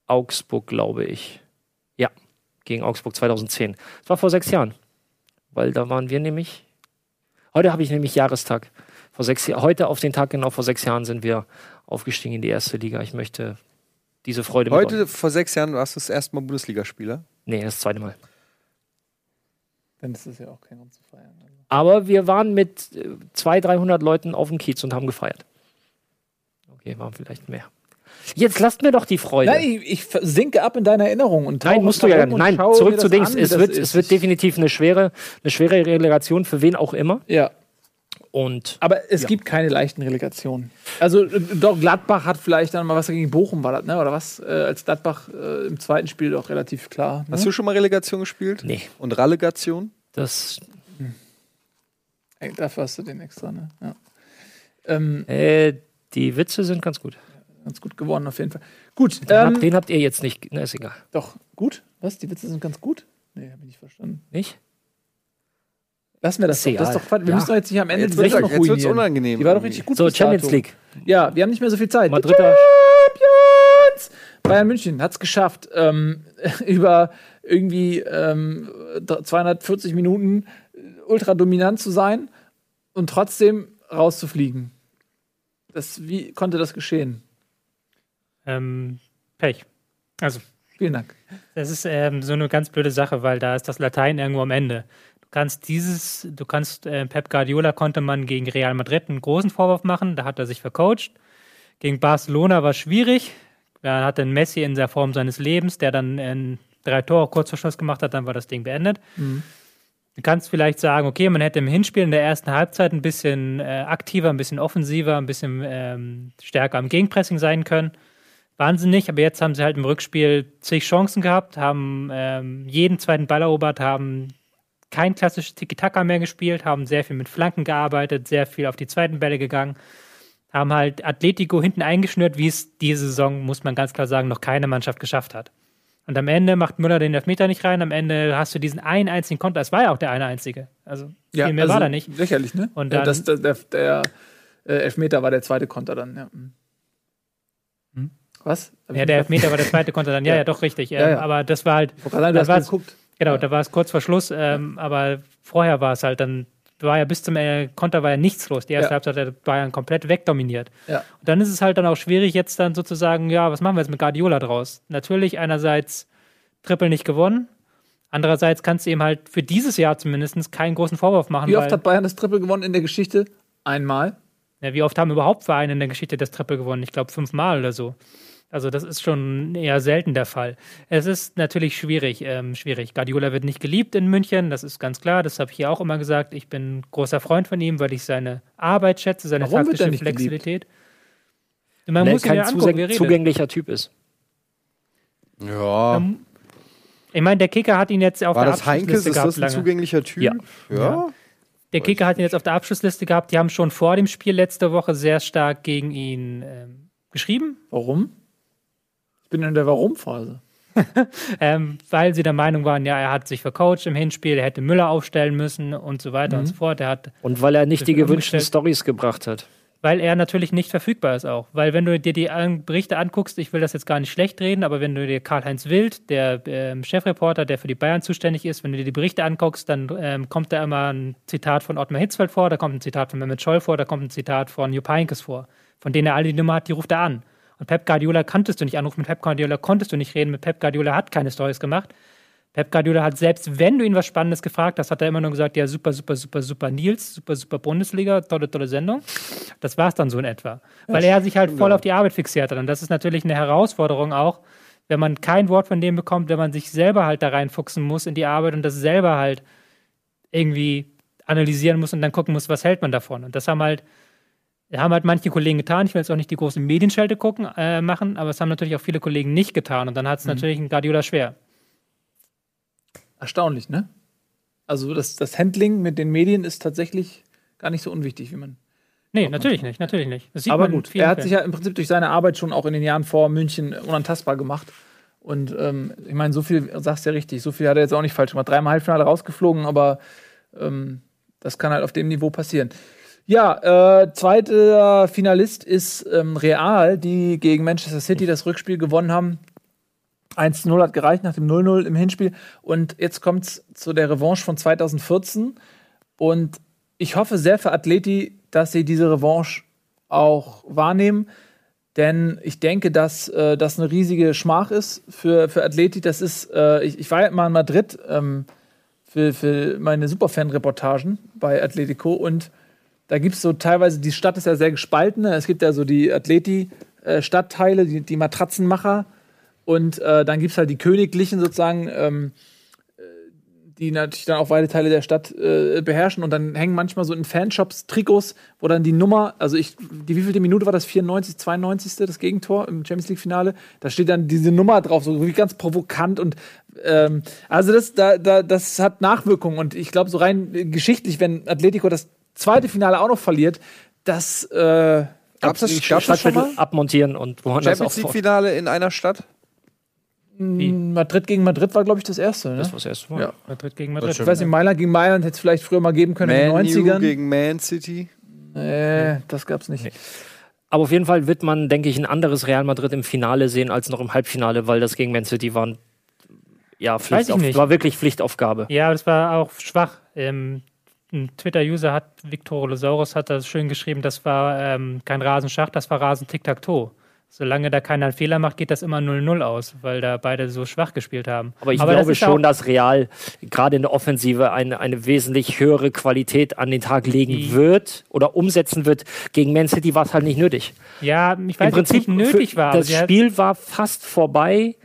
Augsburg, glaube ich. Ja, gegen Augsburg 2010. Das war vor sechs Jahren. Weil da waren wir nämlich, heute habe ich nämlich Jahrestag. Vor sechs, heute auf den Tag genau vor sechs Jahren sind wir aufgestiegen in die erste Liga. Ich möchte diese Freude Heute, vor sechs Jahren, warst du das erste Mal Bundesligaspieler. Nee, das zweite Mal. Dann ist es ja auch kein Grund zu feiern. Aber wir waren mit äh, 200, 300 Leuten auf dem Kiez und haben gefeiert. Okay, waren vielleicht mehr. Jetzt lasst mir doch die Freude. Nein, ich, ich sinke ab in deiner Erinnerung. Und Nein, musst du ja nicht. Nein, zurück zu Dings. an, Es wird, es wird definitiv eine schwere, eine schwere Relegation für wen auch immer. Ja, Und aber es gibt keine leichten Relegationen. Also, äh, doch, Gladbach hat vielleicht dann mal was gegen Bochum, war das, ne? Oder was? Äh, als Gladbach äh, im zweiten Spiel doch relativ klar. Ne? Hast du schon mal Relegation gespielt? nee, Und Relegation? das Ey, Dafür hast du den extra, ne? Ja. Ähm, äh, die Witze sind ganz gut. ganz gut geworden, auf jeden Fall. Gut, Den, habt, ähm, den habt ihr jetzt nicht. Na, ist egal. doch, gut? Was? Die Witze sind ganz gut? Nee, hab ich nicht verstanden. Nicht? Lassen wir das doch. Das ist doch. Wir Ja. müssen doch jetzt nicht am Ende Jetzt die wird's Sendung noch jetzt wird's ruinieren. unangenehm. Die war doch richtig gut. So, Champions dato. League. Ja, wir haben nicht mehr so viel Zeit. Madrider. Champions! Bayern München hat es geschafft, ähm, über irgendwie ähm, 240 Minuten ultra dominant zu sein und trotzdem rauszufliegen. Das, wie konnte das geschehen? Ähm, Pech. Also, Vielen Dank. das ist ähm, so eine ganz blöde Sache, weil da ist das Latein irgendwo am Ende. Du kannst dieses, du kannst, äh, Pep Guardiola konnte man gegen Real Madrid einen großen Vorwurf machen, da hat er sich vercoacht. Gegen Barcelona war schwierig. Da hatte ein Messi in der Form seines Lebens, der dann äh, drei Tore kurz vor Schluss gemacht hat, dann war das Ding beendet. Du kannst vielleicht sagen, okay, man hätte im Hinspiel in der ersten Halbzeit ein bisschen äh, aktiver, ein bisschen offensiver, ein bisschen ähm, stärker am Gegenpressing sein können. Wahnsinnig, aber jetzt haben sie halt im Rückspiel zig Chancen gehabt, haben ähm, jeden zweiten Ball erobert, haben kein klassisches Tiki-Taka mehr gespielt, haben sehr viel mit Flanken gearbeitet, sehr viel auf die zweiten Bälle gegangen, haben halt Atletico hinten eingeschnürt, wie es diese Saison, muss man ganz klar sagen, noch keine Mannschaft geschafft hat. Und am Ende macht Müller den Elfmeter nicht rein, am Ende hast du diesen einen einzigen Konter, es war ja auch der eine einzige, also viel mehr also war da nicht. Lächerlich, ne? Und Ja, dann- das, das, der, der äh, Elfmeter war der zweite Konter dann, ja. Hm. Was? Hab Ja, der Elfmeter war der zweite Konter dann, ja, Ja. ja, doch richtig. Ja, ja. Aber das war halt, du das war geguckt. Genau, da war es kurz vor Schluss, ähm, aber vorher war es halt dann, war ja bis zum äh, Konter war ja nichts los. Die erste Ja. Halbzeit hat Bayern komplett wegdominiert. Ja. Und dann ist es halt dann auch schwierig, jetzt dann sozusagen, ja, was machen wir jetzt mit Guardiola draus? Natürlich einerseits Triple nicht gewonnen, andererseits kannst du ihm halt für dieses Jahr zumindest keinen großen Vorwurf machen. Wie oft hat Bayern das Triple gewonnen in der Geschichte? Einmal. ja, wie oft haben überhaupt Vereine in der Geschichte das Triple gewonnen? Ich glaube fünfmal oder so. Also das ist schon eher selten der Fall. Es ist natürlich schwierig, ähm, schwierig. Guardiola wird nicht geliebt in München, das ist ganz klar. Das habe ich hier auch immer gesagt. Ich bin großer Freund von ihm, weil ich seine Arbeit schätze, seine Warum wird taktische er nicht Flexibilität. Man Weil er muss ihn kein ja angucken, er zugänglicher Typ ist. Ja. Ähm, Ich meine, der Kicker hat ihn jetzt auf War der das Heinkes? Abschlussliste Ist gehabt das ein lange. zugänglicher Typ? Ja. ja. Der Kicker hat ihn jetzt auf der Abschlussliste gehabt. Die haben schon vor dem Spiel letzte Woche sehr stark gegen ihn ähm, geschrieben, Warum? Ich bin in der Warum-Phase. ähm, weil sie der Meinung waren, ja, er hat sich vercoacht im Hinspiel, er hätte Müller aufstellen müssen und so weiter und so fort. Er hat, Und weil er nicht die gewünschten. Stories gebracht hat. weil er natürlich nicht verfügbar ist auch. Weil wenn du dir die Berichte anguckst, ich will das jetzt gar nicht schlecht reden, aber wenn du dir Karl-Heinz Wild, der ähm, Chefreporter, der für die Bayern zuständig ist, wenn du dir die Berichte anguckst, dann ähm, kommt da immer ein Zitat von Ottmar Hitzfeld vor, da kommt ein Zitat von Mehmet Scholl vor, da kommt ein Zitat von Jupp Heynckes vor, von denen er alle die Nummer hat, die ruft er an. Und Pep Guardiola kanntest du nicht anrufen, mit Pep Guardiola konntest du nicht reden, mit Pep Guardiola hat keine Stories gemacht. Pep Guardiola hat selbst, wenn du ihn was Spannendes gefragt hast, hat er immer nur gesagt, ja, super, super, super, super Nils, super, super Bundesliga, tolle, tolle Sendung. Das war es dann so in etwa. Weil er sich halt voll auf die Arbeit fixiert hat. Und das ist natürlich eine Herausforderung auch, wenn man kein Wort von dem bekommt, wenn man sich selber halt da reinfuchsen muss in die Arbeit und das selber halt irgendwie analysieren muss und dann gucken muss, was hält man davon. Und das haben halt, haben halt manche Kollegen getan. Ich will jetzt auch nicht die großen Medienschelte gucken, äh, machen, aber es haben natürlich auch viele Kollegen nicht getan. Und dann hat es natürlich ein Guardiola schwer. Erstaunlich, ne? Also das, das Handling mit den Medien ist tatsächlich gar nicht so unwichtig, wie man. Nee, natürlich nicht, natürlich nicht. Aber gut, er hat Fällen. sich ja im Prinzip durch seine Arbeit schon auch in den Jahren vor München unantastbar gemacht. Und ähm, ich meine, so viel, sagst du ja richtig, so viel hat er jetzt auch nicht falsch gemacht. Dreimal Halbfinale rausgeflogen, aber ähm, das kann halt auf dem Niveau passieren. Ja, äh, zweiter Finalist ist ähm, Real, die gegen Manchester City das Rückspiel gewonnen haben. 1-0 hat gereicht nach dem 0-0 im Hinspiel. Und jetzt kommt es zu der Revanche von 2014. Und ich hoffe sehr für Atleti, dass sie diese Revanche auch wahrnehmen. Denn ich denke, dass äh, das eine riesige Schmach ist für, für Atleti. Das ist, äh, ich, ich war ja mal in Madrid ähm, für, für meine Superfan-Reportagen bei Atletico und da gibt es so teilweise, die Stadt ist ja sehr gespalten. ne? Es gibt ja so die Atleti-Stadtteile, die, die Matratzenmacher und äh, dann gibt es halt die Königlichen sozusagen, ähm, äh, die natürlich dann auch weite Teile der Stadt äh, beherrschen. Und dann hängen manchmal so in Fanshops Trikots, wo dann die Nummer, also ich, die wievielte Minute war das? 94, 92. das Gegentor im Champions League-Finale. Da steht dann diese Nummer drauf, so wie ganz provokant und ähm, also das, da, da, das hat Nachwirkungen. Und ich glaube, so rein äh, geschichtlich, wenn Atletico das zweite Finale auch noch verliert, das äh, Gab's das, gab's das schon mal? Abmontieren und woanders Champions aufbauen. League-Finale in einer Stadt? Madrid gegen Madrid war, glaube ich, das erste. Ne? Das war das erste Mal. Ja. Madrid gegen Madrid. Ich weiß nicht, Mailand gegen Mailand hätte es vielleicht früher mal geben können Man in den U 90ern. gegen Man City. Nee, das gab's nicht. Aber auf jeden Fall wird man, denke ich, ein anderes Real Madrid im Finale sehen als noch im Halbfinale, weil das gegen Man City war, ja, Weiß ich Pflichtauf nicht. war wirklich Pflichtaufgabe. Ja, das war auch schwach. Ähm, ein Twitter-User hat, Victor Losaurus hat das schön geschrieben, das war ähm, kein Rasenschach, das war Rasen-Tic-Tac-Toe. Solange da keiner einen Fehler macht, geht das immer 0-0 aus, weil da beide so schwach gespielt haben. Aber ich das glaube ist schon, dass Real gerade in der Offensive eine, eine wesentlich höhere Qualität an den Tag legen wird oder umsetzen wird. Gegen Man City war es halt nicht nötig. Ja, ich weiß ob es nicht nötig war. aber Das Spiel war fast vorbei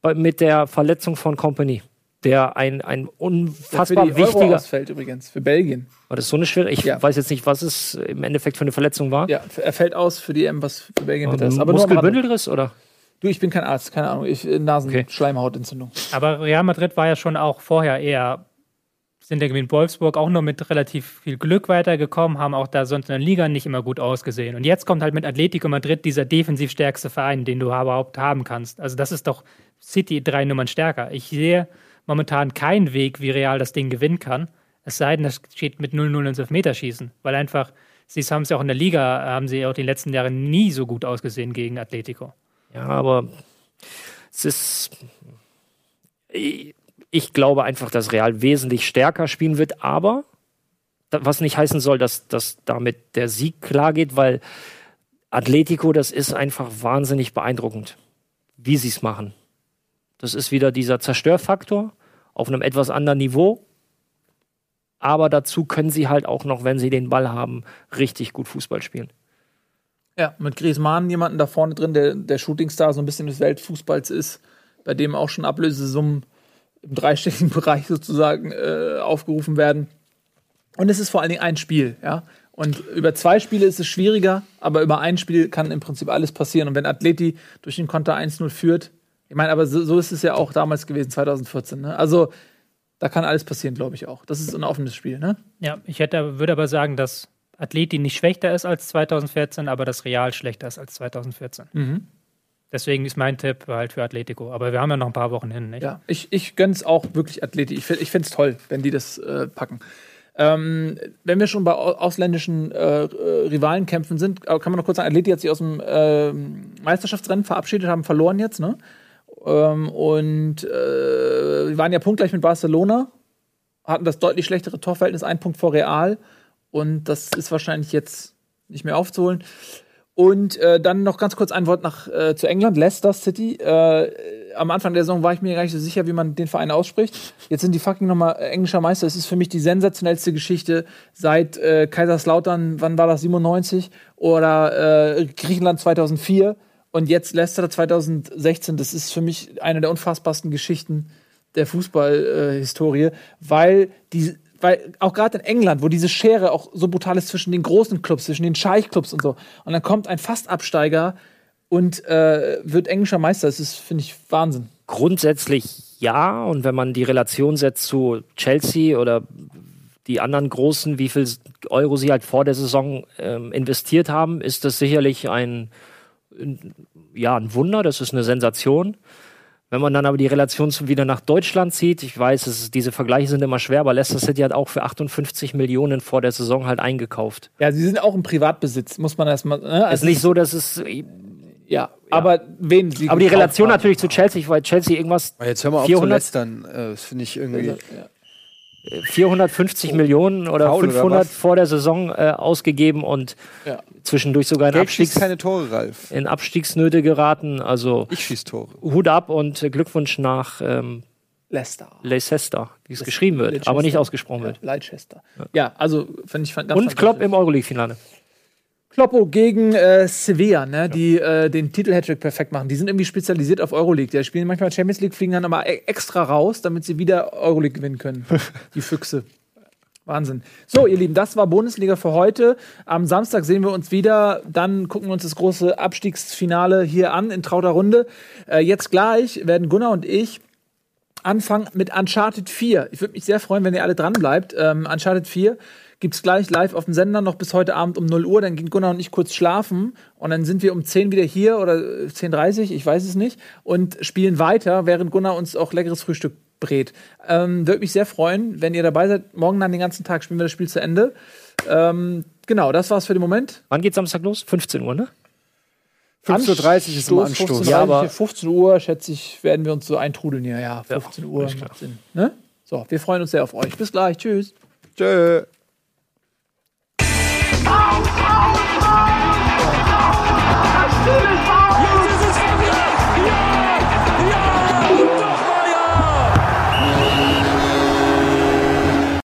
bei, mit der Verletzung von Company. Der ein, ein Der für unfassbar die Euro wichtiger. ausfällt übrigens, für Belgien. War das so eine schwere? Ich Ja. weiß jetzt nicht, was es im Endeffekt für eine Verletzung war. Ja, er fällt aus für die EM, was für Belgien wird das. Aber nur am Rande. Muskelbündelriss oder? Du, ich bin kein Arzt, keine Ahnung. Ich, äh, Nasenschleimhautentzündung. Aber Real Madrid war ja schon auch vorher eher, sind ja gegen Wolfsburg auch nur mit relativ viel Glück weitergekommen, haben auch da sonst in der Liga nicht immer gut ausgesehen. Und jetzt kommt halt mit Atletico Madrid dieser defensiv stärkste Verein, den du überhaupt haben kannst. Also das ist doch City drei Nummern stärker. Ich sehe momentan keinen Weg, wie Real das Ding gewinnen kann. Es sei denn, das steht mit 0-0 ins Elfmeterschießen. Weil einfach, sie haben es ja auch in der Liga, haben sie auch die letzten Jahre nie so gut ausgesehen gegen Atletico. Ja, aber es ist. Ich, glaube einfach, dass Real wesentlich stärker spielen wird, aber was nicht heißen soll, dass, dass damit der Sieg klar geht, weil Atletico, das ist einfach wahnsinnig beeindruckend, wie sie es machen. Das ist wieder dieser Zerstörfaktor auf einem etwas anderen Niveau. Aber dazu können sie halt auch noch, wenn sie den Ball haben, richtig gut Fußball spielen. Ja, mit Griezmann jemanden da vorne drin, der der Shootingstar so ein bisschen des Weltfußballs ist, bei dem auch schon Ablösesummen im dreistelligen Bereich sozusagen äh, aufgerufen werden. Und es ist vor allen Dingen ein Spiel, ja. Und über zwei Spiele ist es schwieriger, aber über ein Spiel kann im Prinzip alles passieren. Und wenn Atleti durch den Konter 1-0 führt, ich meine, aber so, so ist es ja auch damals gewesen, 2014. Ne? Also da kann alles passieren, glaube ich auch. Das ist ein offenes Spiel, ne? Ja, ich hätte, würde aber sagen, dass Atleti nicht schlechter ist als 2014, aber das Real schlechter ist als 2014. Mhm. Deswegen ist mein Tipp halt für Atletico. Aber wir haben ja noch ein paar Wochen hin, nicht? Ja, ich, ich gönn's auch wirklich Athleti. Ich, ich finde es toll, wenn die das äh, packen. Ähm, wenn wir schon bei au- ausländischen äh, äh, Rivalenkämpfen sind, äh, kann man noch kurz sagen, Atleti hat sich aus dem ähm, Meisterschaftsrennen verabschiedet, haben verloren jetzt, ne? Ähm, und äh, waren ja punktgleich mit Barcelona, hatten das deutlich schlechtere Torverhältnis, ein Punkt vor Real. Und das ist wahrscheinlich jetzt nicht mehr aufzuholen. Und äh, dann noch ganz kurz ein Wort nach, äh, zu England, Leicester City. Äh, am Anfang der Saison war ich mir gar nicht so sicher, wie man den Verein ausspricht. Jetzt sind die fucking nochmal englischer Meister. Es ist für mich die sensationellste Geschichte seit äh, Kaiserslautern, wann war das, 97? Oder äh, Griechenland 2004. Und jetzt Leicester 2016. Das ist für mich eine der unfassbarsten Geschichten der Fußballhistorie, weil die weil auch gerade in England, wo diese Schere auch so brutal ist zwischen den großen Clubs, zwischen den Scheich-Clubs und so, und dann kommt ein Fastabsteiger und äh, wird englischer Meister. Das ist, finde ich, Wahnsinn. Grundsätzlich ja. Und wenn man die Relation setzt zu Chelsea oder die anderen Großen, wie viel Euro sie halt vor der Saison ähm, investiert haben, ist das sicherlich ein- ja, ein Wunder. Das ist eine Sensation. Wenn man dann aber die Relation wieder nach Deutschland zieht, ich weiß, es ist, diese Vergleiche sind immer schwer, aber Leicester City hat auch für 58 Millionen vor der Saison halt eingekauft. Ja, sie sind auch im Privatbesitz, muss man erstmal. Ne? Es ist nicht so, dass es. Ja, aber wen sie Aber die Relation haben. natürlich zu Chelsea, weil Chelsea irgendwas Aber jetzt hör mal auf 400 zu lästern. Äh, Das finde ich irgendwie. 450 Millionen oder Faul oder 500 was? vor der Saison äh, ausgegeben und Ja. zwischendurch sogar in, Geld Abstiegs keine Tore, Ralf. in Abstiegsnöte geraten. Also Ich schieß Tore. Hut ab und äh, Glückwunsch nach ähm, Leicester. Leicester, wie es geschrieben wird, Leicester. aber nicht ausgesprochen Ja, wird. Leicester. Ja, also finde ich ganz Und Klopp im Euroleague-Finale. Kloppo gegen äh, Sevilla, ne, die äh, den Titel Hattrick perfekt machen. Die sind irgendwie spezialisiert auf Euroleague. Die spielen manchmal Champions League, fliegen dann aber e extra raus, damit sie wieder Euroleague gewinnen können. die Füchse. Wahnsinn. So, ihr Lieben, das war Bundesliga für heute. Am Samstag sehen wir uns wieder. Dann gucken wir uns das große Abstiegsfinale hier an in trauter Runde. Äh, jetzt gleich werden Gunnar und ich anfangen mit Uncharted 4. Ich würde mich sehr freuen, wenn ihr alle dran bleibt. Ähm, Uncharted 4 gibt's gleich live auf dem Sender noch bis heute Abend um 0 Uhr. Dann gehen Gunnar und ich kurz schlafen und dann sind wir um 10 wieder hier oder äh, 10.30 ich weiß es nicht und spielen weiter, während Gunnar uns auch leckeres Frühstück brät. Ähm, würde mich sehr freuen, wenn ihr dabei seid. Morgen dann den ganzen Tag spielen wir das Spiel zu Ende. Ähm, genau, das war's für den Moment. Wann geht Samstag los? 15 Uhr, ne? 15.30 Uhr ist im Anstoß, Anstoß. 15.30 Ja, aber- 15 Uhr, schätze ich, werden wir uns so eintrudeln hier. Ja, 15 Uhr alles klar. macht Sinn. Ne? So, wir freuen uns sehr auf euch. Bis gleich. Tschüss. Tschö. oh, oh, oh, it.